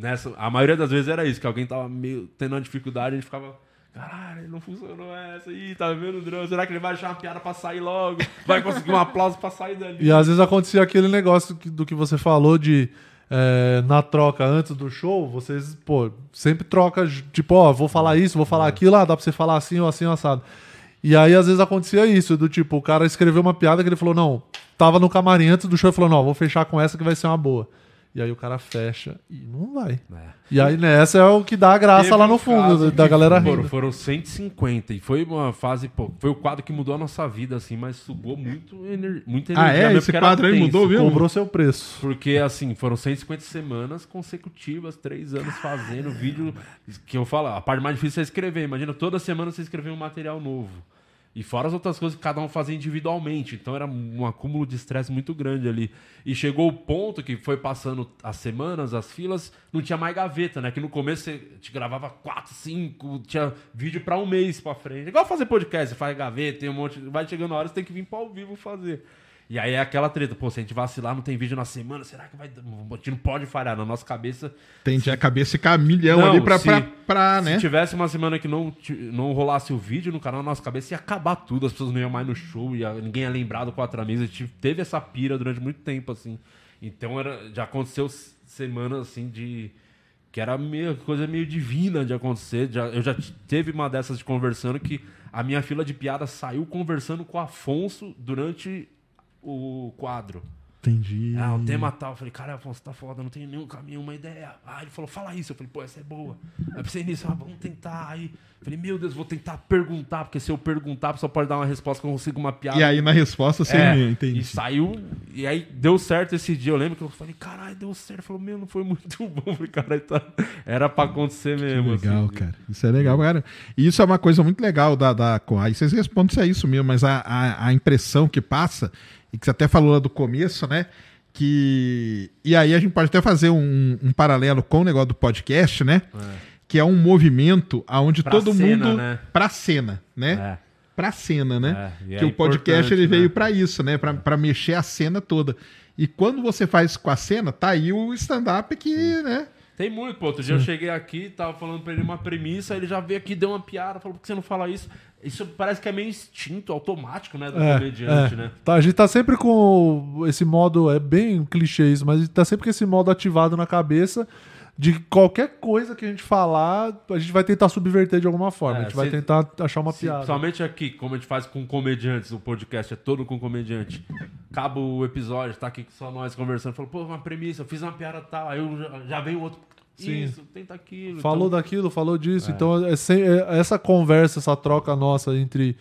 nessa. A maioria das vezes era isso, que alguém tava meio tendo uma dificuldade, a gente ficava. Caralho, não funcionou essa aí, tá vendo o drama? Será que ele vai achar uma piada pra sair logo? Vai conseguir um aplauso pra sair dali? E às vezes acontecia aquele negócio do que você falou de é, na troca antes do show, vocês, pô, sempre troca, tipo, ó, vou falar isso, vou falar aquilo, ah, dá pra você falar assim ou assim, assado. E aí, às vezes, acontecia isso, do tipo, o cara escreveu uma piada que ele falou, não, tava no camarim antes do show e falou, não, vou fechar com essa que vai ser uma boa. E aí o cara fecha e não vai. É. E aí nessa é o que dá a graça Teve lá no fundo, da galera foram, rindo. foram 150 e foi uma fase, pô, foi o quadro que mudou a nossa vida, assim, mas sugou muito, ener muita Ah, energia. é? mesmo, Esse quadro aí tenso. mudou, viu? Cobrou seu preço. Porque, assim, foram 150 semanas consecutivas, três anos fazendo vídeo. Que eu falo, a parte mais difícil é escrever. Imagina, toda semana você escrever um material novo. E fora as outras coisas que cada um fazia individualmente. Então era um acúmulo de estresse muito grande ali. E chegou o ponto que foi passando as semanas, as filas, não tinha mais gaveta, né? Que no começo você te gravava quatro, cinco, tinha vídeo pra um mês pra frente. Igual fazer podcast, você faz gaveta, tem um monte. Vai chegando a hora, você tem que vir pra ao vivo fazer. E aí é aquela treta, pô, se a gente vacilar, não tem vídeo na semana, será que vai. A gente não pode falhar. Na nossa cabeça, Tende a cabeça ficar milhão Não, ali pra, se- pra, pra, né? se tivesse uma semana que não, não rolasse o vídeo no canal, na nossa cabeça ia acabar tudo, as pessoas não iam mais no show, ia, ninguém ia lembrar do Quatro Amigos. A gente teve essa pira durante muito tempo, assim. Então era, já aconteceu semanas assim de. Que era meio, coisa meio divina de acontecer. Já, eu já teve uma dessas de conversando que a minha fila de piada saiu conversando com o Afonso durante o quadro. Entendi. Ah, o tema tal. Eu falei, cara, Afonso, tá foda, não tem nenhum caminho, uma ideia. Ah, ele falou, fala isso. Eu falei, pô, essa é boa. Aí pensei nisso, ah, vamos tentar. Aí falei, meu Deus, vou tentar perguntar, porque se eu perguntar, só pode dar uma resposta que eu consigo uma piada. E aí na resposta você É, me entendi. E saiu. E aí deu certo esse dia. Eu lembro que eu falei, caralho, deu certo. Falou, meu, não foi muito bom. Eu falei, caralho, tá... era pra acontecer mesmo. Legal, assim. cara. Isso é legal, cara. E isso é uma coisa muito legal da. da aí vocês respondem se é isso mesmo, mas a, a, a impressão que passa, e que você até falou lá do começo, né? Que. E aí a gente pode até fazer um, um paralelo com o negócio do podcast, né? Que é um movimento aonde Pra todo cena, mundo. né? Pra cena, né? É. Pra cena, né? É, que é o podcast ele veio né? pra isso, né? Pra, pra mexer a cena toda. E quando você faz com a cena, tá aí o stand-up que, né? Tem muito, pô. Outro dia eu cheguei aqui, tava falando pra ele uma premissa, ele já veio aqui, deu uma piada, falou, por que você não fala isso? Isso parece que é meio instinto, automático, né, do comediante, é. né? Tá, a gente tá sempre com esse modo, é bem clichê isso, mas a gente tá sempre com esse modo ativado na cabeça de qualquer coisa que a gente falar, a gente vai tentar subverter de alguma forma. É, a gente vai se- tentar achar uma Se- piada. Somente aqui, como a gente faz com comediantes, o podcast é todo com comediante. Acaba o episódio, tá aqui só nós conversando, falou, pô, uma premissa, eu fiz uma piada tal, aí eu já, já vem o outro, Sim. isso, tenta aquilo. Falou então, daquilo, falou disso. Então, é sem- é- essa conversa, essa troca nossa entre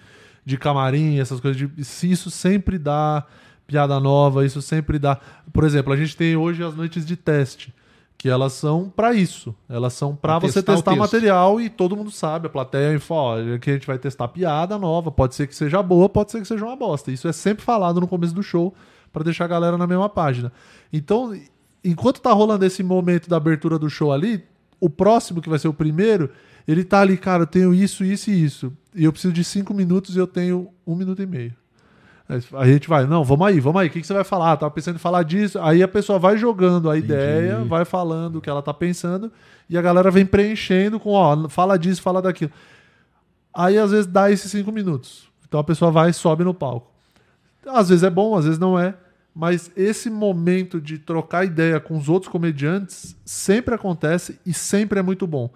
de camarim, essas coisas, de, isso sempre dá piada nova, isso sempre dá. Por exemplo, a gente tem hoje as noites de teste, que elas são pra isso. Elas são pra Pra você testar testar material e todo mundo sabe, a plateia fala, ó, que a gente vai testar piada nova, pode ser que seja boa, pode ser que seja uma bosta. Isso é sempre falado no começo do show pra deixar a galera na mesma página. Então, enquanto tá rolando esse momento da abertura do show ali, o próximo, que vai ser o primeiro, ele tá ali, cara, eu tenho isso, isso e isso. E eu preciso de cinco minutos e eu tenho um minuto e meio. Aí A gente vai, não, vamos aí, vamos aí, o que, que você vai falar? Tava pensando em falar disso. Aí a pessoa vai jogando a ideia, vai falando o que ela tá pensando, e a galera vem preenchendo com, ó, fala disso, fala daquilo. Aí às vezes dá esses cinco minutos. Então a pessoa vai e sobe no palco. Às vezes é bom, às vezes não é. Mas esse momento de trocar ideia com os outros comediantes sempre acontece e sempre é muito bom.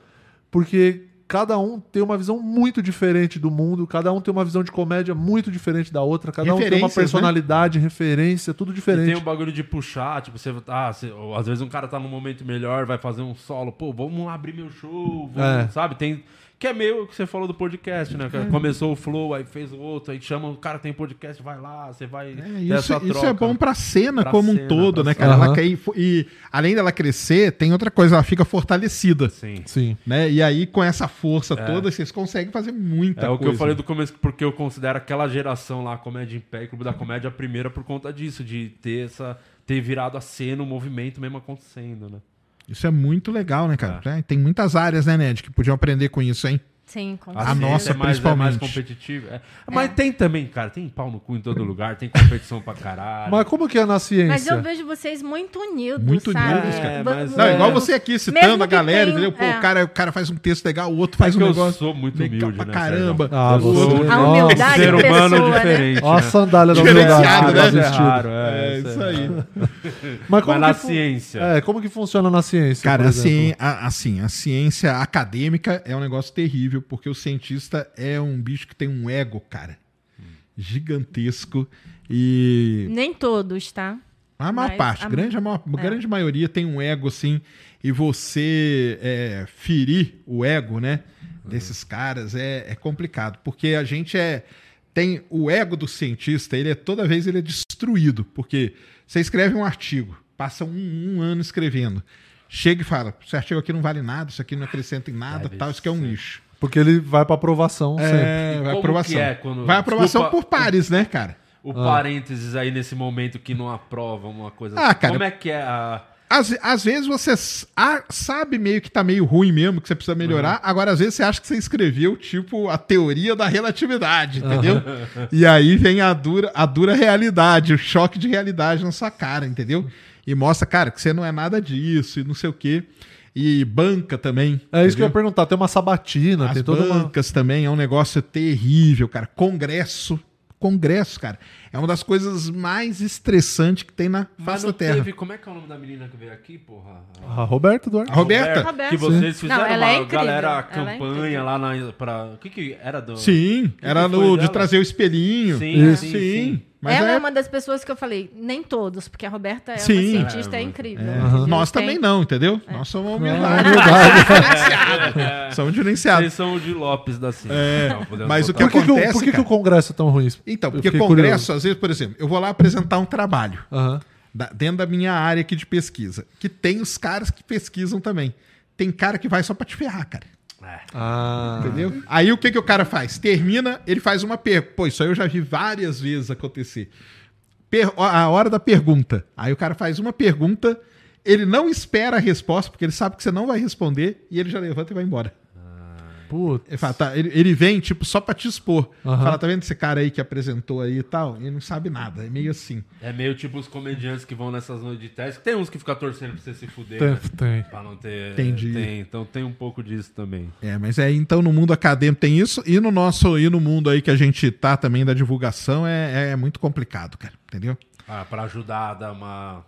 Porque cada um tem uma visão muito diferente do mundo, cada um tem uma visão de comédia muito diferente da outra, cada um tem uma né? personalidade, referência, tudo E diferente. tem um bagulho de puxar, tipo, você. Ah, você- às vezes um cara tá num momento melhor, vai fazer um solo, pô, vamos abrir meu show, vamos, É. sabe? Tem. Que é meio o que você falou do podcast, né? Uhum. Começou o Flow, aí fez o outro, aí chama o cara tem podcast, vai lá, você vai. É, isso, essa isso é bom pra cena Pra como um cena, todo, pra né, cara? Ela quer ir- e além dela crescer, tem outra coisa, ela fica fortalecida. Sim. Sim. Né? E aí, com essa força toda, vocês conseguem fazer muita É coisa. o que eu falei do começo, porque eu considero aquela geração lá, Comédia em Pé e Clube da Comédia, a primeira por conta disso, de ter essa. ter virado a cena, o movimento mesmo acontecendo, né? Isso é muito legal, né, cara? É, Tem muitas áreas, né, Ned, que podiam aprender com isso, hein? Sim, com A ciência nossa, é mais, é mais principalmente. competitiva. É. Mas tem também, cara, tem pau no cu em todo lugar, tem competição pra caralho. Mas como que é na ciência? Mas eu vejo vocês muito unidos, Muito sabe? unidos, cara. É, mas- Não, É. igual você aqui citando Mesmo a galera, tenha- entendeu? Pô, é. o, cara, o cara faz um texto legal, o outro faz É um que eu negócio. sou muito humilde, pra né, caramba. Ah, O você- A humildade ser humano pessoa, né? diferente. Ó a né? sandália da Diferenciado, humildade né? é raro, É, é, isso é aí. Mas como na ciência. É, como que funciona na ciência? Cara, assim, a, assim, a ciência acadêmica é um negócio terrível, porque o cientista é um bicho que tem um ego, cara, gigantesco. E Nem todos, tá? a maior Mas parte, a- grande, a maior, é. grande maioria tem um ego, assim, e você é, ferir o ego, né, desses caras é, é complicado, porque a gente é tem o ego do cientista, ele é toda vez ele é destruído, porque você escreve um artigo, passa um, um ano escrevendo, chega e fala, esse artigo aqui não vale nada, isso aqui não acrescenta em nada, Deve tal, isso aqui é um lixo. Porque ele vai pra aprovação sempre. É, vai como aprovação. que é quando- Vai aprovação Desculpa, por pares, né, cara? O parênteses aí nesse momento que não aprova uma coisa Ah, cara. Como é que é a. Às, às vezes você ah, sabe meio que tá meio ruim mesmo, que você precisa melhorar. Agora, às vezes você acha que você escreveu, tipo, a teoria da relatividade, entendeu? E aí vem a dura, a dura realidade, o choque de realidade na sua cara, entendeu? E mostra, cara, que você não é nada disso e não sei o quê. E banca também. É isso que eu ia perguntar. Tem uma sabatina, As tem toda uma. bancas também é um negócio terrível, cara. Congresso. Congresso, cara. É uma das coisas mais estressantes que tem na face da Terra. teve. Como é que é o nome da menina que veio aqui, porra? A- A Roberto Duarte. A Roberta? Roberta. Que vocês Sim. fizeram Não, ela uma é galera ela é campanha incrível. lá na. Pra... O que que era do. Sim, que era foi no de dela? trazer o espelhinho. Sim, sim, Sim. sim. Mas ela é... é- uma das pessoas que eu falei, nem todos, porque a Roberta é Sim. uma cientista É, incrível. É, entendeu? Nós Tem- também não, entendeu? Nós somos é humildade. verdade. Somos diferenciados. Vocês são o de Lopes da ciência. É, Não, mas o que, que o- acontece, por que, que o Congresso é tão ruim? Então, porque fiquei congresso, curioso. às vezes, por exemplo, eu vou lá apresentar um trabalho Aham. da- dentro da minha área aqui de pesquisa, que tem os caras que pesquisam também. Tem cara que vai só pra te ferrar, cara. É. Ah. Entendeu? Aí o que, que o cara faz? Termina, ele faz uma pergunta. Pô, isso aí eu já vi várias vezes acontecer. Per- a hora da pergunta. Aí o cara faz uma pergunta, ele não espera a resposta, porque ele sabe que você não vai responder, e ele já levanta e vai embora. Putz. Ele, fala, tá, ele, ele vem, tipo, só pra te expor. Aham. Fala, tá vendo esse cara aí que apresentou aí e tal? Ele não sabe nada. É meio assim. É meio tipo os comediantes que vão nessas noites de teste. Tem uns que ficam torcendo pra você se fuder. Tem, né? tem. Pra não ter. Entendi. Tem, então tem um pouco disso também. É, mas é então no mundo acadêmico tem isso, e no nosso, e no mundo aí que a gente tá também da divulgação é, é muito complicado, cara. Entendeu? Ah, pra ajudar a dar uma.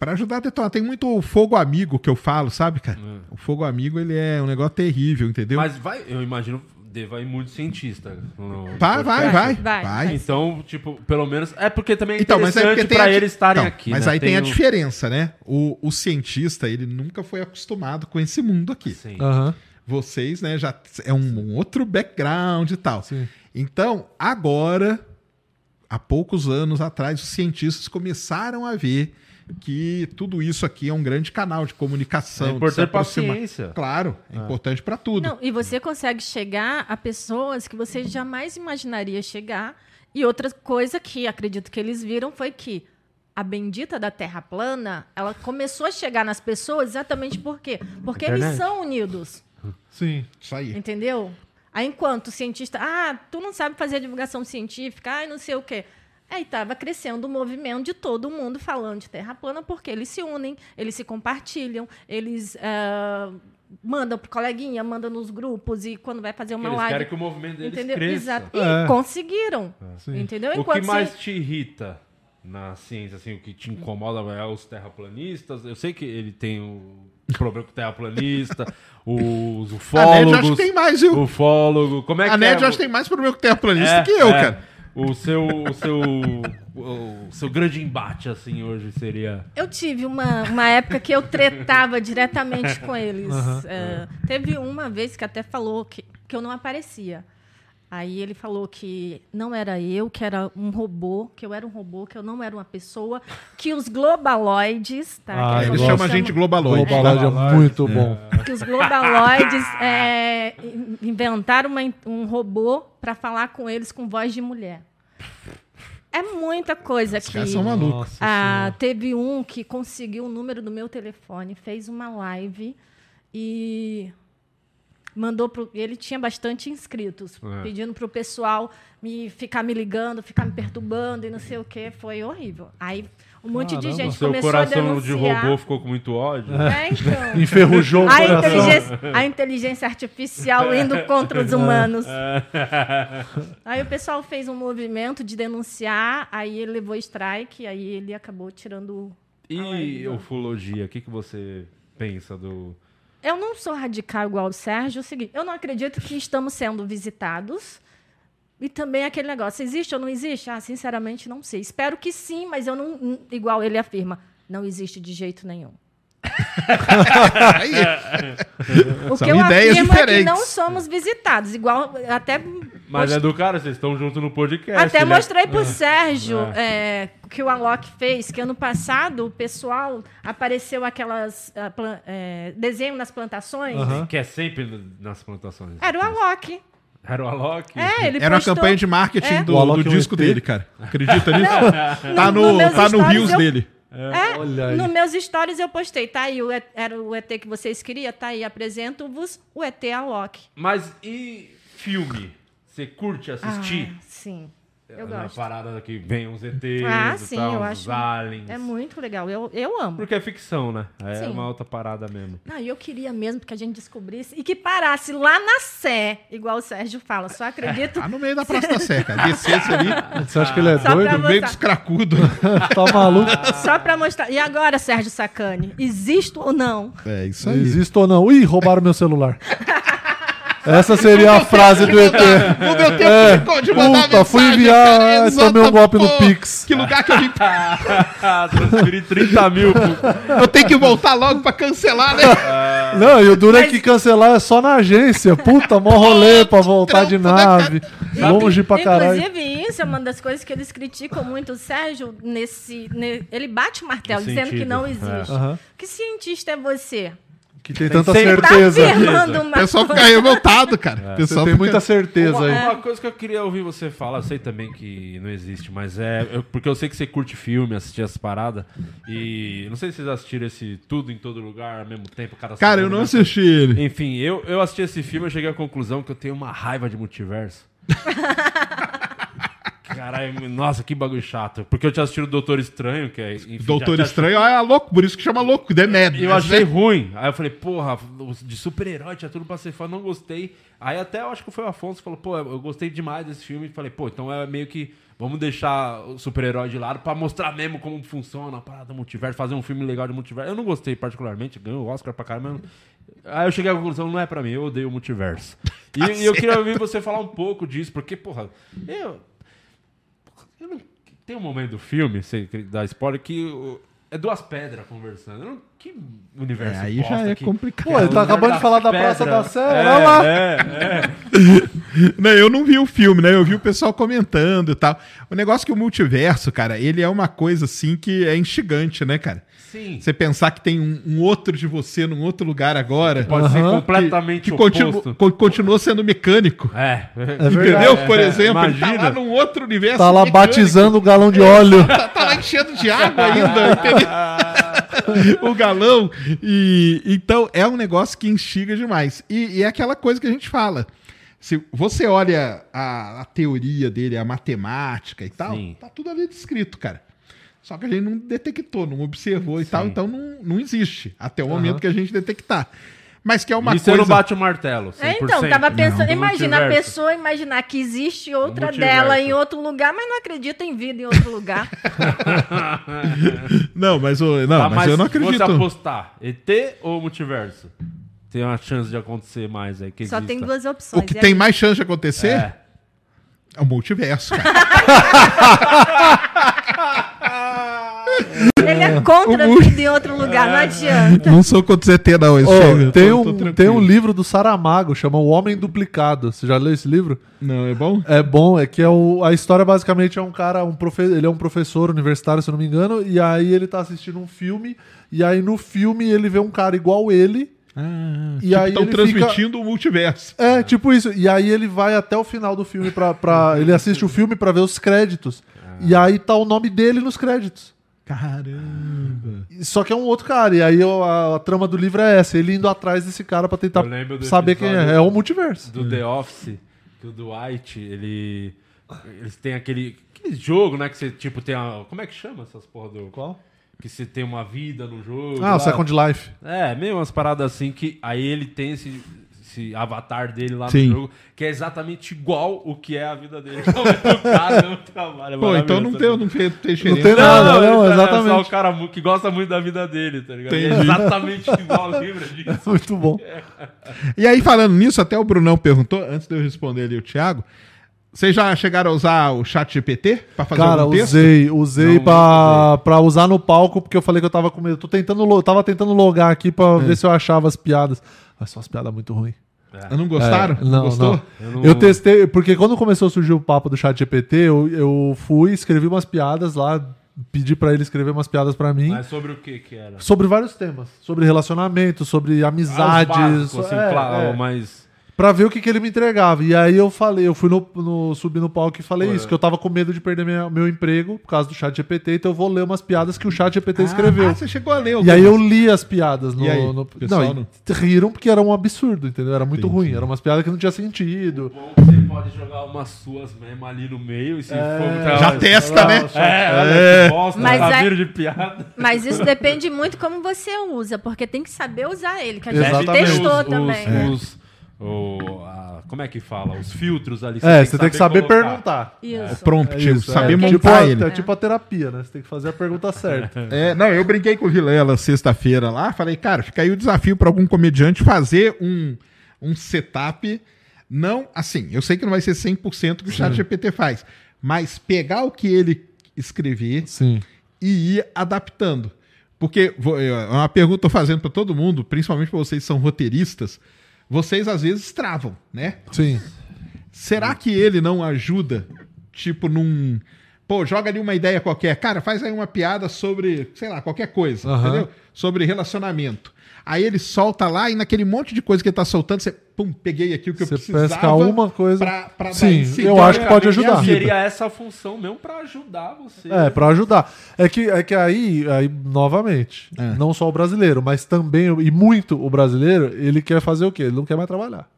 Pra ajudar a detonar. Tem muito fogo amigo que eu falo, sabe, cara? Hum. O fogo amigo, ele é um negócio terrível, entendeu? Mas vai, eu imagino, deva ir muito cientista. no- vai, vai, vai, Vai, vai. vai. Então, tipo, pelo menos. É porque também é Então, mas é tem a di- eles estarem Então, aqui. Mas né? aí tem, a o- diferença, né? O, o cientista, ele nunca foi acostumado com esse mundo aqui. Sim. Aham. Vocês, né, já é um, um outro background e tal. Sim. Então, agora, há poucos anos atrás, os cientistas começaram a ver que tudo isso aqui é um grande canal de comunicação. É importante aproximar. ciência. Claro, é importante para tudo. Não, e você consegue chegar a pessoas que você jamais imaginaria chegar. E outra coisa que acredito que eles viram foi que a bendita da Terra plana, ela começou a chegar nas pessoas exatamente por quê? Porque eles Internet. são unidos, Sim. Isso aí. entendeu? Aí enquanto o cientista, ah, tu não sabe fazer divulgação científica, ai, não sei o quê. Aí estava crescendo o movimento de todo mundo falando de Terra plana, porque eles se unem, eles se compartilham, eles ah, mandam pro coleguinha, mandam nos grupos, e quando vai fazer uma Eles live. querem que o movimento deles Entendeu? cresça. Exato. E É. conseguiram. Sim. Entendeu? O que Enquanto mais se- te irrita na ciência, assim, o que te incomoda é os terraplanistas? Eu sei que ele tem o problema com o terraplanista, os A ufólogos. NED acho que tem mais, viu? Ufólogo. Como é que a NED é? acho que tem mais problema com terraplanista É, que eu, é. cara. O seu, o seu, o seu grande embate, assim, hoje seria... Eu tive uma, uma época que eu tretava diretamente com eles. É, teve uma vez que até falou que, que eu não aparecia. Aí ele falou que não era eu, que era um robô, que eu era um robô, que eu não era uma pessoa, que os globaloides, tá? Ah, que Ele gosto. chama a gente globaloide. Globaloid é muito bom. que os globaloides é, in- inventaram uma um robô para falar com eles com voz de mulher. É muita coisa Os que caras são malucos. Ah, teve um que conseguiu o número do meu telefone, fez uma live e mandou pro. Ele tinha bastante inscritos, É. pedindo pro pessoal me ficar me ligando, ficar me perturbando e não sei o que. Foi horrível. Aí um monte de Caramba. gente Seu começou a coração de denunciar. robô ficou com muito ódio? É, então. Enferrujou o A coração. inteligência, a inteligência artificial indo contra os humanos. Aí o pessoal fez um movimento de denunciar, aí ele levou strike, aí ele acabou tirando. E ufologia, o que, que você pensa do... Eu não sou radical igual o Sérgio, é o seguinte, eu não acredito que estamos sendo visitados. E também aquele negócio, existe ou não existe? Ah, sinceramente, não sei. Espero que sim, mas eu não. Igual ele afirma, não existe de jeito nenhum. Aí, O São que eu ideias afirmo é que diferentes. não somos visitados. Igual, até Mas é do cara, vocês estão juntos no podcast, Até né? mostrei pro Sérgio é, que o Alok fez, que ano passado o pessoal apareceu aquelas ah, plan- é, desenho nas plantações. Que é sempre nas plantações. Era o É Alok. Era o Alok? É, ele Era uma postou- campanha de marketing É. do, do é disco dele, cara. Acredita nisso? tá no- no, tá no Reels eu- dele. É, Olha aí. nos meus stories eu postei, tá aí, o E- era o ET que vocês queriam, tá aí, apresento-vos o ET Alok. Mas e filme? Você curte assistir? Ah, sim, eu Na gosto. parada que vem uns ETs Ah, e sim, tal, eu uns acho- aliens. É muito legal, eu, eu amo. Porque é ficção, né? É Sim. uma outra parada mesmo. Não, e eu queria mesmo que a gente descobrisse e que parasse lá na Sé, igual o Sérgio fala. Só acredito Tá no meio da Praça da Sé, cara. Descesse ali, Você acha que ele é Só doido? no meio dos cracudos. Tá maluco? Só pra mostrar. E agora, Sérgio Sacani? Existo ou não? É, isso aí. Existe ou não? Ih, roubaram meu celular. Essa seria a frase do ET. Não deu tempo É, de- de mandar puta, fui enviar, cara, ah, exata tomei um golpe no. Pix. Que lugar que eu vim. Transferi 30 mil. Eu tenho que voltar logo pra cancelar, né? Não, e o duro é que cancelar é só na agência. Puta, mó rolê pra voltar de né, nave. Longe pra caralho. Inclusive, isso é uma das coisas que eles criticam muito o Sérgio nesse. ne- ele bate o martelo, No dizendo que não é. existe. Que cientista é você? Que tem tanta Tá certeza. afirmando O uma pessoal fica revoltado, cara. O Você pessoal tem fica- muita certeza Uma, aí. uma coisa que eu queria ouvir você falar, eu sei também que não existe, mas é. eu- porque eu sei que você curte filme, assistir as paradas. E não sei se vocês assistiram esse Tudo em Todo Lugar ao mesmo tempo, cada Cara, eu não assisti ele. Enfim, eu, eu assisti esse filme e cheguei à conclusão que eu tenho uma raiva de multiverso. Caralho, nossa, que bagulho chato. Porque eu tinha assistido o Doutor Estranho, que é. enfim, já Doutor tinha Estranho é louco, por isso que chama louco, The Mad. eu achei ruim. Aí eu falei, porra, de super-herói tinha tudo pra ser fã, não gostei. Aí até eu acho que foi o Afonso que falou, pô, eu gostei demais desse filme. E falei, pô, então é meio que vamos deixar o super-herói de lado pra mostrar mesmo como funciona a parada do multiverso, fazer um filme legal de multiverso. Eu não gostei particularmente, ganhou o Oscar pra caramba. Aí eu cheguei à conclusão, não é pra mim, eu odeio o multiverso. E, e eu queria ouvir você falar um pouco disso, porque, porra, eu. Não- tem um momento do filme, você dá spoiler, que é duas pedras conversando. Não- que universo É, aí já é que- complicado. Pô, ele tá É, acabando de falar da das Praça da. Sé. É, Olha lá. É, é. Não, eu não vi o filme, né? Eu vi o pessoal comentando e tal. O negócio que o multiverso, cara, ele é uma coisa assim que é instigante, né, cara? Sim. Você pensar que tem um, um outro de você num outro lugar agora. Pode ser completamente que oposto. continu, co- continua sendo mecânico. É. Entendeu? É, Por é, exemplo, ele tá imagina. lá num outro universo. Tá lá mecânico. batizando o galão de óleo. Tá, tá lá enchendo de água ainda, entendeu? o galão. E então é um negócio que instiga demais. E, e é aquela coisa que a gente fala. Se você olha a, a teoria dele, a matemática e tal, Sim. tá tudo ali descrito, cara. Só que a gente não detectou, não observou e tal, então não, não existe até o momento que a gente detectar. Mas que é uma e você coisa. não bate o martelo. 100%. É, então, tava pensando, Do imagina a pessoa imaginar que existe outra dela em outro lugar, mas não acredita em vida em outro lugar. Não, mas, não, Tá, mas, eu não se você acredito. apostar, ET ou multiverso? Tem uma chance de acontecer mais aí. Que Só tem duas opções. O que tem aí- mais chance de acontecer é, É. o multiverso, cara. Ele é contra O mu- vida em outro lugar, não adianta. não sou contra ZT, não. esse eu tem, tô- tô um, tranquilo. tem um livro do Saramago, chama O Homem Duplicado. Você já leu esse livro? Não, é bom? É bom, é que é o, a história basicamente é um cara, um profe, ele é um professor universitário, se eu não me engano, e aí ele tá assistindo um filme, e aí no filme ele vê um cara igual ele, Ah, E aí estão transmitindo o multiverso. É, tipo isso. E aí ele vai até o final do filme pra. pra ele assiste o filme pra ver os créditos. E aí tá o nome dele nos créditos. Caramba. Só que é um outro cara. E aí a, a trama do livro é essa: ele indo atrás desse cara pra tentar saber quem é. É o multiverso. do The Office, que o Dwight, ele. Eles têm aquele, aquele jogo, né? Que você, tipo, tem a. Como é que chama essas porra do. Qual? Que você tem uma vida no jogo. Ah, lá. o Second Life. É, meio umas paradas assim que aí ele tem esse, esse avatar dele lá Sim. no jogo, que é exatamente igual o que é a vida dele. Então, é o cara, é trabalho. é Pô, então não maravilhoso. tem, não tem, tem Não tem nada, não, ele tá- É só exatamente. o cara que gosta muito da vida dele, tá ligado? É exatamente igual, lembra disso? Muito bom. E aí, falando nisso, até o Brunão perguntou, antes de eu responder ali o Thiago, vocês já chegaram a usar o chat GPT pra fazer Cara, algum texto? usei, usei Não, pra, pra usar no palco, porque eu falei que eu tava com medo. Tô tentando, tava tentando logar aqui pra É. ver se eu achava as piadas. Mas são as piadas muito ruins. Ah, Não gostaram? É, não, Gostou? não. Eu não- Eu testei, porque quando começou a surgir o papo do chat GPT, eu, eu fui, escrevi umas piadas lá, pedi pra ele escrever umas piadas pra mim. Mas sobre o que que era? Sobre vários temas. Sobre relacionamento, sobre Ah, amizades. os básicos, assim, é, claro, é. mas... Pra ver o que, que ele me entregava. E aí eu falei, eu fui no, no subir no palco e falei isso, é. que eu tava com medo de perder minha- meu emprego por causa do chat GPT, então eu vou ler umas piadas que o chat GPT escreveu. Ah, você chegou a ler. E aí eu li as piadas no. E aí? no- não, não- riram porque era um absurdo, entendeu? Era muito Entendi. ruim. Eram umas piadas que não tinha sentido. Bom, você pode jogar umas suas mesmo ali no meio e se É. for muita- Já testa, né? É, olha É. que bosta, Mas tá é- de piada. Mas isso depende muito como você usa, porque tem que saber usar ele, que a gente Exatamente. testou os, também. Os, os- o- a- como é que fala? Os filtros ali. É, você tem que saber colocar. perguntar. Isso. Prompt, É isso, saber é. montar tipo, a- ele. É tipo a terapia, né? Você tem que fazer a pergunta certa. É, não, eu brinquei com o Vilela sexta-feira lá, falei, cara, fica aí o desafio para algum comediante fazer um, um setup. Não, assim, eu sei que não vai ser 100% que o chat GPT faz, mas pegar o que ele escrever Sim. e ir adaptando. Porque é uma pergunta que eu tô fazendo para todo mundo, principalmente para vocês que são roteiristas, vocês às vezes travam, né? Sim. Será que ele não ajuda, tipo, num. Pô, joga ali uma ideia qualquer. Cara, faz aí uma piada sobre, sei lá, qualquer coisa, entendeu? Sobre relacionamento. Aí ele solta lá e naquele monte de coisa que ele tá soltando, você, pum, peguei aqui o que Você eu precisava. pesca uma coisa. Pra, pra dar Sim, esse- eu Então, acho que pode é ajudar. Seria essa a função mesmo pra ajudar você. É, pra ajudar. É que, é que aí, aí, novamente, É. não só o brasileiro, mas também, e muito o brasileiro, ele quer fazer o quê? Ele não quer mais trabalhar.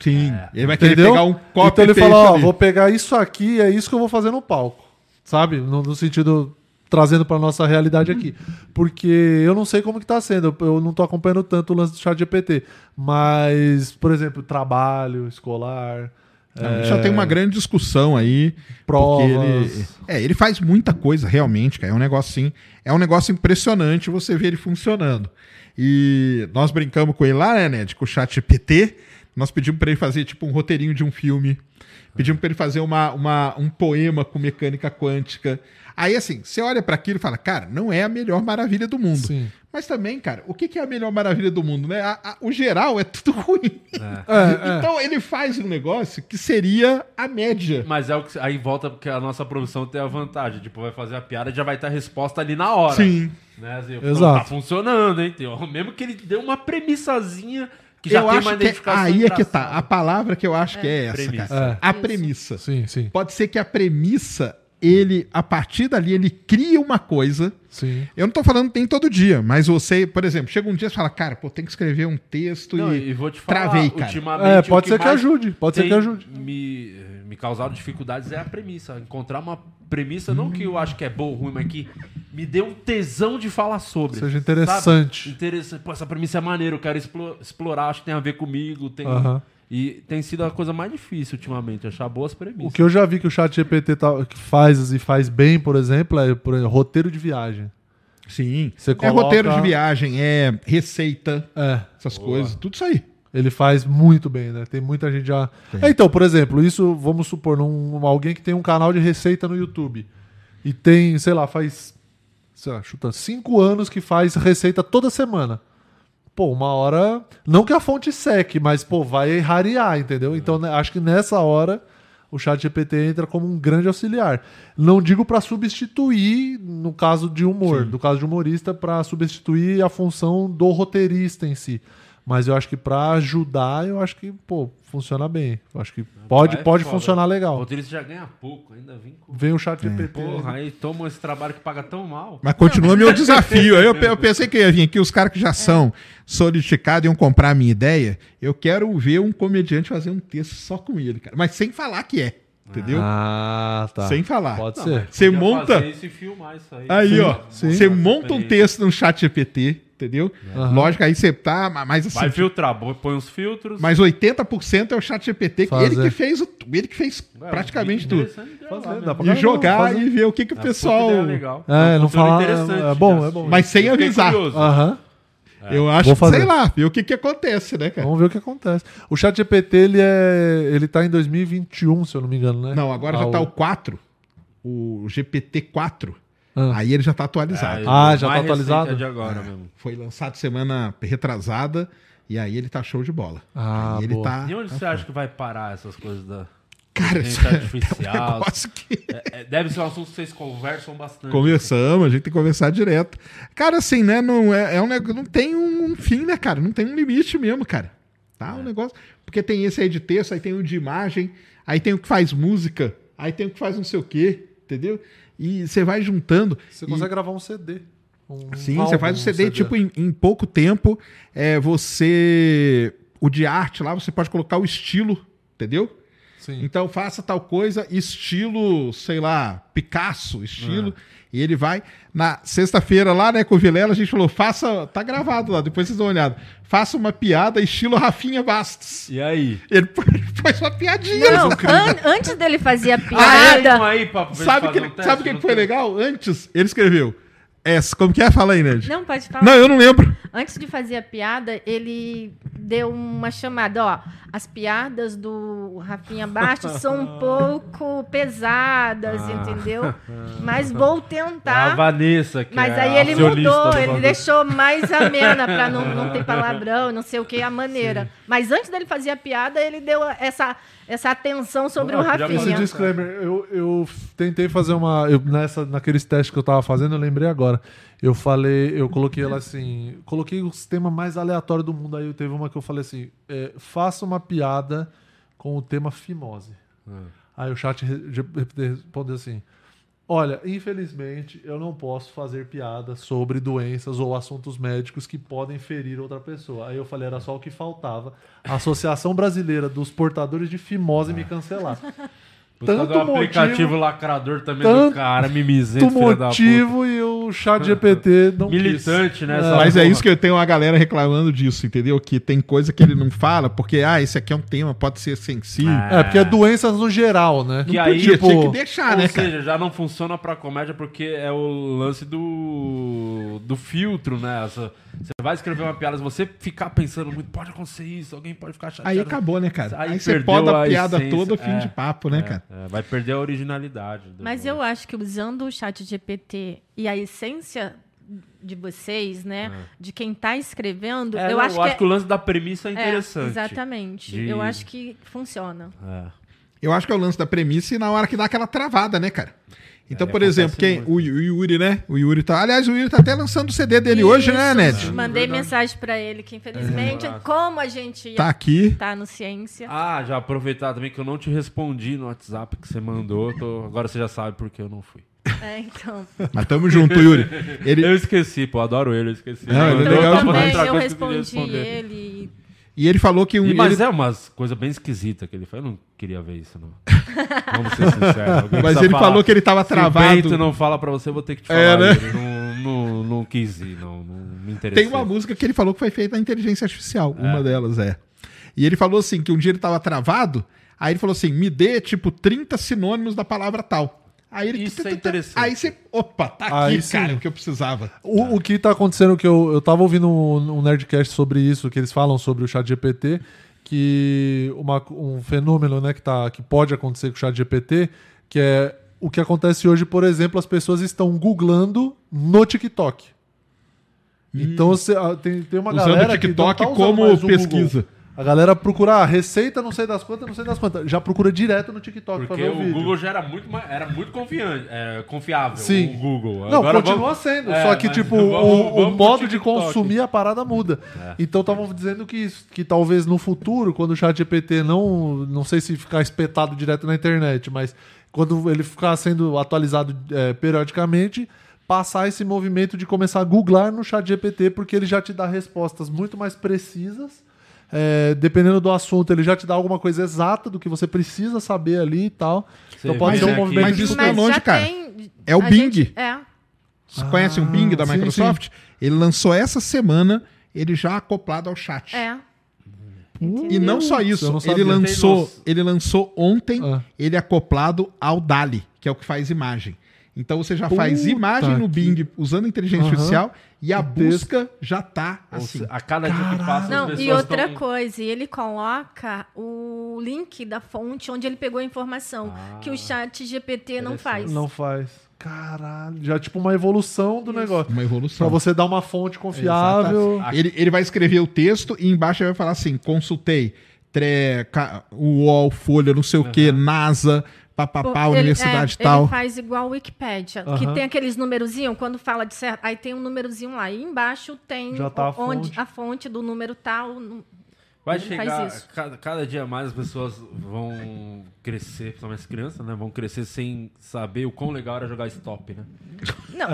Sim, ele vai querer Entendeu? pegar um copo então ele fala, ó, vou pegar isso aqui, é isso que eu vou fazer no palco. Sabe? No, no sentido trazendo pra nossa realidade aqui. Porque eu não sei como que tá sendo, eu, não tô acompanhando tanto o lance do chat GPT, mas, por exemplo, trabalho escolar, é, Já tem uma grande discussão aí. Provas. Ele, é, ele faz muita coisa, realmente, cara. É um negócio assim. É um negócio impressionante você ver ele funcionando. E nós brincamos com ele lá, né, Ned? Com o chat GPT. Nós pedimos pra ele fazer tipo um roteirinho de um filme. Pedimos pra ele fazer uma, uma, um poema com mecânica quântica. Aí, assim, você olha pra aquilo e fala, cara, não é a melhor maravilha do mundo. Sim. Mas também, cara, o que é a melhor maravilha do mundo, né? A- a- o geral é tudo ruim. É, é. Então ele faz um negócio que seria a média. Mas é o que aí volta porque a nossa produção tem a vantagem, tipo, vai fazer a piada e já vai ter a resposta ali na hora. Sim. Né? Assim, Exato. Tá funcionando, hein? Mesmo que ele dê uma premissazinha que já eu tem acho uma que é- identificação aí é que tá. A palavra que eu acho que é essa, Premissa. cara. É. A premissa. Sim, sim, Pode ser que a premissa, ele, a partir dali, ele cria uma coisa. sim. Eu não tô falando que tem todo dia, mas você, por exemplo, chega um dia e fala, cara, pô, tem que escrever um texto Não, e. e vou te falar, travei, cara. ultimamente. É, pode ser que ajude, pode ser que ajude. Me, me causado dificuldades é a premissa. Encontrar uma premissa, não que eu acho que é boa ou ruim, mas que me dê um tesão de falar sobre. Seja interessante. Sabe? Interessante. Pô, essa premissa é maneira, eu quero explo- explorar, acho que tem a ver comigo. Tem... Aham. E tem sido a coisa mais difícil ultimamente, achar boas premissas. O que eu já vi que o chat GPT tá- que faz e faz bem, por exemplo, é por exemplo, roteiro de viagem. Sim. Você É coloca- roteiro de viagem, é receita, É, essas coisas, tudo isso aí. ele faz muito bem, né? Tem muita gente já. É, então, por exemplo, isso, vamos supor, num, alguém que tem um canal de receita no YouTube e tem, sei lá, faz, sei lá, chuta, cinco anos que faz receita toda semana. Pô, uma hora. Não que a fonte seque, mas, pô, vai rarear, entendeu? Então, né, acho que nessa hora o chat GPT entra como um grande auxiliar. Não digo pra substituir, no caso de humor, no caso de humorista, pra substituir a função do roteirista em si. Mas eu acho que pra ajudar, eu acho que, pô, funciona bem. Eu acho que pode, é pode foda. funcionar O legal. roteirista já ganha pouco, ainda vem com. Vem o chat GPT. Porra, aí toma esse trabalho que paga tão mal. Mas continua meu desafio. Aí eu, eu pensei que ia vir aqui os caras que já são solidificados iam comprar a minha ideia. Eu quero ver um comediante fazer um texto só com ele, cara. Mas sem falar que é. Entendeu? Ah, tá. Sem falar. Pode Não, ser. Você monta- fazer isso e filmar isso aí. Aí, Sim, ó. Você monta um texto no chat GPT, entendeu? Aham. Lógico, aí você tá. Mas assim. Vai filtrar, põe uns filtros. Mas 80% é o chat GPT, que ele que fez o, ele que fez Ué, praticamente tudo. lá E jogar fazer. e ver o que, que o É, pessoal. ideia legal. É, um não falar- é bom, é bom. Mas sem avisar. Aham. Eu acho Vou que, sei lá, ver o que, que acontece, né, cara? Vamos ver o que acontece. O chat GPT, ele é. Ele tá em 2021, se eu não me engano, né? Não, agora Ah, já tá o- o 4, o GPT-4. Ah. Aí ele já tá atualizado. Ah, o já tá atualizado? É de agora mesmo. Foi lançado semana retrasada e aí ele tá show de bola. Ah, aí ele boa. tá. E onde você acha que vai parar essas coisas da Cara, isso é artificial? um que. É, é, deve ser um assunto que vocês conversam bastante. Conversamos, a gente tem que conversar direto. Cara, assim, né? Não, é, é um, não tem um fim, né, cara? Não tem um limite mesmo, cara. Tá? Um negócio. Porque tem esse aí de texto, aí tem o de imagem, aí tem o que faz música, aí tem o que faz não sei o quê, entendeu? E você vai juntando. Você e- consegue gravar um CD. Um Sim, álbum, você faz o um CD, tipo, em, em pouco tempo, é, você. O de arte lá, você pode colocar o estilo, entendeu? Sim. Então faça tal coisa, estilo, sei lá, Picasso, estilo. E ele vai. Na sexta-feira lá, né, com o Vilela, a gente falou: faça. Tá gravado lá, depois vocês dão uma olhada. Faça uma piada estilo Rafinha Bastos. E aí? Ele faz uma piadinha. Não, né? an- antes dele fazer a Ah, piada. um aí pra ver se Sabe fazer que, um teste? sabe o que, foi tem? legal? Antes, ele escreveu. Essa, como que é? Fala aí, Ned. Não, pode falar. Não, eu não lembro. Antes de fazer a piada, ele deu uma chamada, ó, as piadas do Rafinha Baixo são um pouco pesadas, Ah. entendeu? Mas vou É a tentar. Vanessa, que Mas é aí ele mudou, do ele deixou mais amena pra não, não ter palavrão, não sei o que, a maneira. Mas antes dele fazer a piada, ele deu essa, essa atenção sobre Ah, o podia Esse Rafinha. disclaimer, eu, eu tentei fazer uma. eu- nessa, naqueles testes que eu tava fazendo, eu lembrei agora. Eu falei, eu coloquei ela assim. Coloquei os temas mais aleatórios do mundo. Aí teve uma que eu falei assim: é, faça uma piada com o tema fimose. Ah. Aí o chat re- re- respondeu assim: Olha, infelizmente eu não posso fazer piada sobre doenças ou assuntos médicos que podem ferir outra pessoa. Aí eu falei, era só o que faltava. A Associação Brasileira dos Portadores de Fimose me cancelar. Tanto do aplicativo motivo- lacrador também tanto do cara, mimizento, motivo e o chat GPT não quis. Militante, né, É. Mas é porra. isso que eu tenho uma galera reclamando disso, entendeu? Que tem coisa que ele não fala, porque, ah, esse aqui é um tema, pode ser sensível. Ah. É, porque é doenças no geral, né? Que Não aí, podia, tipo, tinha que deixar, Ou né, seja, cara? já não funciona pra comédia porque é o lance do, do filtro, né? Essa- você vai escrever uma piada, se você ficar pensando muito, pode acontecer isso, alguém pode ficar chateado. Aí acabou, né, cara? Aí Aí, você perdeu poda a a piada essência, toda, fim é, de papo, né, É, cara? é, vai perder a originalidade. Mas eu acho que usando o chat GPT e a essência de vocês, né, de quem tá escrevendo, É, eu não, acho que, que o lance da premissa é é, interessante. exatamente. De- Eu acho que funciona. É. Eu acho que é o lance da premissa e na hora que dá aquela travada, né, cara? Então, É, por exemplo, quem, o, Yu- o Yuri, né? O Yuri tá. Aliás, o Yuri tá até lançando o CD dele hoje, né, Isso, Ned? Mandei mensagem pra ele que infelizmente, É. Como a gente ia Tá aqui. tá no ciência. Ah, já aproveitar também que eu não te respondi no WhatsApp que você mandou. tô- Agora você já sabe porque eu não fui. É, então. Mas tamo junto, Yuri. Ele, Eu esqueci, pô, adoro ele, eu esqueci. Não, ele é legal eu também eu respondi ele. E ele falou que um. E, mas ele- é umas coisas bem esquisitas que ele faz. Eu não queria ver isso, não. Vamos ser sinceros. Alguém Mas ele falar. falou que ele tava Se o travado. Bento não fala pra você, eu vou ter que te falar. É, né? Yuri. Não, não, não quis ir, não, não me interessei. Tem uma música que ele falou que foi feita na inteligência artificial. É. Uma delas é. E ele falou assim: que um dia ele tava travado. Aí ele falou assim: me dê, tipo, 30 sinônimos da palavra tal. Aí ele. Isso é interessante. Aí você. Opa, tá aqui, Aí cara, o que eu precisava. O, o que tá acontecendo, que eu, eu tava ouvindo um, um Nerdcast sobre isso, que eles falam sobre o chat GPT, que uma- um fenômeno né, que, tá, que pode acontecer com o chat GPT, que é o que acontece hoje, por exemplo, as pessoas estão googlando no TikTok. Então você, ah, tem, tem uma Usando galera o TikTok que não tá usando como pesquisa. Google. A galera procura ah, receita, não sei das quantas, não sei das quantas. Já procura direto no TikTok pra Porque ver o, o vídeo. Google já era muito, era muito confiante, é, confiável. Sim. O Google. Não, Agora continua vamos- sendo. É, só que, tipo, vamos- o, o vamos pro modo de. É. consumir a parada muda. Então estavam dizendo que, que talvez no futuro, quando o chat GPT não. Não sei se ficar espetado direto na internet, mas quando ele ficar sendo atualizado é, periodicamente, passar esse movimento de começar a googlar no chat GPT, porque ele já te dá respostas muito mais precisas. É, dependendo do assunto, ele já te dá alguma coisa exata do que você precisa saber ali e tal. Então pode ser um aqui- movimento Mas de isso não é Mas longe, cara. tem. É o a Bing. gente- é. Vocês conhecem o Bing da sim, Microsoft? Ele lançou essa semana, ele já acoplado ao chat. É. E não só isso, não ele lançou, ele lançou ontem, Ah. ele acoplado ao DALI, que é o que faz imagem. Então você já faz Puta imagem no que- Bing usando inteligência Aham. artificial e a E busca já tá assim. se- A cada dia que passa, as Não, pessoas e outra tão- coisa, ele coloca o link da fonte onde ele pegou a informação, Ah, que o chat GPT não faz. Não faz. Caralho. Já é tipo uma evolução do negócio. Uma Pra evolução. você dar uma fonte confiável. Exatamente. Ele, ele vai escrever o texto e embaixo ele vai falar assim: consultei tre, ca- o UOL, Folha, não sei o que, NASA, papapá, universidade é, tal. Ele faz igual o Wikipedia, que Aham. tem aqueles numerozinhos, quando fala de certo, aí tem um numerozinho lá. E embaixo tem Já tá a onde fonte. a fonte do número tal. Vai Ele chegar, faz isso. cada, cada dia mais as pessoas vão crescer, principalmente as crianças, né? Vão crescer sem saber o quão legal era jogar stop, né? Não,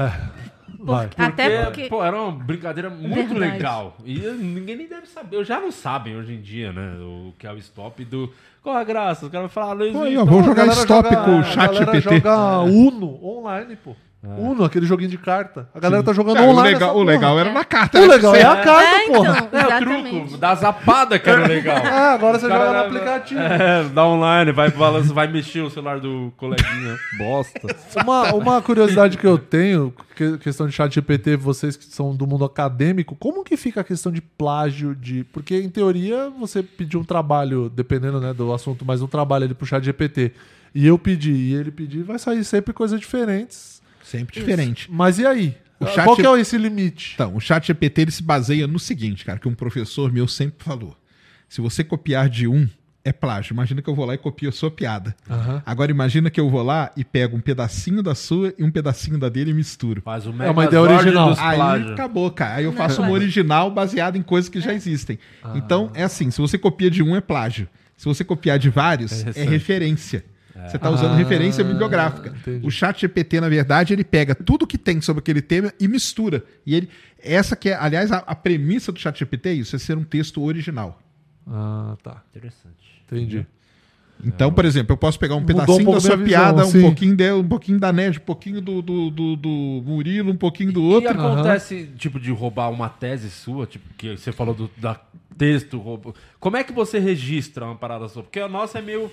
Vai. até porque. pô, era uma brincadeira muito Verdade. legal. E ninguém nem deve saber. Já não sabem hoje em dia, né? O que é o stop do. Qual a graça? Os caras vão falar, "Ah, não Pô, vamos jogar stop joga- com o chat galera GPT. joga Uno online, pô. Uno, aquele joguinho de carta. A galera tá jogando Cara, o online. legal, essa o porra. legal era É. na carta. O né? legal é a carta, É, porra. então, É, o exatamente. truco da zapada que era o legal. Ah, agora você joga no aplicativo. É, dá online, vai, balança, vai mexer o celular do coleguinha. Bosta. Uma, uma curiosidade que eu tenho, que- questão de chat GPT, vocês que são do mundo acadêmico, como que fica a questão de plágio de. Porque, em teoria, você pediu um trabalho, dependendo né, do assunto, mas um trabalho ali pro chat GPT. E eu pedi, e ele pedir, vai sair sempre coisas diferentes. Sempre diferente. Mas e aí? O chat- Qual que é esse limite? Então, o chat GPT ele se baseia no seguinte, cara, que um professor meu sempre falou. Se você copiar de um, é plágio. Imagina que eu vou lá e copio a sua piada. Agora imagina que eu vou lá e pego um pedacinho da sua e um pedacinho da dele e misturo. Faz o É uma ideia original. dos Aí acabou, cara. Aí eu Não, faço uma plágio. original baseada em coisas que já existem. Então, é assim, se você copia de um, é plágio. Se você copiar de vários, é, recente. referência. Você está usando Ah, referência bibliográfica. entendi. O chat GPT, na verdade, ele pega tudo que tem sobre aquele tema e mistura. E ele. Essa que é, aliás, a, a premissa do chat GPT é isso, é ser um texto original. Ah, tá. Interessante. Entendi. Então, por exemplo, eu posso pegar um Mudou um pedacinho pouco da sua piada, um pouquinho dela, um pouquinho da Nerd, um pouquinho do, do, do, do Murilo, um pouquinho do E outro. acontece, tipo, de roubar uma tese sua, tipo, que você falou do da texto, roubo. Como é que você registra uma parada sua? Porque a nossa é meio.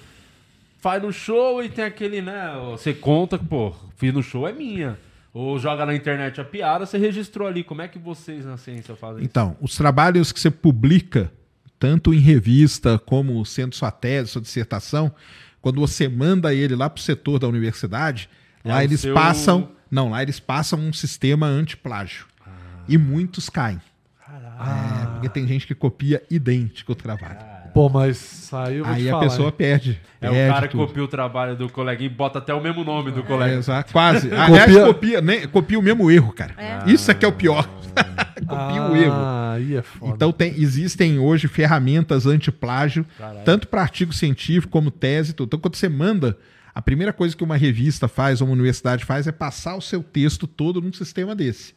Faz no show e tem aquele, né? Você conta, pô, fiz no show é minha. Ou joga na internet a piada, você registrou ali. Como é que vocês na ciência fazem isso? Então, os trabalhos que você publica, tanto em revista como sendo sua tese, sua dissertação, quando você manda ele lá para o setor da universidade, É lá eles seu- passam. Não, lá eles passam um sistema antiplágio. Ah. E muitos caem. É, porque tem gente que copia idêntico o trabalho. Pô, mas saiu. eu vou Aí te a falar, pessoa hein? perde. É perde o cara que tudo. copia o trabalho do coleguinha e bota até o mesmo nome do É, colega. exato, quase. Aliás, Copia- copia, né, copia o mesmo erro, cara. É. Isso é que é o pior. copia o erro. Ah, aí é foda. Então tem, existem hoje ferramentas antiplágio, tanto para artigo científico como tese. Tudo. Então, quando você manda, a primeira coisa que uma revista faz ou uma universidade faz é passar o seu texto todo num sistema desse.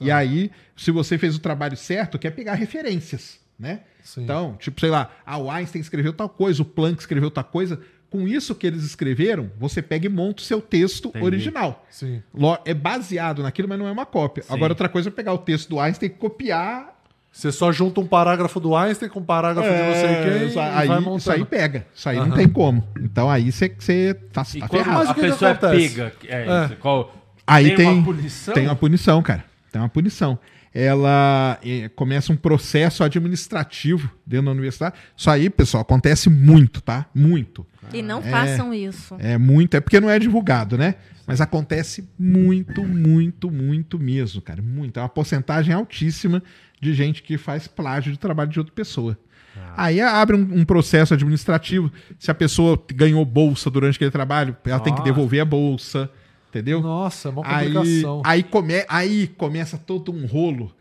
E aí, se você fez o trabalho certo, quer pegar referências, né? Sim. Então, tipo, sei lá, a Einstein escreveu tal coisa, o Planck escreveu tal coisa. Com isso que eles escreveram, você pega e monta o seu texto Entendi. original. Sim. É baseado naquilo, mas não é uma cópia. Sim. Agora, outra coisa é pegar o texto do Einstein e copiar Você só junta um parágrafo do Einstein com um parágrafo de não sei quem isso e aí, vai isso aí pega. Isso aí não Aham. tem como. Então aí você tá, E tá ferrado. Mas a pessoa é acontece? pega, é, É. isso, qual, Aí tem, uma punição? tem uma punição, cara. Tem uma punição. Ela eh, começa um processo administrativo dentro da universidade. Isso aí, pessoal, acontece muito, tá? Muito. E não façam isso. É muito. É porque não é divulgado, né? Mas acontece muito, muito, muito mesmo, cara. Muito. É uma porcentagem altíssima de gente que faz plágio de trabalho de outra pessoa. Aí abre um, um processo administrativo. Se a pessoa ganhou bolsa durante aquele trabalho, ela tem que Nossa. devolver a bolsa. Entendeu? Nossa, uma Aí, complicação. aí, come, aí começa todo um rolo.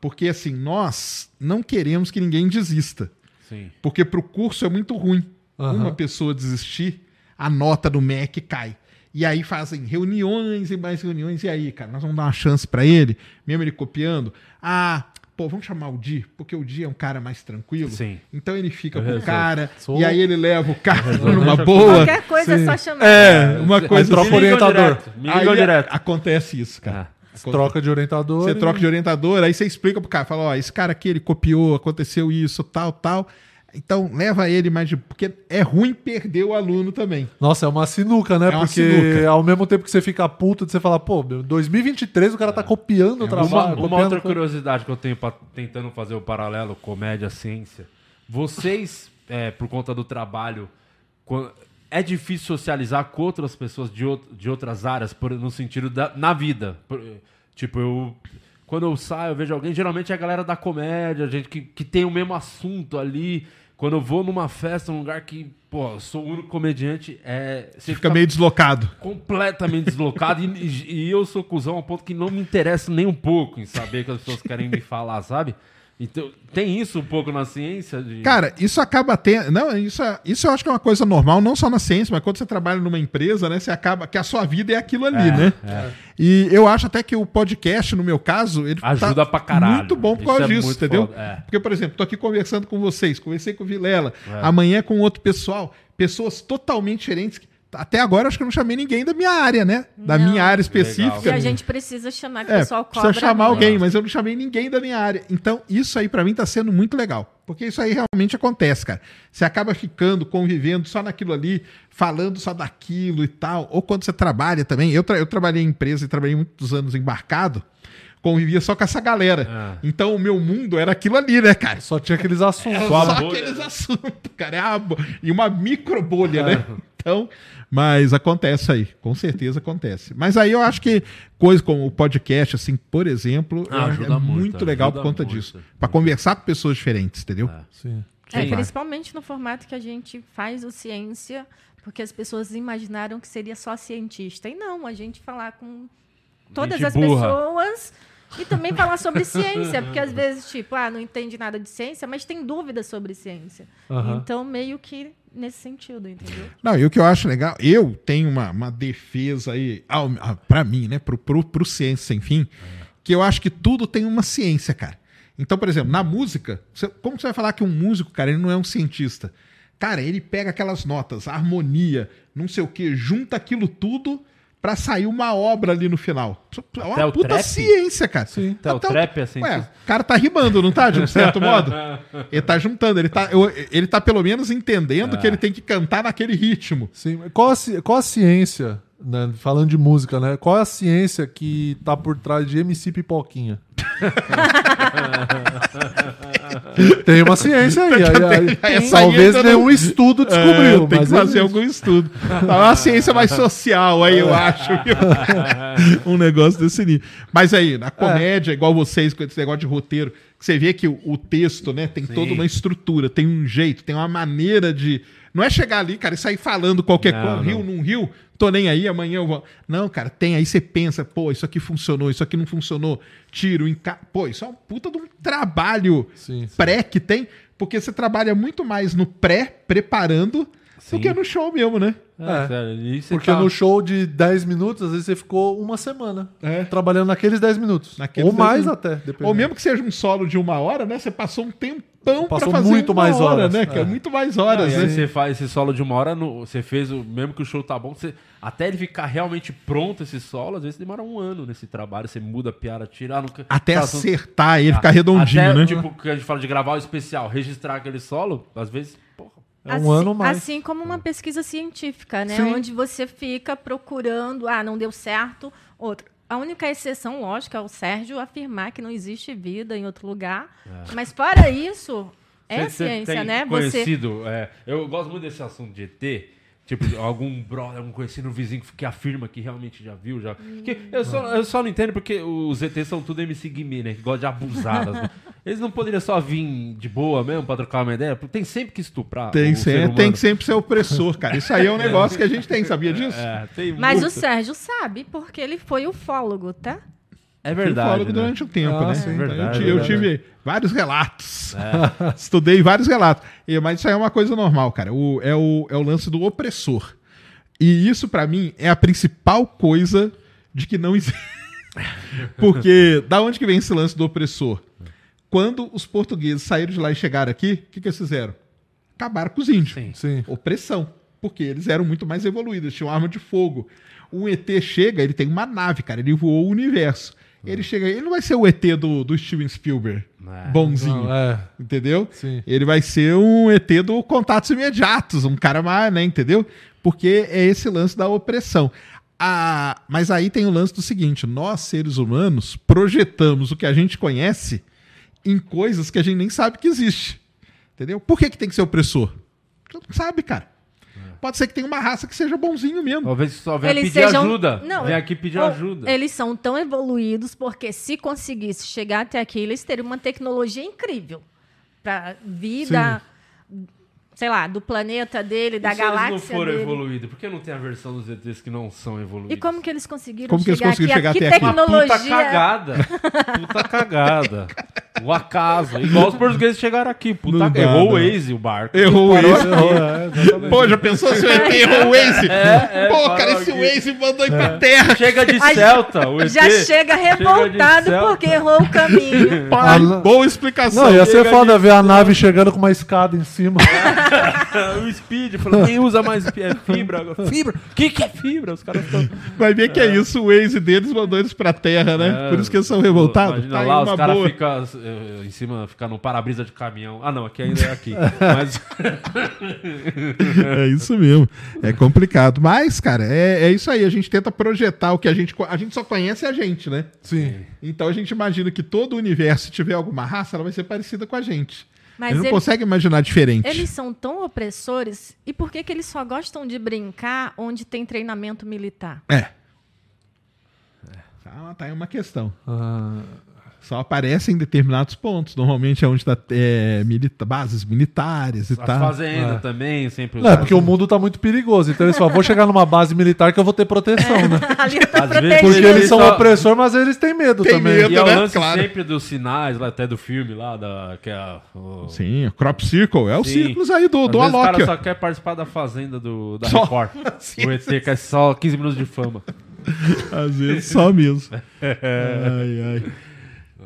Porque assim, nós não queremos que ninguém desista. Sim. Porque pro curso é muito ruim. Aham. Uma pessoa desistir, a nota do MEC cai. E aí fazem reuniões e mais reuniões. E aí, cara, nós vamos dar uma chance pra ele, mesmo ele copiando. Ah, pô, vamos chamar o Di, porque o Di é um cara mais tranquilo. Sim. Então ele fica Eu com o cara, Sou- e aí ele leva o cara numa boa. Qualquer coisa Sim. é só chamar. É, uma coisa troca Me ligam orientador. Aí direto. acontece isso, cara. Troca de orientador. Você e- troca de orientador, aí você explica pro cara, fala, ó, esse cara aqui, ele copiou, aconteceu isso, tal, tal. Então, leva ele mais de... Porque é ruim perder o aluno também. Nossa, é uma sinuca, né? É uma Porque sinuca. ao mesmo tempo que você fica puto, você fala, pô, meu, 2023 o cara tá copiando o Uma, trabalho. uma copiando- outra curiosidade que eu tenho pra, tentando fazer o paralelo comédia-ciência. Vocês, é, por conta do trabalho, é difícil socializar com outras pessoas de, out- de outras áreas, por- no sentido da na vida. Por- tipo, eu. Quando eu saio, eu vejo alguém, geralmente é a galera da comédia, gente que, que tem o mesmo assunto ali. Quando eu vou numa festa, num lugar que, pô, eu sou o único comediante, é. Você fica meio deslocado. completamente deslocado e, e eu sou cuzão ao ponto que não me interessa nem um pouco em saber o que as pessoas querem me falar, sabe? Então, tem isso um pouco na ciência? De... Cara, isso acaba tendo. Não, isso, é- isso eu acho que é uma coisa normal, não só na ciência, mas quando você trabalha numa empresa, né? Você acaba. Que a sua vida é aquilo ali, né? E eu acho até que o podcast, no meu caso, ele Ajuda pra caralho. muito bom por Isso causa é disso, entendeu? é. Porque, por exemplo, tô aqui conversando com vocês, conversei com o Vilela, amanhã com outro pessoal, pessoas totalmente diferentes. Até agora acho que eu não chamei ninguém da minha área, né? Da Não. minha área E específica. a gente precisa chamar, que o É, pessoal precisa cobra. chamar muito. alguém, mas eu não chamei ninguém da minha área. Então, isso aí pra mim tá sendo muito legal. Porque isso aí realmente acontece, cara. Você acaba ficando, convivendo só naquilo ali, falando só daquilo e tal. Ou quando você trabalha também. Eu, tra- eu trabalhei em empresa e trabalhei muitos anos embarcado, convivia só com essa galera. Ah. Então, o meu mundo era aquilo ali, né, cara? Só tinha aqueles assuntos. Só bolha, aqueles assuntos, cara. É E uma micro bolha, né? Então, mas acontece aí, com certeza acontece. Mas aí eu acho que coisas como o podcast, assim, por exemplo, Ah, ajuda é muito, muito, legal ajuda por conta muito. disso. Pra conversar com pessoas diferentes, entendeu? É. Sim. É, principalmente no formato que a gente faz o ciência, porque as pessoas imaginaram que seria só cientista. E não, a gente falar com todas Gente as burra. pessoas e também falar sobre ciência, porque às vezes, tipo, ah, não entende nada de ciência, mas tem dúvidas sobre ciência. Aham. Então, meio que nesse sentido, entendeu? Não, e o que eu acho legal, eu tenho uma, uma defesa aí, ao- a- pra mim, né, pro, pro, pro Ciência Sem Fim, que eu acho que tudo tem uma ciência, cara. Então, por exemplo, na música, você- como você vai falar que um músico, cara, ele não é um cientista? Cara, ele pega aquelas notas, a harmonia, não sei o que, junta aquilo tudo pra sair uma obra ali no final. É uma Até o puta trap? ciência, cara. Sim. Até o trap é Ué, o cara tá rimando, não tá? De um certo modo? Ele tá juntando, ele tá, eu- ele tá pelo menos entendendo que ele tem que cantar naquele ritmo. Sim. Qual a, qual a ciência, né, falando de música, né? Qual é a ciência que tá por trás de MC Pipoquinha? Tem uma ciência aí. aí, aí aí talvez ainda não- nenhum estudo É, descobriu. tem que mas fazer existe. algum estudo. Tá uma ciência mais social aí, eu acho. um negócio desse nível. Mas aí, na comédia, igual vocês, com esse negócio de roteiro, que você vê que o, o texto, né, tem Sim. toda uma estrutura, tem um jeito, tem uma maneira de. Não é chegar ali, cara, e sair falando qualquer Não, coisa, riu, não riu, tô nem aí, amanhã eu vou. Não, cara, tem aí, você pensa, pô, isso aqui funcionou, isso aqui não funcionou, tiro, enca... Pô, isso é um puta de um trabalho Sim, sim. pré que tem, porque você trabalha muito mais no pré, preparando, Sim. do que no show mesmo, né? É, É. sério. Porque tá- no show de 10 minutos, às vezes você ficou uma semana É. trabalhando naqueles 10 minutos. Naqueles Ou 10 mais minutos. até. dependendo. Ou mesmo que seja um solo de uma hora, né? Você passou um tempão pra Passou fazer muito uma mais hora, horas, né? cara? é. Muito mais Não, horas, né? você faz esse solo de uma hora, no- você fez o. Mesmo que o show tá bom, você, até ele ficar realmente pronto esse solo, às vezes demora um ano nesse trabalho. Você muda a piada, tira. Ah, nunca, Até tá, acertar ele ficar redondinho, até, né? Tipo, que a gente fala de gravar o especial, registrar aquele solo, às vezes. É um ano mais. Assim como uma pesquisa científica, né? Sim. Onde você fica procurando, ah, não deu certo, outro. A única exceção, lógico, é o Sérgio afirmar que não existe vida em outro lugar. Mas fora isso, é Cê- cê ciência, tem né? Você Conhecido, é, eu gosto muito desse assunto de ET. Tipo, algum brother, algum conhecido vizinho que afirma que realmente já viu, já. Que eu, só, eu só não entendo porque os ETs são tudo MC Guimê, né? Que gosta de abusar. das- Eles não poderiam só vir de boa mesmo pra trocar uma ideia? Porque tem sempre que estuprar. Tem, sempre, tem que sempre ser opressor, cara. Isso aí é um negócio que a gente tem, sabia disso? É, tem Mas muito. o Sérgio sabe, porque ele foi ufólogo, tá? É verdade. né? durante um tempo, Ah, né? sim, Então, verdade, eu, ti- eu tive vários relatos. É. Estudei vários relatos. E- Mas isso aí é uma coisa normal, cara. O- é, o, é o lance do opressor. E isso, pra mim, é a principal coisa de que não existe. Porque da onde que vem esse lance do opressor? Quando os portugueses saíram de lá e chegaram aqui, o que, que eles fizeram? Acabaram com os índios. Sim. Sim. Opressão. Porque eles eram muito mais evoluídos, tinham arma de fogo. Um ET chega, ele tem uma nave, cara, ele voou o universo. Ele chega, ele não vai ser o ET do, do Steven Spielberg, É. bonzinho, Não, é. entendeu? Sim. Ele vai ser um ET do contatos imediatos, um cara mais, né, entendeu? Porque é esse lance da opressão. Ah, mas aí tem o lance do seguinte: nós, seres humanos, projetamos o que a gente conhece em coisas que a gente nem sabe que existe. Entendeu? Por que, que tem que ser opressor? Você não sabe, cara. Pode ser que tenha uma raça que seja bonzinho mesmo. Talvez só venha Eles pedir sejam- ajuda. Não, Vem aqui pedir ou- ajuda. Eles são tão evoluídos porque se conseguisse chegar até aqui, eles teriam uma tecnologia incrível para vida, sei lá, do planeta dele, da E eles galáxia não forem dele. evoluídos, por que não tem a versão dos ETs que não são evoluídos? E como que eles conseguiram Como que eles chegar conseguiram aqui? chegar que até aqui? Uma tecnologia? puta cagada. puta cagada. O acaso. Igual os portugueses chegaram aqui. Puta, Não dá, errou não. o Waze, o barco. Errou o Waze. É, exatamente. Pô, já pensou se o ET errou o Waze? é, Pô, parou cara, esse aqui. Waze mandou ir pra terra. Chega de Ai, Celta, o ET. Já chega revoltado céu. porque errou o caminho. Pai, Ah, boa explicação. Não, ia ser chega foda ver a nave chegando com uma escada em cima. o Speed falou, quem usa mais é fibra? Fibra? O que, que é fibra? Os caras estão... Vai ver que é isso, o Waze deles mandou eles pra terra, né? Por isso que eles são revoltados. Imagina Tá aí lá, os caras ficam em cima, ficam no para-brisa de caminhão. Ah, não, aqui ainda é aqui. Mas É isso mesmo. É complicado. Mas, cara, é, é isso aí. A gente tenta projetar o que a gente. A gente só conhece a gente, né? Sim. Então a gente imagina que todo o universo, se tiver alguma raça, ela vai ser parecida com a gente. Mas Ele não eles, consegue imaginar diferente. eles são tão opressores. E por que, que eles só gostam de brincar onde tem treinamento militar? É. Tá, tá aí uma questão. Ah, Só aparece em determinados pontos. Normalmente é onde tá é, milita- bases militares e as tal. fazendas É. também, sempre não, é porque o mundo tá muito perigoso. Então eles falam, vou chegar numa base militar que eu vou ter proteção, né? Ali eu tô Às vezes-. Porque eles são só- opressor, mas eles têm medo Tem também. medo. E é o né? lance Claro. sempre dos sinais, lá, até do filme lá, da, que é a- o... Sim, o Crop Circle. É o Sim. círculos aí do, Às do vezes o Alok. cara só quer participar da fazenda do, da Só. Record. Sim, o ET quer só 15 minutos de fama. Às vezes só mesmo. ai, ai.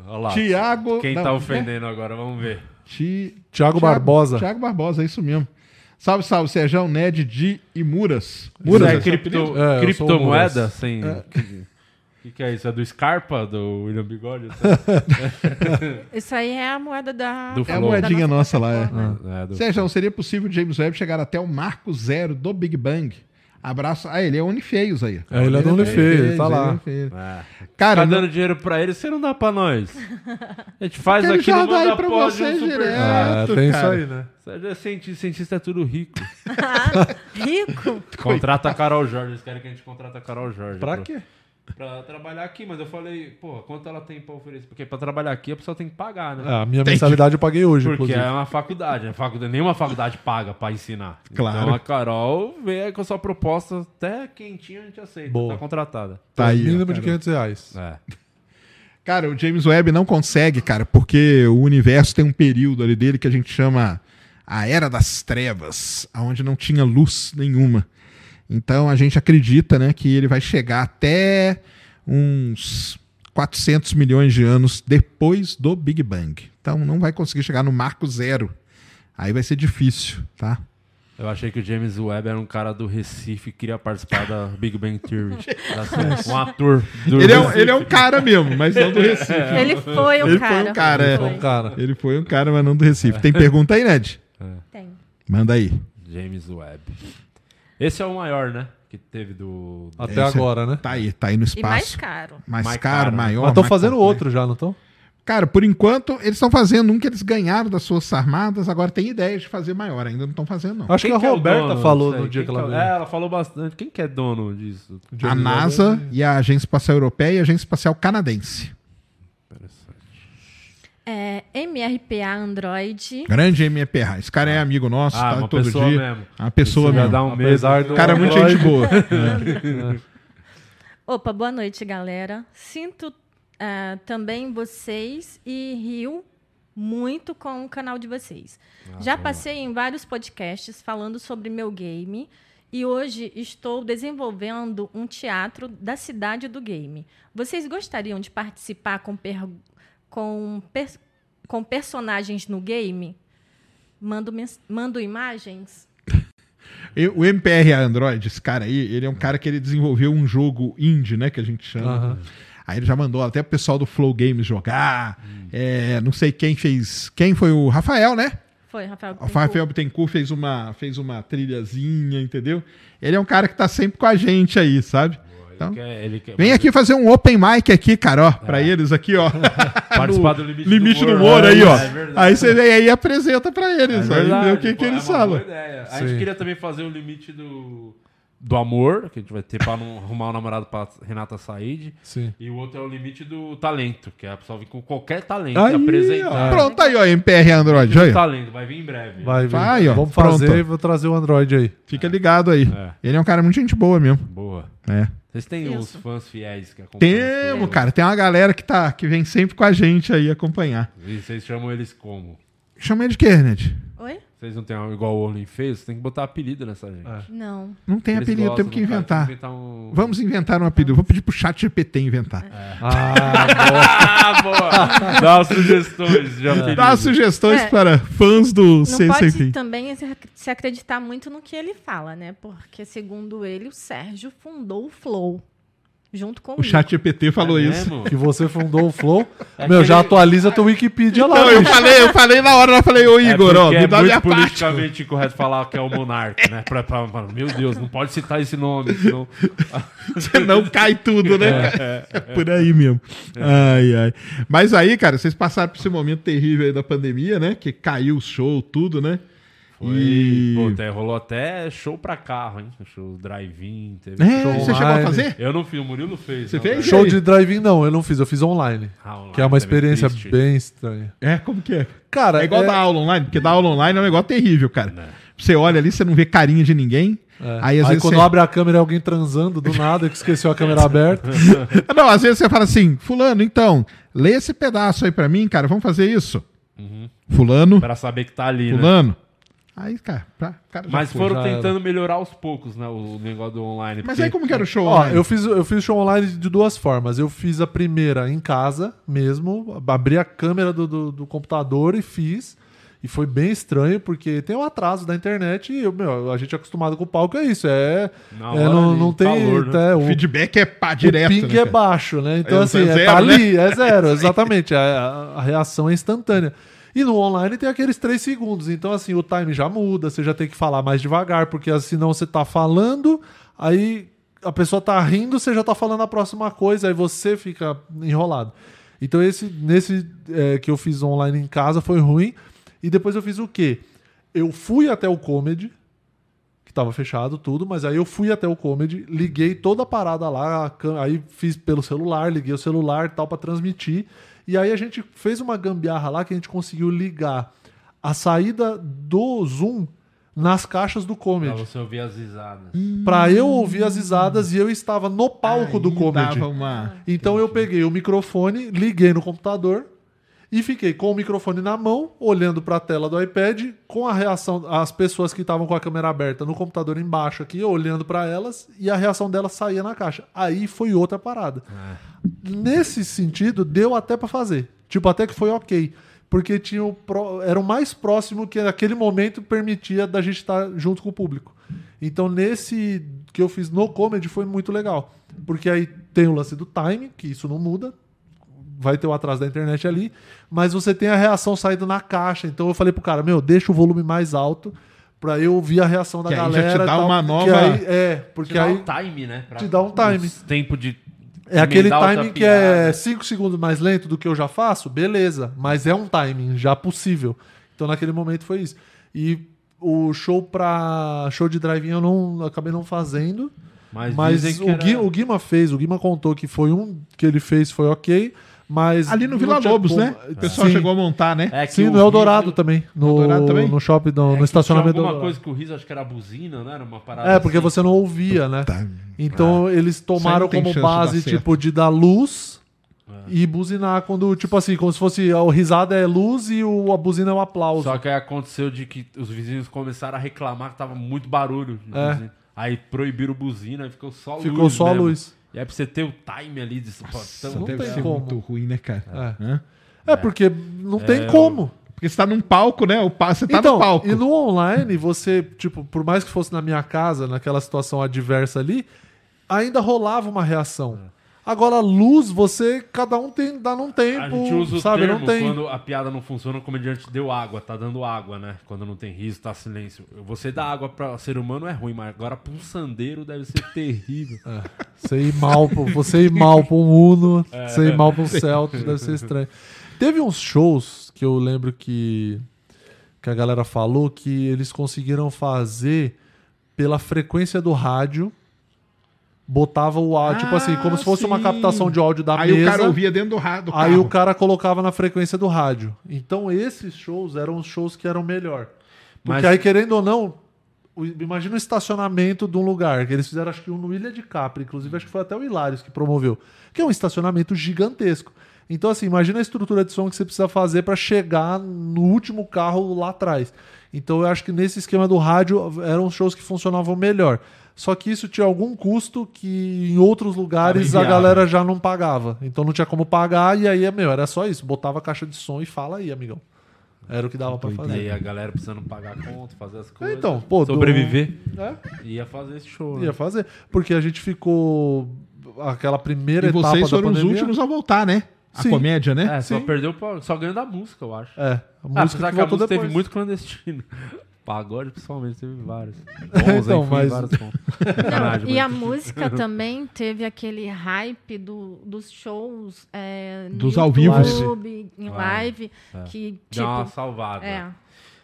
Olha lá. Tiago. Quem não, tá né? ofendendo agora, vamos ver. Ti- Thiago Barbosa. Tiago Barbosa, é isso mesmo. Salve, salve, Sérgio, Ned, Di e Muras. Muras é é cripto? É, criptomoeda? Muras. Sem... O que, que é isso? É do Scarpa, do William Bigode? Isso aí é a moeda da. Do É a moedinha nossa lá, é. plataforma. É, do... Sérgio, seria possível James Webb chegar até o marco zero do Big Bang? Abraço. Ah, ele é Unifeios aí. É, ele é do Unifeios, ele tá lá. É. Cara, tá não- dando dinheiro pra ele, você não dá pra nós. A gente faz Ele aqui já no dá aí Manda pra Pod você super direto. É, Certo, tem cara. isso aí, né? É cientista, cientista é tudo rico. Rico. Contrata a Carol Jorge, eles querem que a gente contrate a Carol Jorge. Pra pro- quê? Pra trabalhar aqui, mas eu falei, pô, quanto ela tem pra oferecer? Porque pra trabalhar aqui a pessoa tem que pagar, né? Ah, a minha Tem mensalidade eu paguei hoje, Porque inclusive. é uma faculdade, é faculdade, nenhuma faculdade paga pra ensinar. Claro. Então a Carol veio com a sua proposta até quentinha, a gente aceita, Boa. tá contratada. Tá aí. Mínimo de 500 reais. É. Cara, o James Webb não consegue, cara, porque o universo tem um período ali dele que a gente chama a Era das Trevas, onde não tinha luz nenhuma. Então a gente acredita, né, que ele vai chegar até uns 400 milhões de anos depois do Big Bang. Então não vai conseguir chegar no marco zero. Aí vai ser difícil, tá? Eu achei que o James Webb era um cara do Recife que queria participar da Big Bang Theory. Série. um ator do Ele é, um, Recife. ele é um cara mesmo, mas não do Recife. Ele foi um Ele cara. foi um cara, é. Foi. Cara, Ele foi um cara, mas não do Recife. Tem pergunta aí, Ned? Tem. Manda aí. James Webb. Esse é o maior, né? Que teve do. do- até Esse é- agora, né? Tá aí, tá aí no E espaço. mais caro. mais, Mais caro, caro, né? maior. Mas estão fazendo outro já, não estão? Cara, por enquanto, eles estão fazendo um que eles ganharam das Forças Armadas, agora tem ideia de fazer maior, ainda não estão fazendo, não. Acho que a é o Roberta dono falou no dia Quem que ela é- veio. É, ela falou bastante. Quem que é dono disso? A NASA e a Agência Espacial Europeia e a Agência Espacial Canadense. É, MRPA Android. Grande MPR. Esse cara é amigo nosso, Ah, tá uma todo pessoa dia. mesmo. Uma pessoa mesmo. dá um do- Cara, muito Android. gente boa. Opa, boa noite, galera. Sinto ah, também vocês e rio muito com o canal de vocês. Já passei em vários podcasts falando sobre meu game e hoje estou desenvolvendo um teatro da cidade do game. Vocês gostariam de participar com, per- com, per- com personagens no game? Mando, mando imagens? O MPR Android, esse cara aí, ele é um cara que ele desenvolveu um jogo indie, né, que a gente chama. Aham. Aí ele já mandou até o pessoal do Flow Games jogar. É, não sei quem fez. Quem foi o Rafael, né? Foi, Rafael. O Rafael Bittencourt fez uma, fez uma trilhazinha, entendeu? Ele é um cara que tá sempre com a gente aí, sabe? Então, quer- ele quer- vem aqui fazer um open mic aqui, cara, ó, pra eles aqui, ó. Participar do limite, Limite do humor. humor aí, ó. É verdade. Aí você vem aí e apresenta pra É eles, aí vê verdade, o que, que pô, eles é falam. A gente queria também fazer o limite do, do amor, que a gente vai ter pra não arrumar um namorado pra Renata Said. Sim. E o outro é o limite do talento, que é a pessoa vir com qualquer talento Aí, e apresentar. ó. Pronto aí, ó, MPR Android. Aí. talento, vai vir em breve. Vai, Vai, ó, Vamos pronto. fazer e vou trazer o Android aí. Fica ligado aí. É. Ele é um cara muito gente boa mesmo. Boa. É. Vocês têm Isso. uns fãs fiéis que acompanham? Temos, cara. Tem uma galera que, tá, que vem sempre com a gente aí acompanhar. E vocês chamam eles como? Chama ele de quê, Ned? Oi? Vocês não tem igual o Olin fez? Tem que botar apelido nessa gente. É. Não. Não tem Eles apelido, temos que cara, inventar. tem que inventar um- Vamos inventar um apelido. Vou pedir pro chat GPT inventar. Ah, Ah, boa! Dá sugestões de apelido. Dá sugestões É. para fãs do Não C pode Sem também se acreditar muito no que ele fala, né? Porque, segundo ele, o Sérgio fundou o Flow. Junto com O chat GPT falou É isso. mesmo? que você fundou o Flow. É Meu, já ele- atualiza teu Wikipedia lá. Não, eu bicho. falei, eu falei na hora, eu falei, ô É Igor, ó, porque me é dá muito minha parte. politicamente incorreto falar que é o monarca, né? Pra, pra- pra- meu Deus, não pode citar esse nome, senão... Senão cai tudo, né, cara? É, por aí mesmo. Ai, ai. Mas aí, cara, vocês passaram por esse momento terrível aí da pandemia, né? Que caiu o show, tudo, né? Foi, E- pô, até, rolou até show pra carro, hein? Show drive-in, teve É, Show você chegou a online. fazer? Eu não fiz, o Murilo fez. Você não, fez? né? Show de drive-in não, eu não fiz, eu fiz online. Ah, online, Que é uma experiência triste. bem estranha. É, como que é? Cara, É igual dar aula online, porque dar aula online é um negócio terrível, cara. Né. Você olha ali, você não vê carinha de ninguém. É. Aí, às vezes, quando você... abre a câmera é alguém transando do nada, que esqueceu a câmera aberta. Não, às vezes você fala assim, fulano, então, lê esse pedaço aí pra mim, cara, vamos fazer isso. Uhum. Fulano, Pra saber que tá ali, né? Aí, cara, pra, cara Mas foi. foram já tentando melhorar aos poucos, né? O negócio do online. Mas porque- aí como que era o show Ó, online? eu fiz, eu fiz show online de duas formas. Eu fiz a primeira em casa mesmo, abri a câmera do, do, do computador e fiz. E foi bem estranho, porque tem um atraso da internet e eu, meu, a gente é acostumado com o palco, é isso. É, Na é, não, não tem. calor, né? é, O o, feedback é pá, o direto, ping né, é baixo, né? Então, É, assim, é é, zero, tá né? ali, é zero, exatamente. A, a- a reação é instantânea. E no online tem aqueles três segundos. Então, assim, o time já muda, você já tem que falar mais devagar, porque senão você tá falando, aí a pessoa tá rindo, você já tá falando a próxima coisa, aí você fica enrolado. Então, esse, nesse é, que eu fiz online em casa foi ruim. E depois eu fiz o quê? Eu fui até o comedy, que tava fechado tudo, mas aí eu fui até o comedy, liguei toda a parada lá, aí fiz pelo celular, liguei o celular tal pra transmitir. E aí a gente fez uma gambiarra lá que a gente conseguiu ligar a saída do Zoom nas caixas do Pra comedy. você ouvir as risadas. Pra eu ouvir as risadas e eu estava no palco do Aí comedy. dava uma... Então eu peguei o microfone, liguei no computador e fiquei com o microfone na mão, olhando para a tela do iPad, com a reação as pessoas que estavam com a câmera aberta no computador embaixo aqui, olhando para elas e a reação delas saía na caixa. Aí foi outra parada. Nesse sentido, deu até para fazer. Tipo, até que foi ok. Porque tinha o pró- era o mais próximo que naquele momento permitia da gente estar junto com o público. Então, nesse que eu fiz no comedy foi muito legal. Porque aí tem o lance do time, que isso não muda. Vai ter o atraso da internet ali. Mas você tem a reação saindo na caixa. Então eu falei pro cara, meu, deixa o volume mais alto pra eu ouvir a reação da Que aí já galera. te dá tal. uma Porque nova- aí- é, porque Te dá aí um time, né? Pra- te dá um time. Tempo de. é aquele timing que é piada. 5 segundos mais lento do que eu já faço, beleza. Mas é um timing já possível. Então naquele momento foi isso. E o show pra. show de drive-in eu não acabei não fazendo. Mas, Mas dizem o, que era- Gui- o Guima fez, o Guima contou que foi um que ele fez, foi ok. Mas. Ali no Vila tinha Lobos, como- né? O pessoal Sim. chegou a montar, né? É que Sim, o no Eldorado também. No, Eldorado também? no shopping, no, é no estacionamento tinha do alguma Eldorado. coisa que o riso acho que era buzina, não era uma parada. É, porque assim. você não ouvia, né? Tá. Então eles tomaram não tem como chance de dar base, tipo, de dar luz É. e buzinar quando, tipo assim, como se fosse a risada é luz e o, a buzina é um aplauso. Só que aí aconteceu de que os vizinhos começaram a reclamar que tava muito barulho. de É. buzina. Aí proibiram buzina e ficou só Ficou luz. só a mesmo. luz. E aí pra você ter o time ali de. Isso então- não deve tem ser como. muito ruim, né, cara? É. Hã? É, porque não tem É, como. Porque você tá num palco, né? O pa... Você tá então, no palco. e no online, você, tipo, por mais que fosse na minha casa, naquela situação adversa ali, ainda rolava uma reação. Agora, luz, você, cada um tem, dá num tempo, A gente usa o sabe? termo não tem. quando a piada não funciona, o comediante deu água, tá dando água, né? Quando não tem riso, tá silêncio. Você dá água pra ser humano é ruim, mas agora pra um sandeiro deve ser terrível. Você ir mal, pro- você ir mal pra um Uno, É. você ir mal pra um Celtic, deve ser estranho. Teve uns shows que eu lembro que, que a galera falou que eles conseguiram fazer pela frequência do rádio, botava o áudio, tipo assim, como se fosse uma sim. captação de áudio da Aí mesa. o cara ouvia dentro do, do Aí o cara colocava na frequência do rádio. Então esses shows eram os shows que eram melhor. Porque Mas- aí, querendo ou não, o- imagina o estacionamento de um lugar, que eles fizeram acho que um no Ilha de Capri, inclusive acho que foi até o Hilários que promoveu, que é um estacionamento gigantesco. Então assim, imagina a estrutura de som que você precisa fazer para chegar no último carro lá atrás. Então eu acho que nesse esquema do rádio eram shows que funcionavam melhor. Só que isso tinha algum custo que em outros lugares a inviável. galera já não pagava. Então não tinha como pagar e aí, meu, era só isso. Botava a caixa de som e fala aí, amigão. Era o que dava pra E aí fazer. a galera precisando pagar conta, fazer as coisas. Então, pô, do- sobreviver. É, Ia fazer esse show. ia né? fazer. Porque a gente ficou aquela primeira E etapa vocês da foram os últimos a voltar, né? A Sim. comédia, né? É, só Sim. perdeu, pra- só ganhou da música, eu acho. É, a Ah, música apesar que que a música depois. teve muito clandestino. Pagode, principalmente, teve vários. Então, enfim, mas- vários pontos. Sacanagem, E a música também teve aquele hype do, dos shows é, no Dos ao vivo. YouTube, em Live. live, que Deu tipo... uma salvada. É,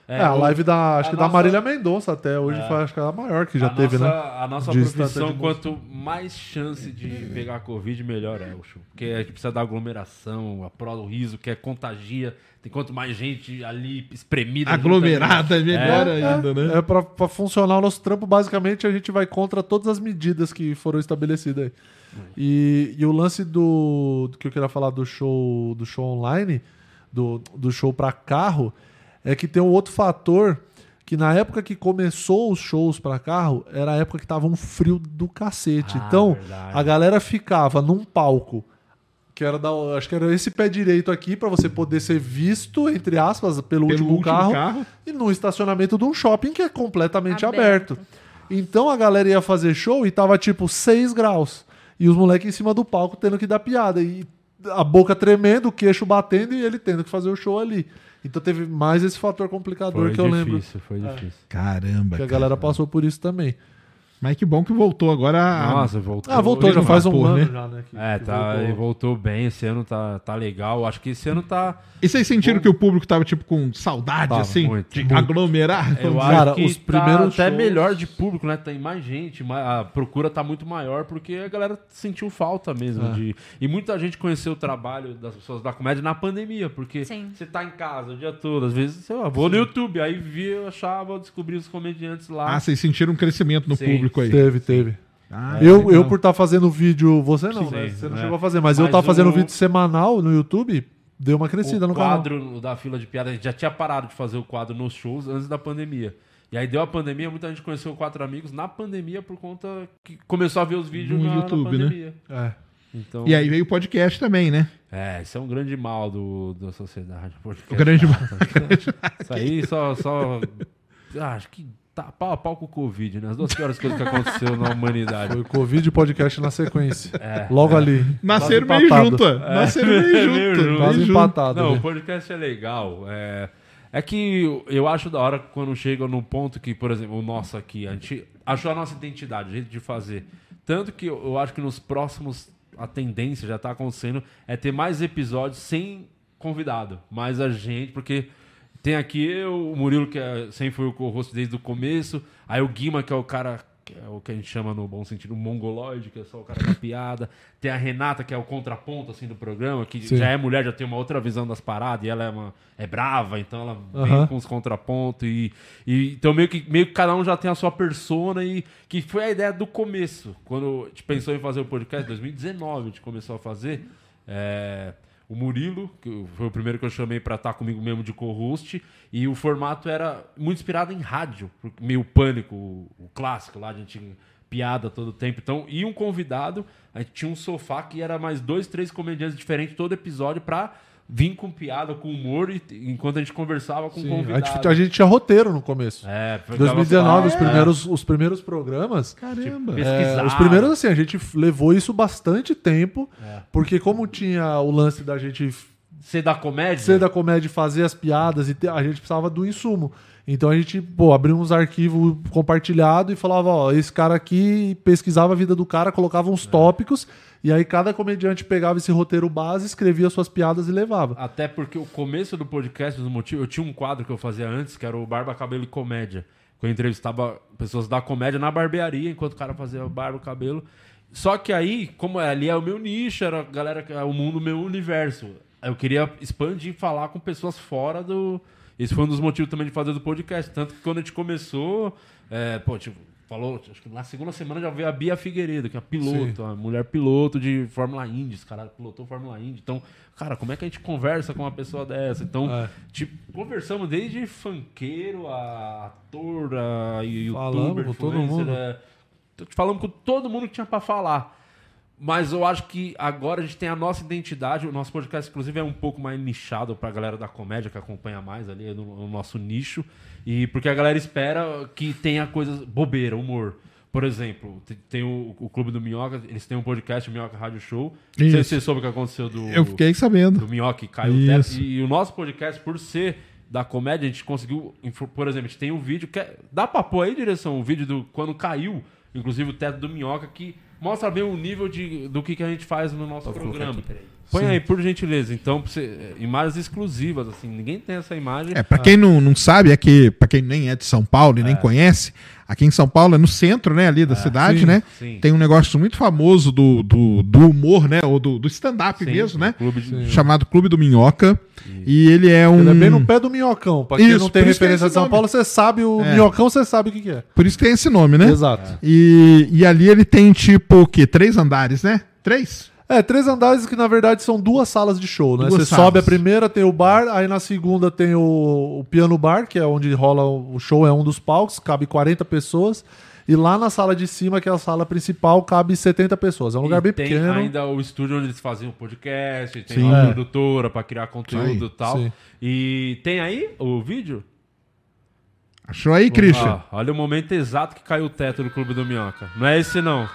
É, a o- live da, acho a que nossa- da Marília Mendonça até hoje É. foi acho que a maior que já a teve, nossa, né? A nossa De profissão, quanto mais chance de pegar Covid, melhor é o show. Porque a gente precisa da aglomeração, a prova do riso, que é contagia. Tem quanto mais gente ali espremida. Aglomerada, é melhor É, ainda, né? É pra, pra funcionar o nosso trampo, basicamente a gente vai contra todas as medidas que foram estabelecidas aí. E, e o lance do, do que eu queria falar do show do show online, do, do show pra carro, é que tem um outro fator que na época que começou os shows pra carro, era a época que tava um frio do cacete. Ah, então, verdade. a galera ficava num palco que era da, acho que era esse pé direito aqui pra você poder ser visto entre aspas pelo, Pelo último, último carro, carro. e no estacionamento de um shopping que é completamente aberto. Aberto. Então a galera ia fazer show e tava tipo 6 graus. E os moleques em cima do palco tendo que dar piada. E a boca tremendo, o queixo batendo e ele tendo que fazer o show ali. Então teve mais esse fator complicador Foi que eu lembro. difícil, foi difícil. Caramba. Que a cara. galera passou por isso também. Mas que bom que voltou agora. a- Nossa, voltou. Ah, voltou, já faz um ano né? já, né? que- É, que tá, voltou. ele voltou bem, esse ano tá, tá legal. Acho que esse ano tá. E vocês sentiram que o público tava, tipo, com saudade, Tava, assim? muito, de muito. aglomerar? Eu Cara, acho que os tá primeiros até shows- melhor de público, né? Tem mais gente, a procura tá muito maior porque a galera sentiu falta mesmo É. de e muita gente conheceu o trabalho das pessoas da comédia na pandemia, porque Sim. você tá em casa o dia todo, às vezes, sei lá, vou no YouTube, aí vi, eu achava, descobri os comediantes lá. Ah, vocês sentiram um crescimento no Sim, público aí. Teve, teve. Ah, eu, legal. eu, por estar fazendo vídeo. Você não, Sim, né? Você não é. chegou a fazer, mas, eu Mas tava fazendo o- vídeo semanal no YouTube, deu uma crescida o no canal. quadro da fila de piada, a gente já tinha parado de fazer o quadro nos shows antes da pandemia. E aí deu a pandemia, muita gente conheceu o Quatro Amigos na pandemia por conta que começou a ver os vídeos No na, na YouTube, né? pandemia. É. Então, E aí veio o podcast também, né? É, isso é um grande mal do, da sociedade. podcast. O grande mal. Isso aí só. só ah, acho que tá pau a pau com o Covid, né? As duas piores coisas que aconteceu na humanidade. Foi o Covid e podcast na sequência. É, Logo ali. Nasceram meio junto. ó. Nasceram meio junto. junto. meio Quase empatado. Não, o podcast é legal. É, é que eu acho da hora quando chega no ponto que, por exemplo, o nosso aqui, a gente achou a nossa identidade, o jeito de fazer. Tanto que eu eu acho que nos próximos, a tendência já tá acontecendo, é ter mais episódios sem convidado. Mais a gente, porque tem aqui eu, o Murilo, que é, sempre foi o co-host desde o começo, aí o Guima, que é o cara que é o que a gente chama no bom sentido, mongoloide, que é só o cara da piada. Tem a Renata, que é o contraponto assim do programa, que Sim. já é mulher, já tem uma outra visão das paradas, e ela é, uma, é brava, então ela vem com os contrapontos. E, e, então meio que, meio que cada um já tem a sua persona, e que foi a ideia do começo. Quando a gente pensou em fazer o podcast, em 2019 a gente começou a fazer. é, o Murilo, que foi o primeiro que eu chamei pra estar comigo mesmo de co-host, e o formato era muito inspirado em rádio, meio pânico, o, o clássico lá, a gente tinha piada todo tempo. Então, ia um convidado, a gente tinha um sofá que era mais dois, três comediantes diferentes todo episódio pra vir com piada, com humor, e, enquanto a gente conversava com o Sim, a, convidado. gente, a gente tinha roteiro no começo. É, 2019, os é, primeiros, os primeiros programas. Caramba. É, os primeiros, assim, a gente levou isso bastante tempo, É. porque como tinha o lance da gente Ser da comédia? ser da comédia, fazer as piadas, e a gente precisava do insumo. Então a gente, pô, abria uns arquivos compartilhados e falava, ó, esse cara aqui pesquisava a vida do cara, colocava uns tópicos E aí cada comediante pegava esse roteiro base, escrevia suas piadas e levava. Até porque o começo do podcast dos motivos, eu tinha um quadro que eu fazia antes, que era o Barba, Cabelo e Comédia. Que eu entrevistava pessoas da comédia na barbearia, enquanto o cara fazia barba, cabelo. Só que aí, como ali é o meu nicho, era a galera, é o mundo, meu universo. Eu queria expandir e falar com pessoas fora do. Esse foi um dos motivos também de fazer do podcast. Tanto que quando a gente começou, é, pô, tipo, falou, acho que na segunda semana já veio a Bia Figueiredo, que é a piloto, a mulher piloto de Fórmula Indy, esse cara pilotou Fórmula Indy. Então, cara, como é que a gente conversa com uma pessoa dessa? Então, É. tipo, conversamos desde funkeiro a ator, a youtuber, Falamos com todo mundo. é, falando com todo mundo que tinha pra falar. Mas eu acho que agora a gente tem a nossa identidade. O nosso podcast, inclusive, é um pouco mais nichado pra galera da comédia que acompanha mais ali no, no nosso nicho. E porque a galera espera que tenha coisas bobeira, humor. Por exemplo, te- tem o, o Clube do Minhoca, eles têm um podcast, o Minhoca Rádio Show. Não sei se você soube o que aconteceu do, Eu fiquei sabendo. do Minhoca que caiu o teto. E, o nosso podcast, por ser da comédia, a gente conseguiu. Por exemplo, a gente tem um vídeo que é, dá pra pôr aí, direção, o vídeo do quando caiu, inclusive o teto do Minhoca, que mostra bem o nível de, do que, que a gente faz no nosso programa. Põe aí, por gentileza. Então, você- é, imagens exclusivas, assim, ninguém tem essa imagem. É, pra quem não, não sabe, é que, pra quem nem é de São Paulo e nem conhece, aqui em São Paulo é no centro, né, ali da cidade, sim, né? sim. Tem um negócio muito famoso do, do, do humor, né? Ou do, do stand-up Sim, mesmo, né? Clube de- Chamado Clube do Minhoca. E ele é um. Ele é bem no pé do minhocão. Pra quem Isso, não tem é referência de São nome. Paulo, você sabe o É. minhocão, você sabe o que, que é. Por isso que tem esse nome, né? Exato. E, e ali ele tem, tipo, o quê? Três andares, né? Três? É, três andares que na verdade são duas salas de show, né? Duas Você salas. sobe a primeira, tem o bar, aí na segunda tem o, o piano bar, que é onde rola o show, é um dos palcos, cabe 40 pessoas. E lá na sala de cima, que é a sala principal, cabe 70 pessoas. É um lugar E bem tem pequeno. ainda o estúdio onde eles faziam o podcast, tem Sim. uma É. produtora pra criar conteúdo e tal. sim. E tem aí o vídeo? Achou aí, Christian? Ah, olha o momento exato que caiu o teto do Clube do Minhoca. Não é esse, não.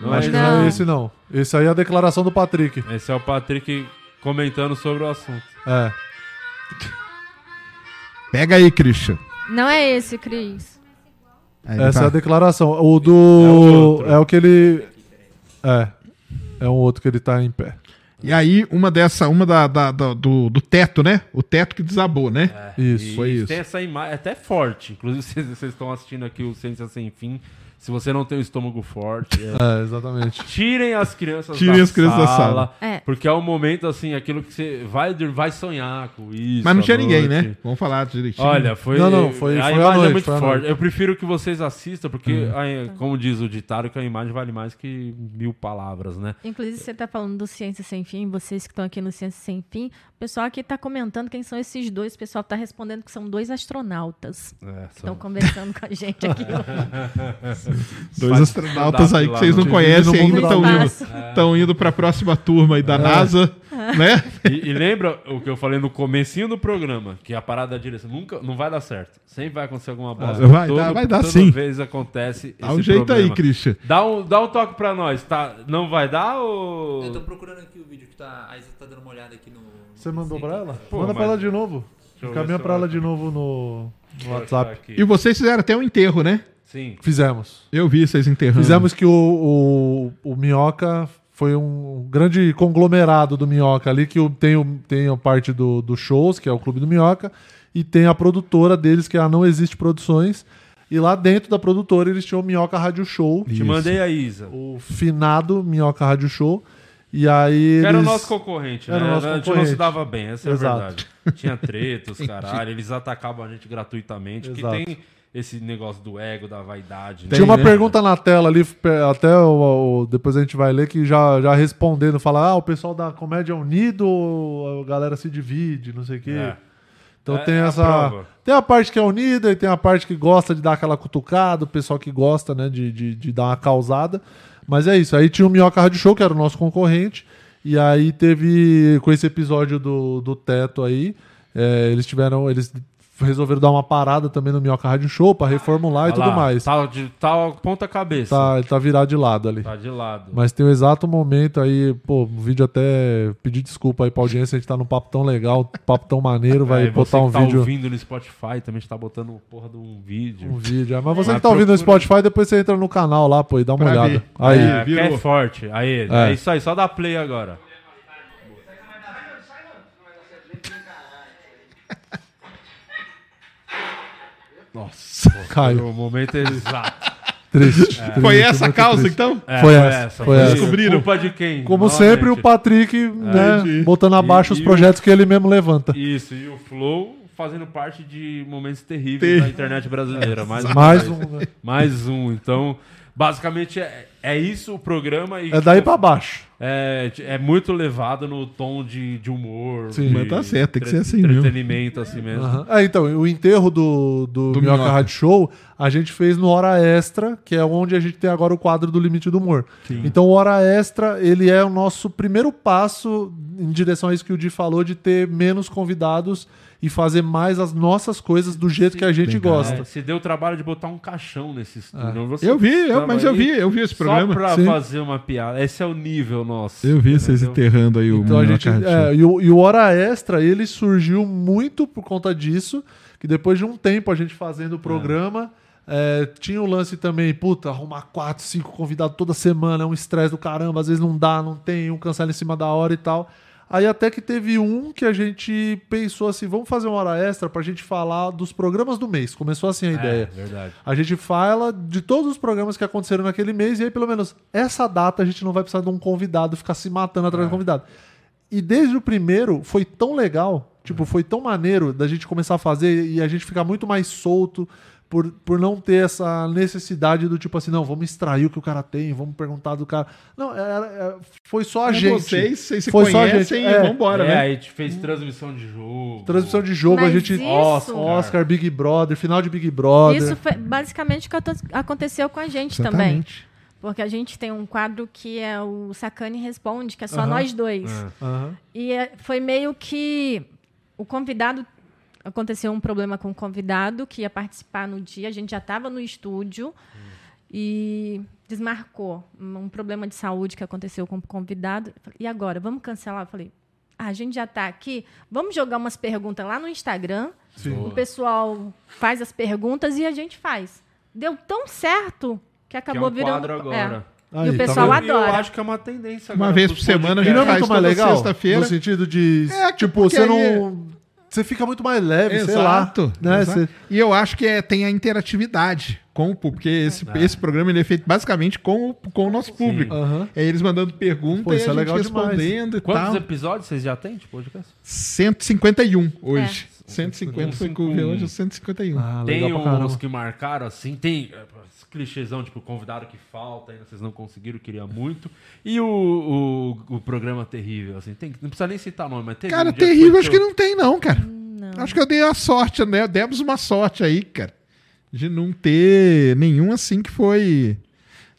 Não é Acho esse, que não Não. é esse, não. Esse aí é a declaração do Patrick. Esse é o Patrick comentando sobre o assunto. É. Pega aí, Christian. Não é esse, Cris. Aí ele Essa tá- é a declaração. O do. É o. É o que ele. É. É um outro que ele tá em pé. E aí, uma dessa, uma da, da- da- do, do teto, né? O teto que desabou, né? Isso. E Foi isso. Tem essa imagem, é até forte. Inclusive, vocês, vocês estão assistindo aqui o Ciência Sem Fim. Se você não tem o estômago forte, é, É, exatamente. tirem as crianças Tirem da as crianças da sala. É. Porque é o momento, assim, aquilo que você vai, vai sonhar com isso. Mas não tinha ninguém, noite. né? Vamos falar direitinho. Olha, foi. Não, não, foi- a foi imagem é noite, muito foi à forte. Uhum. Eu prefiro que vocês assistam, porque, a- como diz o ditado, que a imagem vale mais que mil palavras, né? Inclusive, você tá falando do Ciência Sem Fim, vocês que estão aqui no Ciência Sem Fim, o pessoal aqui tá comentando quem são esses dois, o pessoal tá respondendo que são dois astronautas. É, Estão são- conversando com a gente aqui. Dois astronautas aí que vocês não conhecem ainda estão do indo, tão indo pra próxima turma aí da NASA, né? E, e lembra o que eu falei no comecinho do programa, que a parada da direção nunca não vai dar certo. Sempre vai acontecer alguma bosta. Vai dar- vai dar toda sim. vez acontece Dá esse um jeito problema. aí, Christian. Dá um, dá um toque pra nós, tá? Não vai dar ou... Eu tô procurando aqui o vídeo que tá. A Isa tá dando uma olhada aqui no. Você mandou pra ela? Pô, Manda pra mas- ela de novo. Caminha pra ela de novo no, no WhatsApp. E vocês fizeram até um enterro, né? Sim. Fizemos. Eu vi vocês enterrando. Fizemos que o, o, o Minhoca foi um grande conglomerado do Minhoca ali, que tem, o- tem a parte do, do shows, que é o Clube do Minhoca, e tem a produtora deles, que é a Não Existe Produções. E lá dentro da produtora eles tinham o Minhoca Rádio Show, Te mandei a Isa. o finado Minhoca Rádio Show. E aí. Que Era o nosso concorrente, Era né? o nosso a gente concorrente. não se dava bem, essa é a Exato. verdade. Tinha tretos, caralho. Eles atacavam a gente gratuitamente. Que Exato. tem esse negócio do ego, da vaidade. né? Tinha uma né? pergunta na tela ali, até o, o- depois a gente vai ler, que já, já respondendo, fala, ah, o pessoal da comédia é unido ou a galera se divide, não sei o quê. É. Então É- tem é a essa. prova. Tem a parte que é unida e tem a parte que gosta de dar aquela cutucada, o pessoal que gosta, né, de, de, de dar uma causada. Mas é isso. Aí tinha o Minhoca Rádio Show, que era o nosso concorrente. E aí teve, com esse episódio do, do teto aí, é, eles tiveram. Eles resolveram dar uma parada também no Minhoca Rádio Show pra reformular e Olha tudo lá, mais. Tá, Tá, de, tá ponta cabeça. ele tá virado de lado ali. Tá de lado. Mas tem o exato momento aí, pô, o vídeo até pedir desculpa aí pra audiência, a gente tá num papo tão legal, papo tão maneiro, vai É, você botar um que tá vídeo. ouvindo no Spotify também está botando porra de um vídeo. Um vídeo. é, Mas você Mas que tá ouvindo no procura- Spotify, depois você entra no canal lá, pô, e dá uma Pra olhada. ver. Aí. É, virou. que é forte. Aí, É. é. isso aí, só dá play agora. Nossa. Foi Caiu. o momento exato. Triste. É. Foi triste, essa a causa, triste. então? É, Foi essa, foi essa. Descobriram. Culpa de quem? Como Novamente. sempre, o Patrick, né, entendi. botando abaixo E- os e o- projetos que ele mesmo levanta. Isso, e o Flow fazendo parte de momentos terríveis Ter- da internet brasileira. Mais, Mais vez. um, né? Mais um. Então, basicamente, é, é isso o programa. E, É daí tipo, pra baixo. É, é muito levado no tom de, de humor. Sim. de Mas tá certo, tem que ser assim mesmo. Entretenimento, assim mesmo. Aham. É, então, o enterro do, do, Do Minhoca. Rádio Show, a gente fez no Hora Extra, que é onde a gente tem agora o quadro do Limite do Humor. Então, o Hora Extra, ele é o nosso primeiro passo em direção a isso que o Di falou, de ter menos convidados e fazer mais as nossas coisas do jeito que a gente Legal. gosta. É, se deu o trabalho de botar um caixão nesse estúdio. Você Eu vi, eu- mas eu vi, eu vi esse programa. Só pra Sim. fazer uma piada. Esse é o nível nosso. Eu vi vocês entendeu? enterrando aí o Então a gente. É, e, o, e o Hora Extra, ele surgiu muito por conta disso. Que depois de um tempo a gente fazendo o programa. é, tinha o lance também, puta, arrumar quatro, cinco convidados toda semana, é um estresse do caramba, às vezes não dá, não tem, um cancela em cima da hora e tal. Aí até que teve um que a gente pensou assim, vamos fazer uma hora extra pra gente falar dos programas do mês. Começou assim a É, ideia. verdade. A gente fala de todos os programas que aconteceram naquele mês, e aí, pelo menos, essa data a gente não vai precisar de um convidado ficar se matando atrás do convidado. E desde o primeiro foi tão legal, tipo, foi tão maneiro da gente começar a fazer e a gente ficar muito mais solto por, por não ter essa necessidade do tipo assim, não, vamos extrair o que o cara tem, vamos perguntar do cara. Não, era- era- foi só a É gente. Vocês, vocês se Foi só a conhecem gente, e é. vambora, é, né? a gente fez transmissão de jogo. Transmissão de jogo, a Mas gente. isso- Oscar, Oscar, Big Brother, final de Big Brother. Isso foi basicamente o que aconteceu com a gente também. Exatamente. Porque a gente tem um quadro que é o Sacane Responde, que é só Aham. nós dois. É. Aham. E é- foi meio que o convidado. Aconteceu um problema com o convidado que ia participar no dia. A gente já estava no estúdio e desmarcou um problema de saúde que aconteceu com o convidado. Falei, E agora? Vamos cancelar? Eu falei, ah, a gente já está aqui. Vamos jogar umas perguntas lá no Instagram. Sim. O pessoal faz as perguntas e a gente faz. Deu tão certo que Que é acabou um virando. quadro agora. É. Aí, e o tá pessoal? E eu adora. acho que é uma tendência Uma agora vez pros por semana a gente não é faz muito mais legal? sexta-feira. No sentido de. É, tipo, porque você aí- não. Você fica muito mais leve, sei lá. Exato. Né? exato. Você- E eu acho que é, tem a interatividade com o público, porque esse, É. esse programa ele é feito basicamente com, o- com o nosso público. Aham. É eles mandando pergunta Pô, e a é gente legal demais. respondendo e Quantos tal. episódios vocês já têm de podcast? 151 hoje. É. 150 foi com o 151. hoje, 151. Ah, tem uns que marcaram assim, tem clichêzão, tipo, convidado que falta, ainda vocês não conseguiram, queria muito. E o, o, o programa terrível, assim, tem, não precisa nem citar nome, mas teve Cara, um terrível foi acho que seu- não tem não, cara. Não. Acho que eu dei a sorte, né? Demos uma sorte aí, cara. De não ter nenhum assim que foi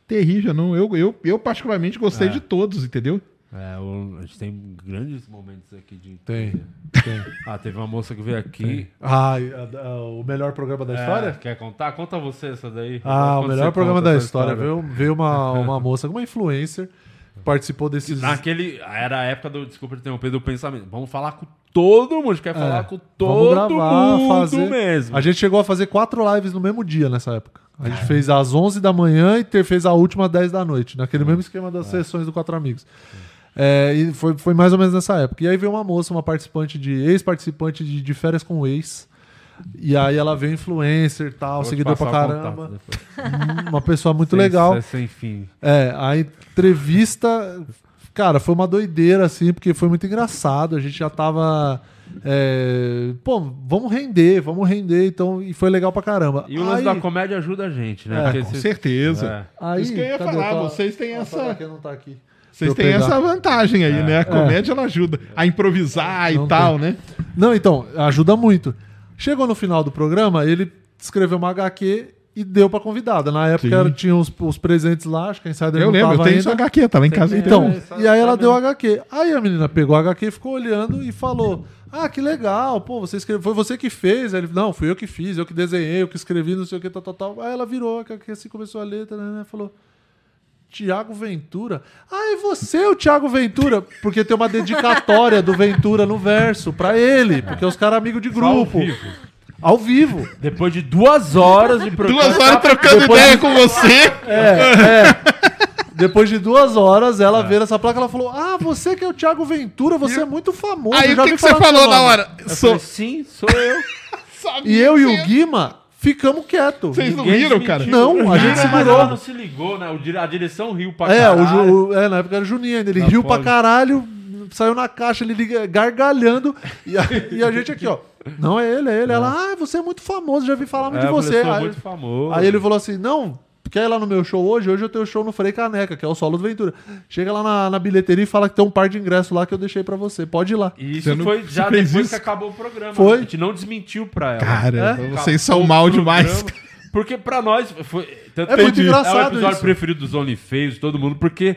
terrível, não. Eu, eu, eu particularmente gostei É. de todos, entendeu? É, o- a gente tem grandes momentos aqui de. Tem. tem. Ah, teve uma moça que veio aqui. Ah, e a- a- o melhor programa da É, história? quer contar? Conta você essa daí. Ah, o melhor programa da essa história. Veio, veio uma, uma moça, uma influencer, participou desses. Naquele. Era a época do. Desculpa te interromper, do pensamento. Vamos falar com todo mundo. A gente quer falar com É, Vamos todo gravar, mundo fazer. mesmo. A gente chegou a fazer quatro lives no mesmo dia nessa época. A gente fez às 11 da manhã e ter, fez a última às 10 da noite, naquele mesmo esquema das sessões do Quatro Amigos. É, e foi, foi mais ou menos nessa época. E aí veio uma moça, uma participante de. ex-participante de, de férias com o ex. E aí ela veio influencer e tal, seguidor pra caramba. depois. Uma pessoa muito Sem- legal. é Sem fim. É, a entrevista, cara, foi uma doideira, assim, porque foi muito engraçado. A gente já tava. é, pô, vamos render, vamos render, então, e foi legal pra caramba. E o lance Aí- da comédia ajuda a gente, né? É, Com se- certeza. É. Aí, Isso que eu ia cadê? falar, Tá- vocês têm essa- tá, não tá aqui. Vocês têm essa vantagem aí, né? A comédia ela ajuda a improvisar Não e tal, né? Não, então, ajuda muito. Chegou no final do programa, ele escreveu uma HQ e deu pra convidada. Na época era- tinha os, os presentes lá, acho que a Insider Eu não lembro, eu tenho ainda. isso HQ, tá lá em casa. Então, e aí ela deu mesmo. HQ. Aí a menina pegou o HQ, ficou olhando e falou: Ah, que legal, pô, você escreveu, foi você que fez. Aí ele, não, fui eu que fiz, eu que desenhei, eu que escrevi, não sei o que, tal, tal, tal. Aí ela virou a HQ assim, começou a letra, né? Falou. Tiago Ventura. Ah, é você o Tiago Ventura? Porque tem uma dedicatória do Ventura no verso pra ele, porque os caras amigos de grupo. vivo. Ao vivo. Depois de duas horas de programa. Duas horas trocando Depois ideia de- com você. Depois de duas horas, ela vê essa placa, ela falou: Ah, você que é o Thiago Ventura, você é muito famoso. Aí eu o que, que você falou na nome." hora? Eu Sou- falei, sim, sou eu. E eu e o Guima ficamos quietos. Vocês não Ninguém viram, desmentiu. cara? Não, a gente Mas segurou. ela não se ligou, né? O dire- A direção riu pra É, caralho. o, Ju- o- é, na época era o Juninho ainda. Ele riu pra caralho, saiu na caixa, ele liga- gargalhando. E a, e a gente aqui, ó. Não, é ele, é ele. Ela, ah, você é muito famoso, já vi falar muito É, de você. sou Aí, muito famoso. aí ele falou assim: não. Quer ir lá no meu show hoje? Hoje eu tenho show no Frei Caneca, que é o solo do Ventura. Chega lá na, na bilheteria e fala que tem um par de ingressos lá que eu deixei pra você. Pode ir lá. E isso foi já depois isso? que acabou o programa. Foi. A gente não desmentiu pra ela. Cara, É? vocês são mal demais. Porque pra nós foi. Tanto É muito É o engraçado episódio isso. preferido dos OnlyFans, todo mundo, porque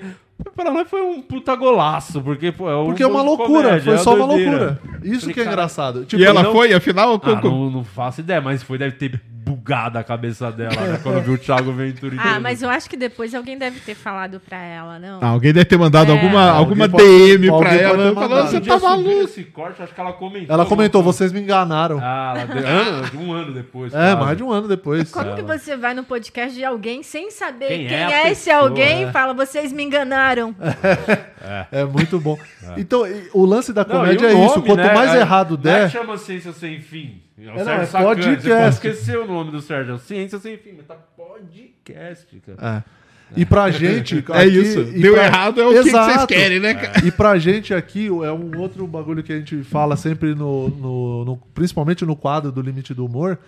pra nós foi um puta golaço. Porque, pô, é um Porque é uma de loucura, comédia, foi é só uma doideira. loucura. Isso Falei, que é cara, engraçado. Tipo, e ela não- foi, afinal? Ah, como- não, não faço ideia, mas foi, deve ter bugado a cabeça dela, né? Quando viu o Thiago Ventura. Ah, mas eu acho que depois alguém deve ter falado pra ela, não? Ah, alguém deve ter mandado É. alguma, alguma pode- DM pra alguém pode ela ter falando, mandado. você tá maluco. esse corte, acho que ela comentou. Ela comentou, vocês me enganaram. coisa. Ah, ela deu, ano, um ano depois. é, quase. mais de um ano depois. Como que você vai no podcast de alguém sem saber Quem quem, é a é, esse pessoa, alguém é. e fala, vocês me enganaram? É muito bom. Então, e- o lance da Não, comédia é o isso. Quanto né? mais errado não é der. que chama Ciência Sem Fim. É o não, é Sacani. Você podcast. pode esquecer o nome do Sérgio. Ciência Sem Fim. Mas tá podcast, cara. É. E pra gente. É isso. Deu pra- errado é o que que vocês Exato. querem, né, cara? E pra gente aqui, é um outro bagulho que a gente fala sempre no, no- no- Principalmente no quadro do Limite do Humor,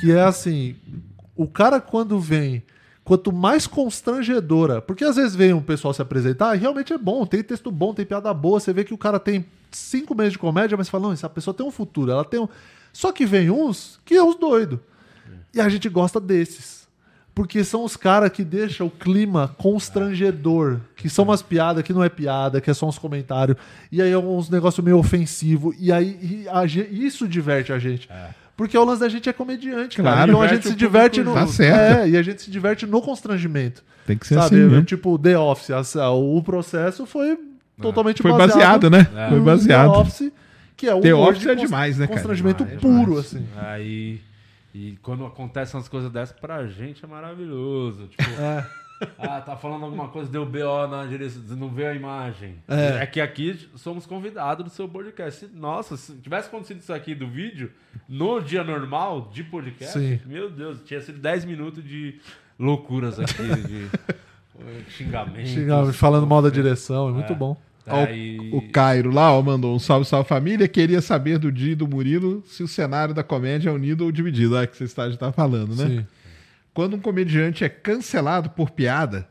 que é assim: o cara quando vem. Quanto mais constrangedora, porque às vezes vem um pessoal se apresentar e realmente é bom, tem texto bom, tem piada boa, você vê que o cara tem cinco meses de comédia, mas você fala, não, essa pessoa tem um futuro, ela tem um. Só que vem uns que é os doidos. E a gente gosta desses. Porque são os caras que deixam o clima constrangedor. Que são umas piadas que não é piada, que é só uns comentários. E aí é uns negócios meio ofensivo. E aí e a isso diverte a gente. Porque o lance da gente é comediante, cara. Claro. Então a gente se diverte no. Tá certo. É, e a gente se diverte no constrangimento. Tem que ser sabe? assim, né? Tipo, The Office. o processo foi totalmente Foi baseado, né? Foi no baseado. The Office, que é o The Office de é demais, né, cara? Constrangimento Demais, puro, demais. assim. Aí. E quando acontecem umas coisas dessas, pra gente é maravilhoso. Tipo, É. ah, tá falando alguma coisa, deu BO na direção, não vê a imagem. É. É. que aqui somos convidados do seu podcast. Nossa, se tivesse acontecido isso aqui do vídeo, no dia normal de podcast, Sim. meu Deus, tinha sido 10 minutos de loucuras aqui, de xingamento. Chegava falando mal da direção, é muito É. bom. Aí, O Cairo lá, ó, mandou um salve, salve família. Queria saber do Di e do Murilo se o cenário da comédia é unido ou dividido. Ah, que você está, tá falando, né? Sim. Quando um comediante é cancelado por piada,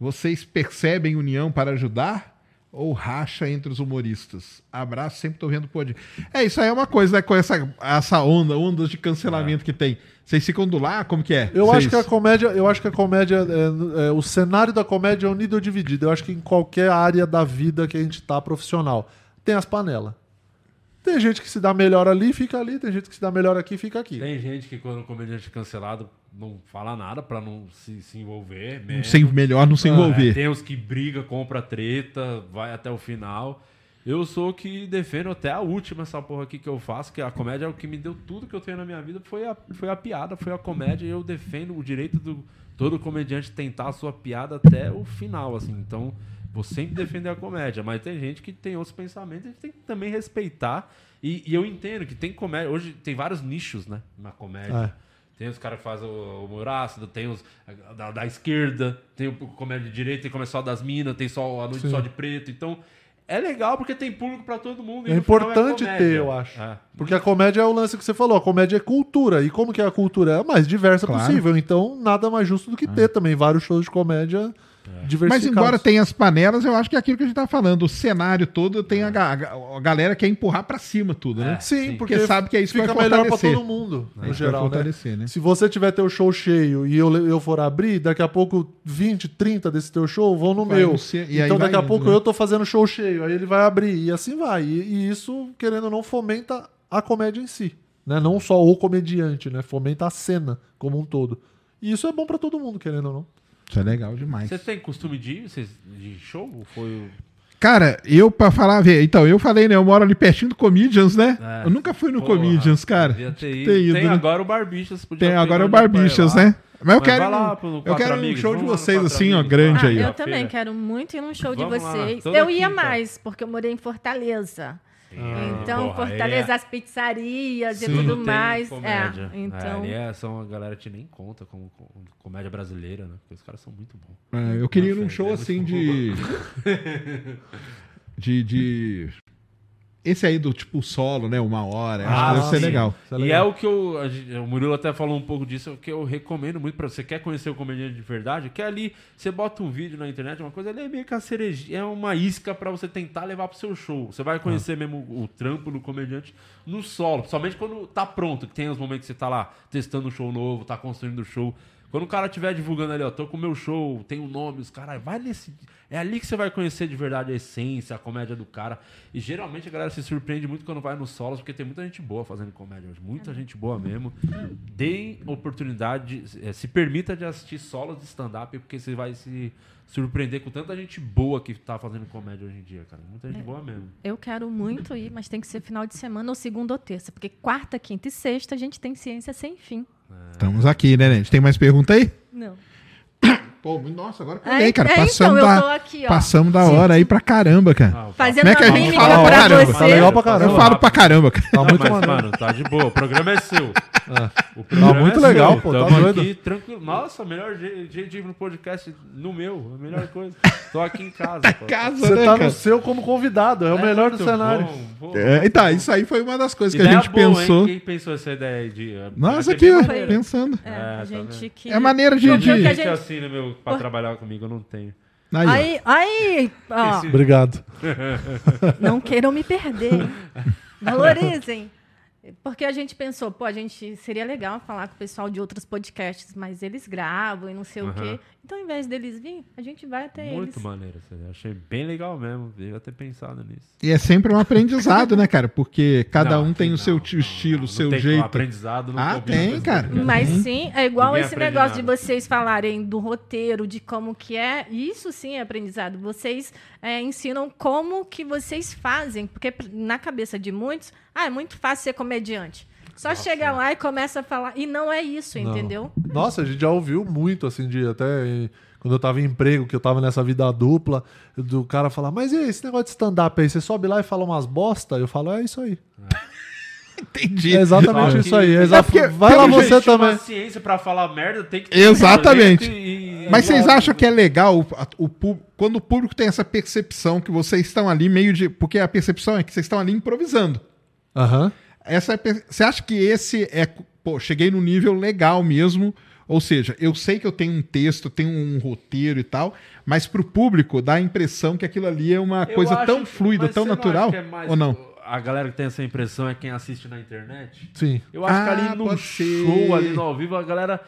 vocês percebem união para ajudar ou racha entre os humoristas? Abraço, sempre tô vendo pode. É, isso aí é uma coisa, né? Com essa, essa onda, ondas de cancelamento que tem. Vocês ficam do lá? Como que é? Eu Vocês- acho que a comédia, eu acho que a comédia, é, é, o cenário da comédia é unido ou dividido. Eu acho que em qualquer área da vida que a gente tá profissional, tem as panelas. Tem gente que se dá melhor ali, fica ali. Tem gente que se dá melhor aqui, fica aqui. tem gente que quando o comediante é cancelado não fala nada pra não se, se envolver. mesmo. Sem, melhor não se É, envolver. tem os que briga, compra treta, vai até o final. Eu sou o que defendo até a última essa porra aqui que eu faço, que a comédia é o que me deu tudo que eu tenho na minha vida, foi a, foi a piada, foi a comédia, e eu defendo o direito do todo comediante tentar a sua piada até o final, assim. Então, vou sempre defender a comédia, mas tem gente que tem outros pensamentos, a gente tem que também respeitar. E, e eu entendo que tem comédia, hoje tem vários nichos, né, na comédia. É. Tem os caras que fazem o humor ácido, tem os da, da esquerda, tem o comédia de direita, tem o comercial das minas, tem só a noite Sim. só de preto. Então, é legal porque tem público pra todo mundo. e É final importante comédia. ter, eu acho. É. Porque a comédia é o lance que você falou. A comédia é cultura. E como que é a cultura? É a mais diversa Claro. possível. Então, nada mais justo do que ter também vários shows de comédia Mas embora tenha as panelas, eu acho que é aquilo que a gente tá falando. O cenário todo tem a, ga- a galera que quer empurrar pra cima tudo, né? Sim, Porque porque sabe que é isso que fica vai melhor fortalecer. todo mundo, É no que geral, né? né? Se você tiver teu show cheio e eu, eu for abrir, daqui a pouco 20, 30 desse teu show vão no Vai meu. e então daqui a pouco né? eu tô fazendo show cheio, aí ele vai abrir e assim vai. E, e isso, querendo ou não, fomenta a comédia em si, né? Não só o comediante, né? Fomenta a cena como um todo. E isso é bom pra todo mundo, querendo ou não. Isso é legal demais. Você tem costume de ir vocês- de show? Ou foi Cara, eu pra falar, ver, então, eu falei, né? Eu moro ali pertinho do Comedians, né? É. Eu nunca fui no Porra, Comedians, cara. devia ter ido. Ter ido, Tem né? agora o Barbichas. podia Tem agora o Barbichas, lá. né? Mas eu Mas quero, lá eu quero um Amigos, show de lá vocês, assim, ó, grande Ah, aí, ó. eu também quero muito ir num show de Vamos lá, vocês. toda eu ia quinta. mais, porque eu morei em Fortaleza. Então, porra, Fortaleza, aí as pizzarias e Sim. tudo Não tem mais. comédia. É, então. ali é, são a galera que nem conta como com- comédia brasileira, né? Porque os caras são muito bons. É, eu queria ir num show é assim de. de. de. Esse aí do tipo solo, né? Uma hora. Acho que deve ser legal. Isso é e legal. é o que eu, a gente- o Murilo até falou um pouco disso, é o que eu recomendo muito pra você. Quer conhecer o comediante de verdade? Que ali você bota um vídeo na internet, uma coisa ali é meio que a cerejinha, é uma isca pra você tentar levar pro seu show. Você vai conhecer mesmo o, o trampo do comediante no solo, somente quando tá pronto, que tem os momentos que você tá lá testando um show novo, tá construindo o show. Quando o cara estiver divulgando ali, ó, tô com o meu show, tem um nome, os caras, vai nesse. É ali que você vai conhecer de verdade a essência, a comédia do cara. E geralmente a galera se surpreende muito quando vai nos solos, porque tem muita gente boa fazendo comédia hoje. Muita gente boa mesmo. Deem oportunidade, eh, se permita de assistir solos de stand-up, porque você vai se surpreender com tanta gente boa que tá fazendo comédia hoje em dia, cara. Muita gente boa mesmo. Eu quero muito ir, mas tem que ser final de semana ou segunda ou terça. Porque quarta, quinta e sexta a gente tem ciência sem fim. Estamos aqui, né, gente? Tem mais pergunta aí? Não. Pô, nossa, agora É, peguei, cara. é, Passamos, então, eu tô da, aqui, ó. passamos da hora aí pra caramba, cara. Ah, Fazendo Como é que a gente fala? pra Caramba, tá legal pra caramba. Eu falo pra caramba, cara. Tá muito Mas, maneiro. mano, tá de boa. O programa é seu. O Tá muito legal, pô, tá Tamo doido. aqui tranquilo. Nossa, melhor je- jeito de ir no podcast no meu. A melhor coisa. Tô aqui em casa. pô. Casa, Você né, tá cara? no seu como convidado, é o melhor do cenário. bom. É, e tá, isso aí foi uma das coisas que a Ideia gente boa, hein? pensou. Quem pensou essa ideia aí de. Nossa, é aqui, pensando. É, É, a tá gente que... É maneira de. O que a Gente assim, né, meu, pra trabalhar comigo, eu não tenho. Aí, ó. Aí, aí, ó, Obrigado. não queiram me perder. hein? Valorizem. Porque a gente pensou, pô, a gente seria legal falar com o pessoal de outros podcasts, mas eles gravam e não sei o Aham. quê. Então, ao invés deles vir, a gente vai até Muito eles. maneiro essa ideia. Achei bem legal mesmo. Devia ter pensado nisso. E é sempre um aprendizado, né, cara? Porque cada Não, um tem não, o seu não, estilo, o seu tem jeito. aprendizado não Ah, tem, esse cara. Mas sim, é igual Ninguém esse aprende negócio de nada. vocês falarem do roteiro, de como que é. Isso sim é aprendizado. Vocês é, ensinam como que vocês fazem. Porque na cabeça de muitos, ah, é muito fácil ser comediante. Só chega lá e começa a falar. E não é isso, Não. entendeu? Nossa, a gente já ouviu muito, assim, de até quando eu tava em emprego, que eu tava nessa vida dupla, do cara falar, mas e aí, esse negócio de stand-up aí, você sobe lá e fala umas bosta? Eu falo, é isso aí. Entendi. É exatamente Só isso que- aí. É É exa- porque, Vai lá você Existe também. uma ciência pra falar merda, tem que ter Exatamente. talento e- Mas vocês acham que é legal o, o pú- quando o público tem essa percepção que vocês estão ali meio de. Porque a percepção é que vocês estão ali improvisando. Aham. Essa é você acha que esse é. Pô, cheguei num nível legal mesmo. Ou seja, eu sei que eu tenho um texto, tenho um roteiro e tal, mas pro público dá a impressão que aquilo ali é uma Eu coisa tão que- fluida, tão não natural. que é mais- Ou não? A galera que tem essa impressão é quem assiste na internet. Sim. Eu acho que Ah, ali no pode show, ser. ali no ao vivo, a galera.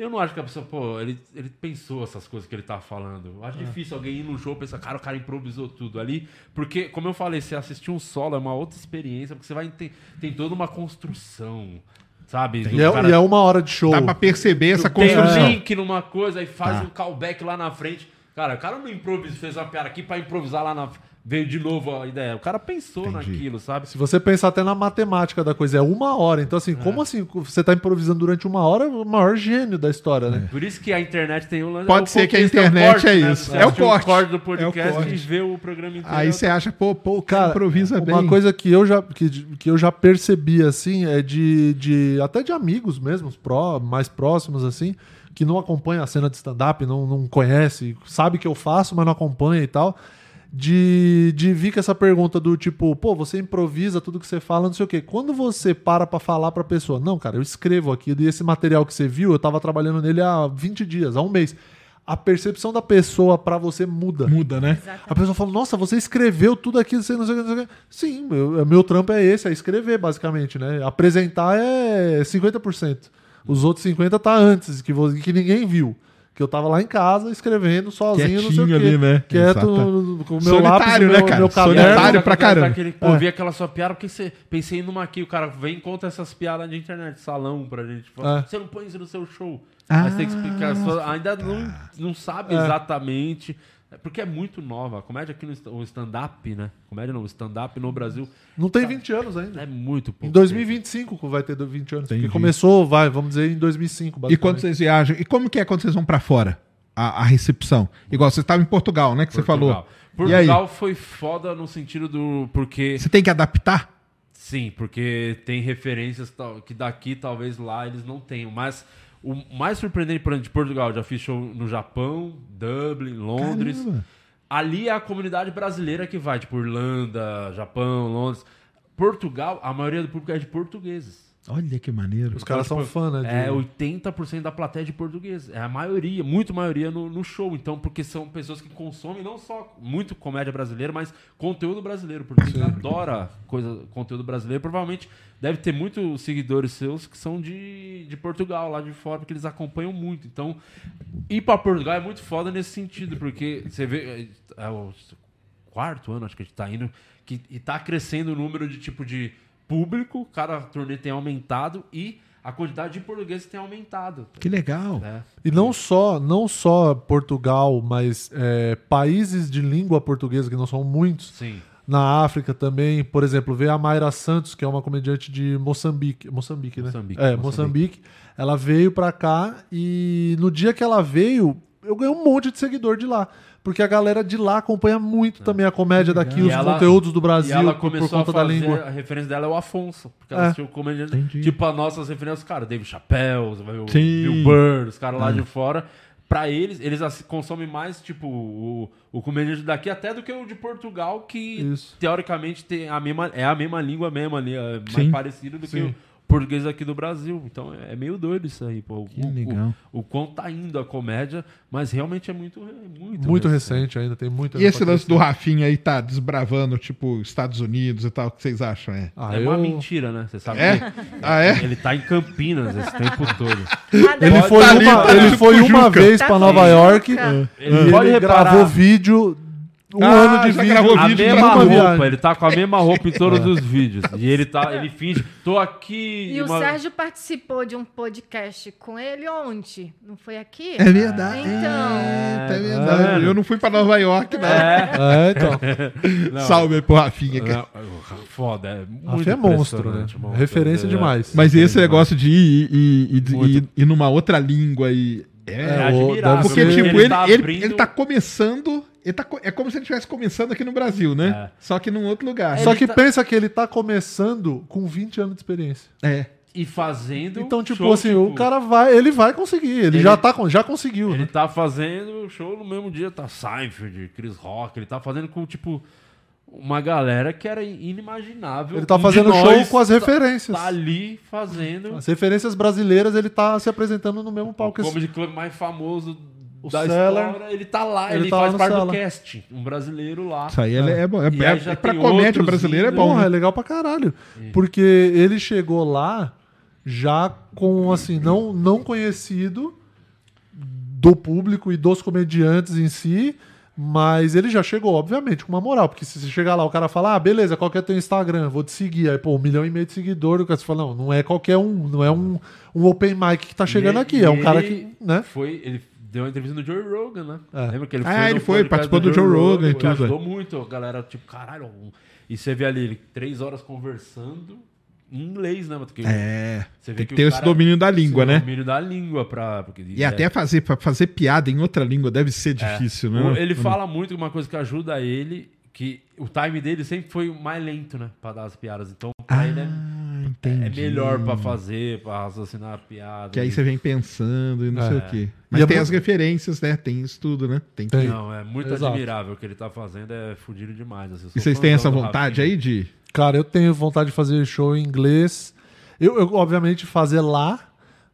Eu não acho que a pessoa, pô, ele, ele pensou essas coisas que ele tá falando. Eu acho É. difícil alguém ir num show e pensar, cara, o cara improvisou tudo ali. Porque, como eu falei, você assistir um solo é uma outra experiência, porque você vai ter. Tem toda uma construção, sabe? E é, cara- e é uma hora de show. Dá pra perceber essa tem um construção. link numa coisa e faz Tá. um callback lá na frente. Cara, o cara não improvisou, fez uma piada aqui pra improvisar lá na. Veio de novo a ideia. O cara pensou Entendi. naquilo, sabe? Se você pensar até na matemática da coisa, é uma hora. Então, assim, como assim você tá improvisando durante uma hora? É o maior gênio da história, né? Por isso que a internet tem um lance. Pode é o ser que a contexto, internet corte, é né? isso. Você É o assistiu corte. do podcast É o corte. e vê o programa inteiro. Aí você acha, pô, pô, o cara, Cara, improvisa bem. uma coisa que eu já, que, que eu já percebi, assim, é de, de. Até de amigos mesmo, pró, mais próximos, assim, que não acompanham a cena de stand-up, não, não conhece, sabe que eu faço, mas não acompanha e tal. De, de vir com essa pergunta do tipo, pô, você improvisa tudo que você fala, não sei o quê. Quando você para pra falar pra pessoa, não, cara, eu escrevo aqui, e esse material que você viu, eu tava trabalhando nele há 20 dias, há um mês. a percepção da pessoa pra você muda. Muda, né? A pessoa fala, nossa, você escreveu tudo aquilo, você não sei o que, não sei o que. Sim, meu, meu trampo é esse, é escrever, basicamente, né? Apresentar é 50%. Os outros 50% tá antes, que, que ninguém viu. Que eu tava lá em casa escrevendo sozinho, não sei o quê. Quietinho ali, né? Quieto, Exato. com o meu Solitário, lápis, né, meu, cara? meu caderno. Solitário pra caramba. Daquele, pô, É. vi aquela sua piada, porque você pensei numa aqui, o cara vem e conta essas piadas de internet, salão pra gente. Fala, É. Você não põe isso no seu show. Ah. Mas tem que explicar. ainda não, não sabe É. exatamente. É Porque é muito nova. A comédia aqui no stand-up, né? Comédia não, o stand-up no Brasil Não tem 20 anos ainda. é muito pouco. Em 2025 vai ter 20 anos. Entendi. Porque começou, vai, vamos dizer, em 2005. E quando vocês viajam? E como que é quando vocês vão pra fora? A, a recepção. Igual você estava em Portugal, né? Que você Portugal. falou. E aí? Portugal foi foda no sentido do. Porque. Você tem que adaptar? Sim, porque tem referências que daqui talvez lá eles não tenham. Mas o mais surpreendente, por exemplo, de Portugal, já fiz show no Japão, Dublin, Londres. Caramba. Ali é a comunidade brasileira que vai, tipo Irlanda, Japão, Londres. Portugal, a maioria do público é de portugueses. Olha que maneiro. Os caras Então, são tipo, fã, né? É, de- 80% da plateia de português. É a maioria, muito maioria no, no show. Então, porque são pessoas que consomem não só muito comédia brasileira, mas conteúdo brasileiro. Porque eles adoram coisa, conteúdo brasileiro. Provavelmente deve ter muitos seguidores seus que são de, de Portugal, lá de fora, porque eles acompanham muito. Então, ir pra Portugal é muito foda nesse sentido, porque você vê. É o quarto ano, acho que a gente tá indo, que, e tá crescendo o número de tipo de público, cada turnê tem aumentado e a quantidade de portugueses tem aumentado. Que legal. né? E não só, não só Portugal, mas é, países de língua portuguesa, que não são muitos, Sim. na África também. Por exemplo, veio a Mayra Santos, que é uma comediante de Moçambique. Moçambique, né? Moçambique, é, Moçambique. Moçambique. Ela veio pra cá e no dia que ela veio, eu ganhei um monte de seguidor de lá. Porque a galera de lá acompanha muito também a comédia daqui, E os ela- conteúdos do Brasil ela por, por começou conta a da fazer, língua. a referência dela é o Afonso, porque É. ela assistiu comediante, Entendi. tipo as nossas referências, cara, David Chappelle, o. Bill Burr, os caras lá de fora. Pra eles, eles consomem mais, tipo, o, o comediante daqui até do que o de Portugal, que Isso. teoricamente tem a mesma, é a mesma língua mesmo ali, é mais Sim. parecido do que Sim. o português aqui do Brasil. Então é meio doido isso aí, pô. O, Que o- legal. O, o quanto tá indo a comédia, mas realmente é muito, é muito, Muito recente ainda, tem muito. E esse lance do Rafinha aí tá desbravando, tipo, Estados Unidos e tal, o que vocês acham? É, Ah, é eu... uma mentira, né? Você sabe é? que Ah, é? ele tá em Campinas esse tempo todo. Ele foi, tá ali, uma, tá ele ali foi uma vez Tá pra com Nova York. Ele e ele reparar, gravou vídeo, um Ah, ano de vídeo. gravou a vídeo mesma roupa, viagem. ele tá com a mesma roupa em todos os vídeos. E ele tá, ele finge, tô aqui. E o uma- Sérgio participou de um podcast com ele ontem. Não foi aqui? É verdade. Então. É, tá É, verdade. Eu não fui pra Nova York, não. É. É, então. Não, Salve aí pro Rafinha. cara. não, Foda, é muito Rafinha é monstro, né? monstro. Referência É. demais. Mas esse negócio de ir e, e, Muito. e, e numa outra língua e. É, É, o- admirável. porque, tipo, ele, ele, tá ele, abrindo- tá começando. Ele tá, é como se ele estivesse começando aqui no Brasil, né? É. Só que num outro lugar. Só ele que tá- pensa que ele tá começando com 20 anos de experiência. É. E fazendo. Então, tipo show, assim, tipo, o cara vai, ele vai conseguir. Ele, Ele- já, tá, já conseguiu, Ele né? tá fazendo show no mesmo dia, tá Seinfeld, Chris Rock, ele tá fazendo com, tipo, uma galera que era inimaginável. Ele tá fazendo show com as tá- referências. Tá ali fazendo As referências brasileiras, ele tá se apresentando no mesmo o palco. comedy club mais famoso O da história. Ele tá lá, Ele ele, tá lá faz no parte do Cellar. casting. Um brasileiro lá. Isso aí é, é bom. É, é, é pra comédia brasileira é bom. Porra, né? é legal pra caralho. Porque ele chegou lá já com, assim, não, não conhecido do público e dos comediantes em si, mas ele já chegou, obviamente, com uma moral. Porque se você chegar lá, o cara fala, ah, beleza, qual que é teu Instagram? Vou te seguir. Aí, pô, um milhão e meio de seguidores, o cara fala, não, não é qualquer um, não é um, um open mic que tá chegando E- aqui, é um cara que, né? Foi, ele deu uma entrevista no Joe Rogan, né? É. Lembra que ele Ah, foi ele no foi, participou do Joe Rogan e que tudo, Ajudou muito, a galera, tipo, caralho. E você vê ali, ele, três horas conversando em inglês, né? Porque É. você vê Tem que o ter esse domínio da língua, né? domínio da língua pra. Porque, E é, até fazer, pra fazer piada em outra língua deve ser difícil, né? o- Ele fala muito uma coisa que ajuda ele, que o time dele sempre foi mais lento, né? Pra dar as piadas. Então, pra Ah, ele é, entendi. é melhor pra fazer, pra raciocinar a piada. Que aí E- você vem pensando e não É. sei o quê. E Mas é tem mu- as referências, né? Tem isso tudo, né? Tem que... Tem. Não, é muito Exato. admirável o que ele tá fazendo, é fudido demais. assim, E vocês têm essa vontade aí de. Cara, eu tenho vontade de fazer show em inglês. Eu, eu, obviamente, fazer lá,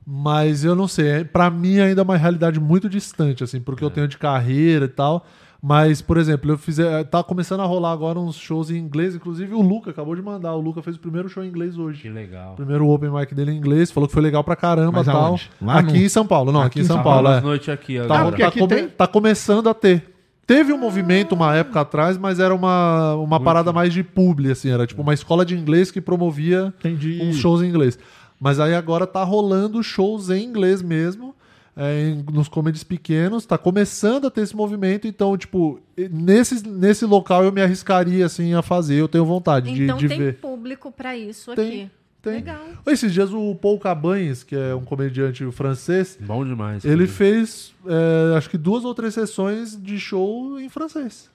Mas eu não sei, é- pra mim ainda é uma realidade muito distante, assim, porque É. eu tenho de carreira e tal. Mas, por exemplo, eu fiz. eh, Tá começando a rolar agora uns shows em inglês, inclusive o Luca acabou de mandar. O Luca fez o primeiro show em inglês Que hoje. legal. Primeiro open mic dele em inglês, falou que foi legal pra caramba Mas e tal. aqui no- em São Paulo, não, aqui, em São Tá Paulo. rolando É. as noites aqui Tá, agora. tá aqui come- tem- tá começando a ter. Teve um movimento uma época atrás, mas era uma, uma parada mais de publi, assim. Era tipo uma escola de inglês que promovia Entendi. uns shows em inglês. Mas aí agora tá rolando shows em inglês mesmo, é, em- nos comedies pequenos. Tá começando a ter esse movimento. Então, tipo, nesse, nesse local eu me arriscaria, assim, a fazer. Eu tenho vontade de, Então de tem ver. público pra isso Tem, aqui. tem. Legal. Esses dias o Paul Cabanes, que é um comediante francês, Bom demais. ele fez, é, acho que duas ou três sessões de show em francês.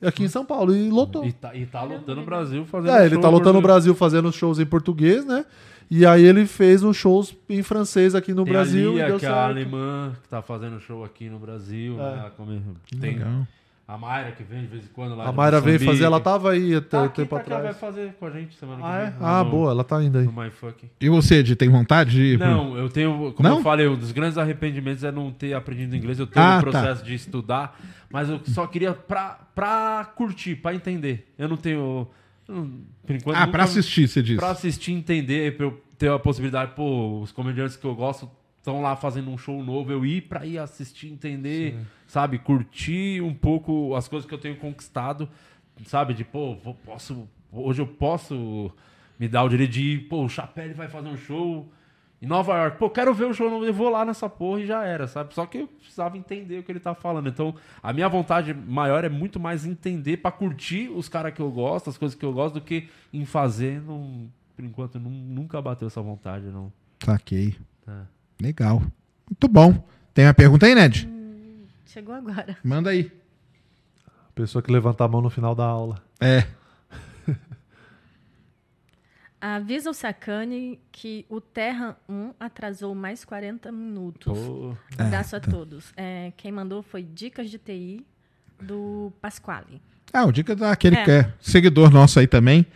Aqui em São Paulo. E lotou. E tá, e tá lotando o Brasil fazendo É, ele show tá lotando o Brasil fazendo shows em português, né? E aí ele fez uns shows em francês aqui no Tem Brasil a Lia, e deu que é certo. a alemã, que tá fazendo show aqui no Brasil. É. né? Como- Tem Legal. a Mayra que vem de vez em quando lá A Mayra veio fazer, ela tava aí até Tá um aqui, tempo tá aqui, ela vai atrás. fazer com a gente semana que Ah, é? vem. Ah, no- boa, ela tá indo aí. E você, Ed, tem vontade de Não, eu tenho, como Não? eu falei, um dos grandes arrependimentos é não ter aprendido inglês. Eu tenho Ah, um tá. processo de estudar, mas eu só queria pra, pra curtir, pra entender. Eu não tenho. Enquanto, Ah, nunca- pra assistir, você disse. Pra assistir, entender, pra eu ter a possibilidade, pô, os comediantes que eu gosto estão lá fazendo um show novo, eu ir pra ir assistir, entender, sabe, curtir um pouco as coisas que eu tenho conquistado, sabe, de, pô, posso, hoje eu posso me dar o direito de ir, pô, o Chapelle vai fazer um show em Nova York, pô, quero ver o show novo, eu vou lá nessa porra e já era, sabe, só que eu precisava entender o que ele tá falando, então a minha vontade maior é muito mais entender pra curtir os caras que eu gosto, as coisas que eu gosto, do que em fazer, não, por enquanto nu- nunca bateu essa vontade, não. Saquei. Tá. Legal. Muito bom. Tem uma pergunta aí, Ned? Chegou agora. Manda aí. Pessoa que levanta a mão no final da aula. É. Avisa o Sacane que o Terra 1 atrasou mais 40 minutos. Pô, Abraço É, tá. a todos. É, quem mandou foi Dicas de TI do Pasquale. Ah, o dica daquele É. que é seguidor nosso aí também.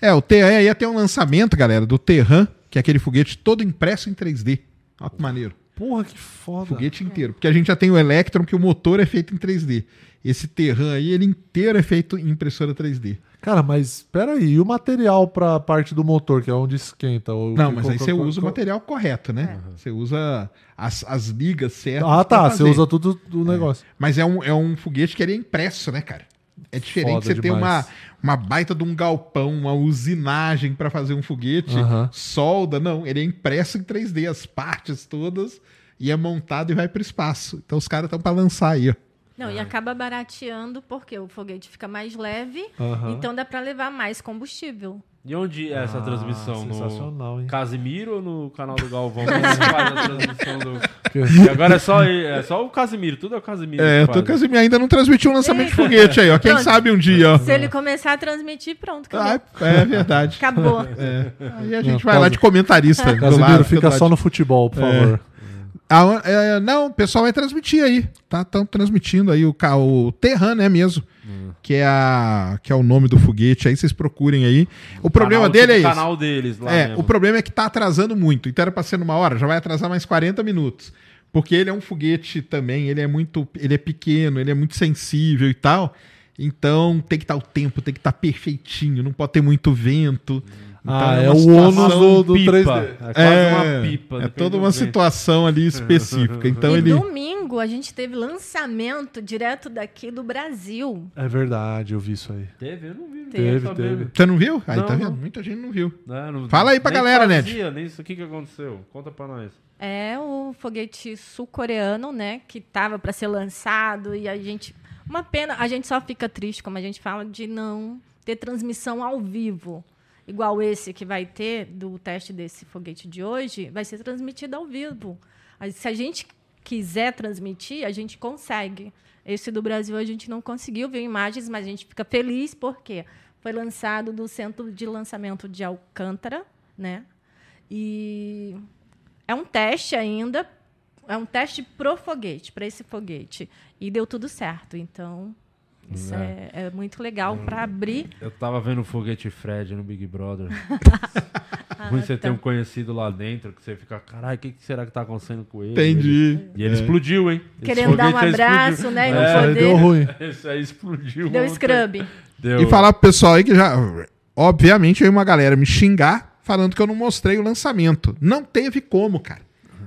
É, o T aí ia ter um lançamento, galera, do Terran, que é aquele foguete todo impresso em 3D. Olha que maneiro. Porra, que foda. Foguete inteiro. Porque a gente já tem o Electron, que o motor é feito em 3D. Esse Terran aí, ele inteiro é feito em impressora 3D. Cara, mas peraí, e o material pra parte do motor, que é onde esquenta? O Não, mas aí você usa o material correto, né? Você usa as, as ligas certas. Ah, tá. Você usa tudo do negócio. Mas é um, é um foguete que ele é impresso, né, cara? É diferente Foda você ter uma, demais. uma baita de um galpão, uma usinagem pra fazer um foguete, Aham. solda, não. Ele é impresso em 3D, as partes todas, e é montado e vai pro espaço. Então os caras estão pra lançar aí, ó. Não, e acaba barateando porque o foguete fica mais leve, então dá para levar mais combustível. E onde é essa Ah, transmissão? sensacional, no hein? Casimiro ou no canal do Galvão? Transmissão do. E agora é só, é só o Casimiro, tudo é o Casimiro. É, que eu tô faz. Casimiro ainda não transmitiu um lançamento de foguete aí, ó. Quem Pronto. sabe um dia, ó. Se ele começar a transmitir, pronto, Ah, acabou. é verdade. Acabou. Aí a gente Não, vai lá de comentarista. Casimiro, lado, fica só no futebol, por É. favor. Ah, é, não, o pessoal vai transmitir aí. Tá tão transmitindo aí o, o Terran, né, mesmo. Que, é a, que é o nome do foguete. Aí vocês procurem aí. O problema Canal, dele é tipo, esse. canal deles lá. É, mesmo. o problema é que tá atrasando muito. Então era pra ser numa hora, já vai atrasar mais 40 minutos. Porque ele é um foguete também, ele é muito. Ele é pequeno, ele é muito sensível e tal. Então tem que estar o tempo, tem que estar perfeitinho, não pode ter muito vento. Então, Ah, é uma o ônus do, do pipa. 3D. É quase É, uma pipa. é toda uma situação ali específica. Então e ele. domingo a gente teve lançamento direto daqui do Brasil. É verdade, eu vi isso aí. Teve? Eu não vi. não Teve, sabendo. teve. Você não viu? Aí Não, tá vendo? não. Muita gente não viu. É, não- Fala aí pra nem galera, Ned. fazia, Nem isso. O que, que aconteceu? Conta pra nós. É o foguete sul-coreano, né? Que tava para ser lançado e a gente. Uma pena, a gente só fica triste, como a gente fala, de não ter transmissão ao vivo. Igual esse que vai ter do teste desse foguete de hoje, vai ser transmitido ao vivo. Se a gente quiser transmitir, a gente consegue. Esse do Brasil a gente não conseguiu ver imagens, mas a gente fica feliz porque foi lançado do centro de lançamento de Alcântara, né? E é um teste ainda, é um teste pro foguete, para esse foguete. E deu tudo certo. Então, Isso é, é muito legal para abrir. Eu tava vendo o foguete Fred no Big Brother. Ruim você ter um conhecido lá dentro que você fica, caralho, o que, que será que tá acontecendo com ele? Entendi. E ele explodiu, hein? Esse Querendo dar um aí abraço, explodiu. né? E não É, Isso aí poder. deu ruim. Esse aí explodiu. Deu ontem. scrub. Deu. E falar pro pessoal aí que já. Obviamente, veio uma galera me xingar falando que eu não mostrei o lançamento. Não teve como, cara.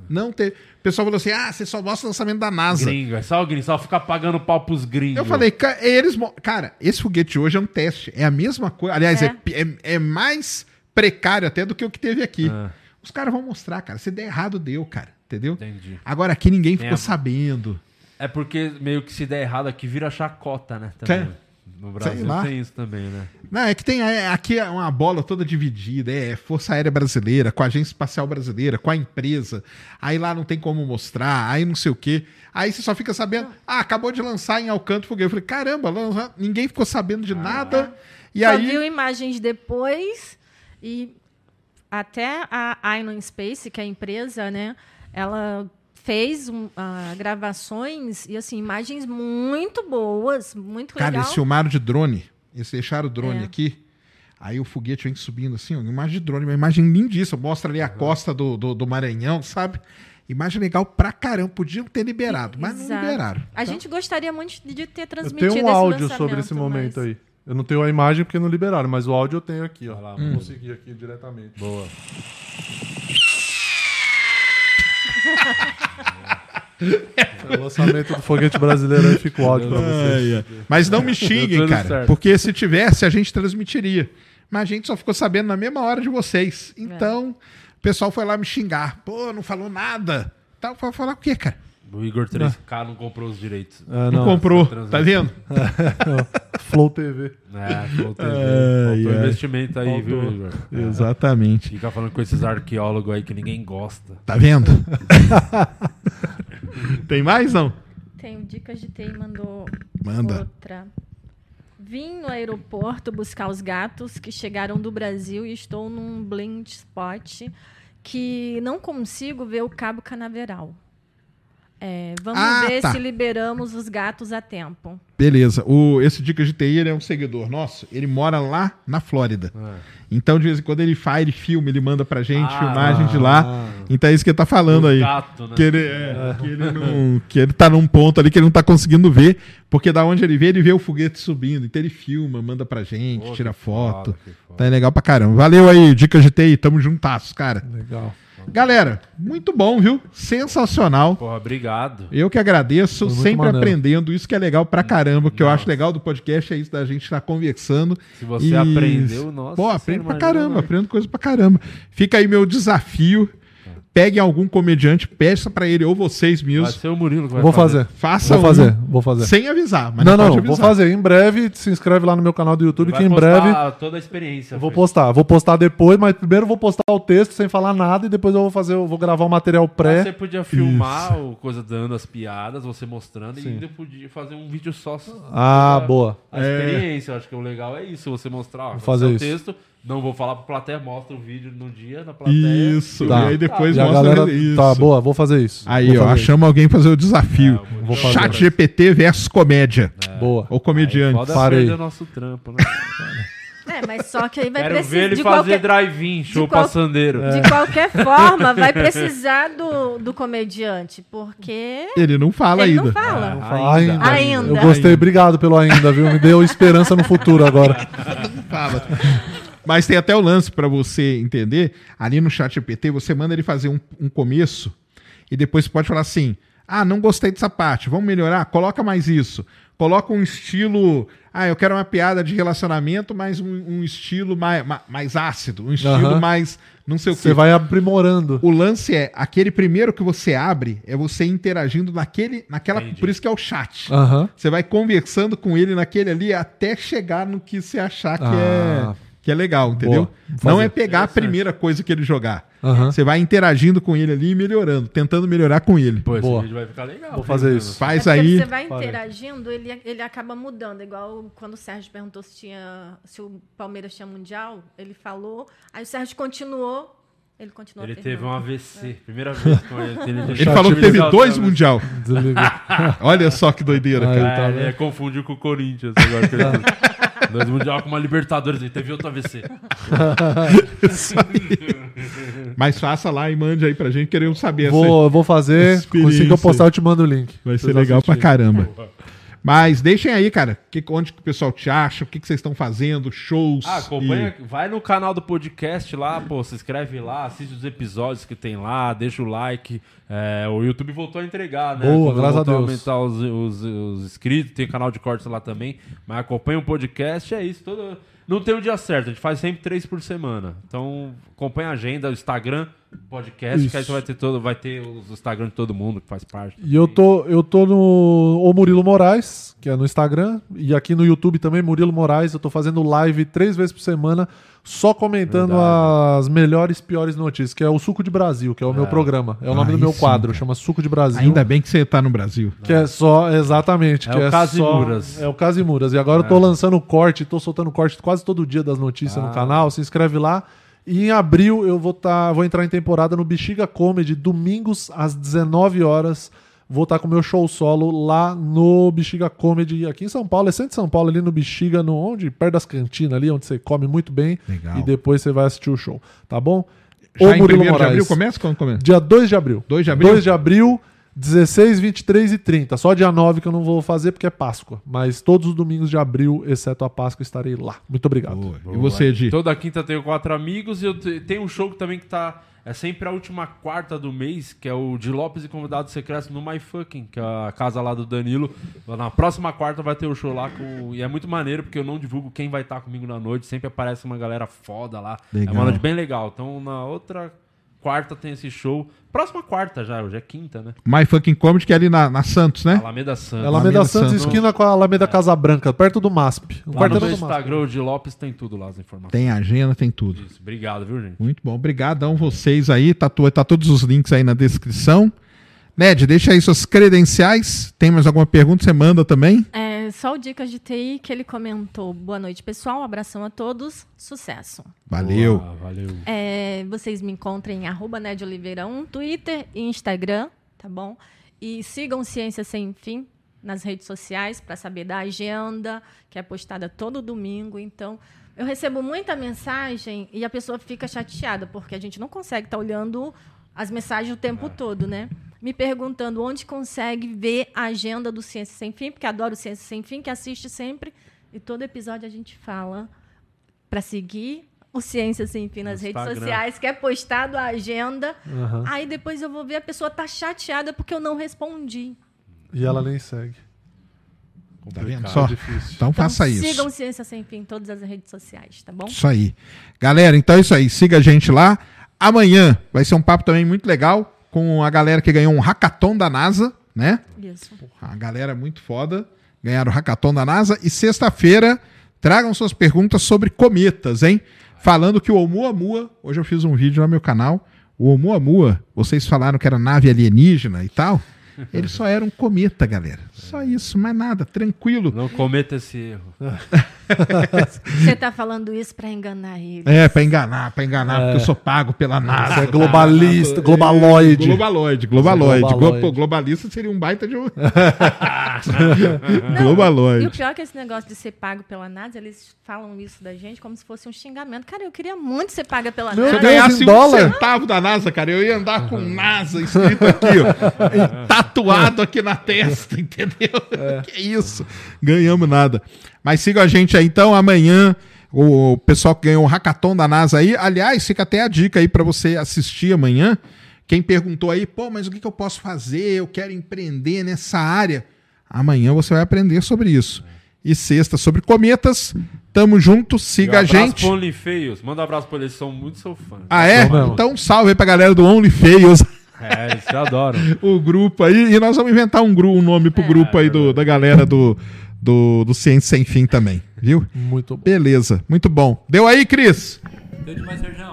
Não teve. O pessoal falou assim: ah, você só mostra o lançamento da NASA. Gringo, é só o gringo, só ficar pagando pau pros gringos. Eu falei, ca- eles. Cara, esse foguete hoje é um teste. É a mesma coisa. Aliás, é, É. é, é mais precário até do que o que teve aqui. Ah. Os caras vão mostrar, cara. Se der errado, deu, cara. Entendeu? Entendi. Agora aqui ninguém ficou sabendo. É porque meio que se der errado aqui vira chacota, né? Também. Tem. No Brasil lá. tem isso também, né? Não, é que tem é, aqui é uma bola toda dividida, é Força Aérea Brasileira, com a Agência Espacial Brasileira, com a empresa. Aí lá não tem como mostrar, aí não sei o quê. Aí você só fica sabendo, ah, acabou de lançar em Alcanto Foguete. Eu falei, caramba, lança- ninguém ficou sabendo de nada. E Só aí, viu imagens depois e até a Inon Space, que é a empresa, né? Ela fez um, ah, gravações e assim imagens muito boas, muito cara, legal. eles filmaram de drone. Eles deixaram o drone É. aqui. Aí o foguete vem subindo assim, ó, imagem de drone, uma imagem lindíssima. Mostra ali a costa do, do, do Maranhão, sabe? Imagem legal pra caramba. Podiam ter liberado, mas não Exato. liberaram. A Então, gente gostaria muito de ter Eu transmitido tenho um esse áudio sobre esse momento mas- aí. Eu não tenho a imagem porque não liberaram, mas o áudio eu tenho aqui, ó. Lá, Vou conseguir aqui diretamente. Boa. O lançamento do foguete brasileiro aí fica o áudio pra vocês. Mas não me xinguem, cara. certo. Porque se tivesse, a gente transmitiria. Mas a gente só ficou sabendo na mesma hora de vocês. Então, o pessoal foi lá me xingar. Pô, não falou nada. Tá, foi falar o quê, cara? O Igor 3K não comprou os direitos. Ah, Não, não. comprou, tá vendo? Flow TV. É, faltou TV. Ai, Faltou investimento aí, viu, Faltou. Igor? Exatamente. Fica falando com esses arqueólogos aí que ninguém gosta. Tá vendo? Tem mais, não? Tem o Dicas de TI mandou Manda. outra. Vim no aeroporto buscar os gatos que chegaram do Brasil e estou num blind spot que não consigo ver o Cabo Canaveral. É, vamos Ah, ver tá. se liberamos os gatos a tempo. Beleza. O, esse Dicas de TI ele é um seguidor nosso. Ele mora lá na Flórida. Então, de vez em quando, ele faz, ele filma, ele manda pra gente Ah, filmagem de lá. Então é isso que ele tá falando aí. gato, né? Que ele, é, que, ele não, que ele tá num ponto ali que ele não tá conseguindo ver, porque da onde ele vê, ele vê o foguete subindo. Então ele filma, manda pra gente, Pô, tira foto. foda, foda. Tá é legal pra caramba. Valeu aí, Dicas de TI, tamo juntasso, cara. Legal. Galera, muito bom, viu? Sensacional. Porra, obrigado. Eu que agradeço, sempre maneiro. aprendendo. Isso que é legal pra caramba, que eu acho legal do podcast é isso da gente estar conversando. Se você aprendeu, nossa, Pô, aprendo pra caramba, mais. aprendo coisa pra caramba. Fica aí meu desafio. Peguem algum comediante, peça pra ele, ou vocês Vai mesmos. ser o Murilo que vai Vou fazer. Faça Vou um fazer, vou fazer. sem avisar. Mas não, não, não, vou fazer. Em breve, se inscreve lá no meu canal do YouTube, Vai que em postar breve toda a experiência. vou Fê. postar. Vou postar depois, mas primeiro eu vou postar o texto sem falar nada e depois eu vou fazer, eu vou gravar o material Mas pré. Você podia filmar o coisa dando as piadas, você mostrando, e ainda podia fazer um vídeo só. Ah, boa. A experiência, eu acho que o legal é isso, você mostrar. Ó, Vou fazer é o isso. texto, não vou falar pra plateia, mostra o vídeo no dia na plateia. Isso, Tá. e aí depois E a mostra galera. isso. Tá, boa, vou fazer isso. Aí, Vou ó, fazer achamos alguém fazer o desafio. É, Vou fazer. Chat GPT versus comédia. isso. Boa. Ou comediante. Foda Parei. o nosso trampo, né? É, mas só que aí vai Quero precisar ver ele de fazer qualquer, drive-in, show qual- passandeiro. É. de qualquer forma, vai precisar do, do comediante, porque Ele não fala ele ainda. não fala. Vou falar ainda. Ainda. Eu gostei, obrigado pelo ainda, viu? Me deu esperança no futuro agora. Fala. Mas tem até o lance pra você entender. Ali no chat GPT, você manda ele fazer um, um começo e depois você pode falar assim: ah, não gostei dessa parte, vamos melhorar? Coloca mais isso. Coloca um estilo. Ah, eu quero uma piada de relacionamento, mas um, um estilo mais, ma- mais ácido, um estilo Aham. mais não sei o Você quê. vai aprimorando. O lance é, aquele primeiro que você abre é você interagindo naquele, naquela, Entendi. por isso que é o chat. Aham. Você vai conversando com ele naquele ali até chegar no que você achar que, Ah. é, que é legal, entendeu? Boa. Não é pegar a primeira coisa que ele jogar. Aham. Você vai interagindo com ele ali e melhorando, tentando melhorar com ele. Pô, esse Boa. vídeo vai ficar legal. Vou fazer isso. Faz É aí. Você vai interagindo, ele, ele acaba mudando. Igual quando o Sérgio perguntou se, tinha, se o Palmeiras tinha Mundial, ele falou, aí o Sérgio continuou Ele continuou Ele teve um. AVC. Primeira vez com ele. Ele, Ele falou que teve dois mundial. Olha só que doideira, Aí. cara. tá É, ele vendo? é, confundiu com o Corinthians agora. Dois mundial com uma Libertadores. Ele teve outro AVC. Mas faça lá e mande aí pra gente, queremos saber. essa- Vou, eu vou fazer. Assim que eu postar, eu te mando o link. Vai ser legal pra assistirem. caramba. Mas deixem aí, cara, que, onde que o pessoal te acha, o que, que vocês estão fazendo, shows. Ah, acompanha, e- vai no canal do podcast lá, pô, se inscreve lá, assiste os episódios que tem lá, deixa o like. É, o YouTube voltou a entregar, né? Boa, Quando graças a Deus. aumentar os, os, os inscritos, tem canal de cortes lá também. Mas acompanha o podcast, é isso. Todo... Não tem um dia certo, a gente faz sempre três por semana. Então acompanha a agenda, o Instagram, podcast, Isso. que aí você vai ter todo, vai ter os Instagram de todo mundo que faz parte. E eu tô, eu tô no O Murilo Moraes, que é no Instagram, e aqui no YouTube também, Murilo Moraes. Eu tô fazendo live três vezes por semana, só comentando Verdade. as melhores e piores notícias, que é o Suco de Brasil, que é o meu programa. É o nome Aí do meu sim, quadro, cara. chama Suco de Brasil. Ainda bem que você tá no Brasil. Que é só, exatamente. É que o é Casimuras. só- É o Casimuras. E agora eu tô lançando corte, tô soltando corte quase todo dia das notícias Ah. no canal. Se inscreve lá. E em abril eu vou, tá, vou entrar em temporada no Bexiga Comedy, domingos às 19 horas. Vou estar com o meu show solo lá no Bexiga Comedy, aqui em São Paulo, é centro de São Paulo, ali no Bexiga, no, onde, perto das cantinas ali, onde você come muito bem. Legal. E depois você vai assistir o show, tá bom? Já Ô, em Murilo 1 de abril começa? Quando começa? Dia 2 de abril. 2 de abril? 2 de abril, 16, 23 e 30. Só dia 9 que eu não vou fazer porque é Páscoa. Mas todos os domingos de abril, exceto a Páscoa, estarei lá. Muito obrigado. Boa. E você, Di? Toda quinta tenho quatro amigos e eu te- tenho um show que também que tá. É sempre a última quarta do mês, que é o de Lopes e Convidados Secretos no My Fucking, que é a casa lá do Danilo. Na próxima quarta vai ter o show lá com. E é muito maneiro, porque eu não divulgo quem vai estar comigo na noite. Sempre aparece uma galera foda lá. Legal. É uma noite bem legal. Então na outra quarta tem esse show. Próxima quarta já, hoje é quinta, né? My Fucking Comedy, que é ali na, na Santos, né? Alameda Santos. É Alameda Alameda Santos, Santos. esquina com a Alameda Casa Branca, perto do MASP. Um Lá no meu do MASP. Instagram, o de Lopes, tem tudo lá as informações. Tem agenda, tem tudo. Isso. Obrigado, viu, gente? Muito bom. Obrigadão vocês aí. Tá, tá todos os links aí na descrição. Ned, deixa aí suas credenciais. Tem mais alguma pergunta? Você manda também? É, só o Dicas de TI que ele comentou. Boa noite, pessoal. Um abração a todos. Sucesso. Valeu. Boa, valeu. É, vocês me encontrem em arroba Ned Oliveira 1, Twitter e Instagram, tá bom? E sigam Ciência Sem Fim nas redes sociais para saber da agenda, que é postada todo domingo. Então, eu recebo muita mensagem e a pessoa fica chateada, porque a gente não consegue estar olhando as mensagens o tempo todo, né? Me perguntando onde consegue ver a agenda do Ciência Sem Fim, porque adoro Ciência Sem Fim, que assiste sempre. E todo episódio a gente fala para seguir o Ciência Sem Fim nas No redes Instagram. sociais, que é postado a agenda. Aham. Aí depois eu vou ver a pessoa tá chateada porque eu não respondi. E ela nem segue. Tá vendo só? É difícil. Então Então faça isso. sigam Ciência Sem Fim em todas as redes sociais, tá bom? Isso aí. Galera, então é isso aí. Siga a gente lá. Amanhã vai ser um papo também muito legal com a galera que ganhou um hackathon da NASA, né? Isso. A galera muito foda. Ganharam o hackathon da NASA. E sexta-feira, tragam suas perguntas sobre cometas, hein? Falando que o Oumuamua, hoje eu fiz um vídeo no meu canal. O Oumuamua, vocês falaram que era nave alienígena e tal. Ele só era um cometa, galera. Só isso, mais nada, tranquilo. Não cometa esse erro. Você tá falando isso para enganar ele. É, pra enganar, pra enganar, porque eu sou pago pela NASA. Você é globalista, globaloide. Globaloide, globaloide. Globaloide. Glo- pô, globalista seria um baita de um. Não, globaloide. E o pior é que esse negócio de ser pago pela NASA, eles falam isso da gente como se fosse um xingamento. Cara, eu queria muito ser paga pela Meu Se eu NASA. Ganhasse um dólar? centavo da NASA, cara, eu ia andar com NASA escrito aqui, ó. tatuado aqui na testa, entendeu? Que isso. Ganhamos nada. Mas sigam a gente aí então, amanhã. O pessoal que ganhou o hackathon da NASA aí. Aliás, fica até a dica aí pra você assistir amanhã. Quem perguntou aí, pô, mas o que, que eu posso fazer? Eu quero empreender nessa área. Amanhã você vai aprender sobre isso. E sexta sobre cometas. Tamo junto, siga um a gente. pro Only Feios. Manda um abraço pra eles, são muito seu fã. Ah, é? Então salve aí pra galera do Only Feios, É, eles adoram. o grupo aí. E nós vamos inventar um, gru- um nome pro grupo aí do, da galera do, do, do Ciência Sem Fim também, viu? Muito bom. Beleza, muito bom. Deu aí, Cris? Deu demais, Sérgio.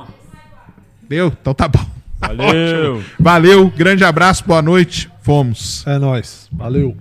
Deu? Então tá bom. Valeu! Valeu, grande abraço, boa noite. Fomos. É nóis. Valeu.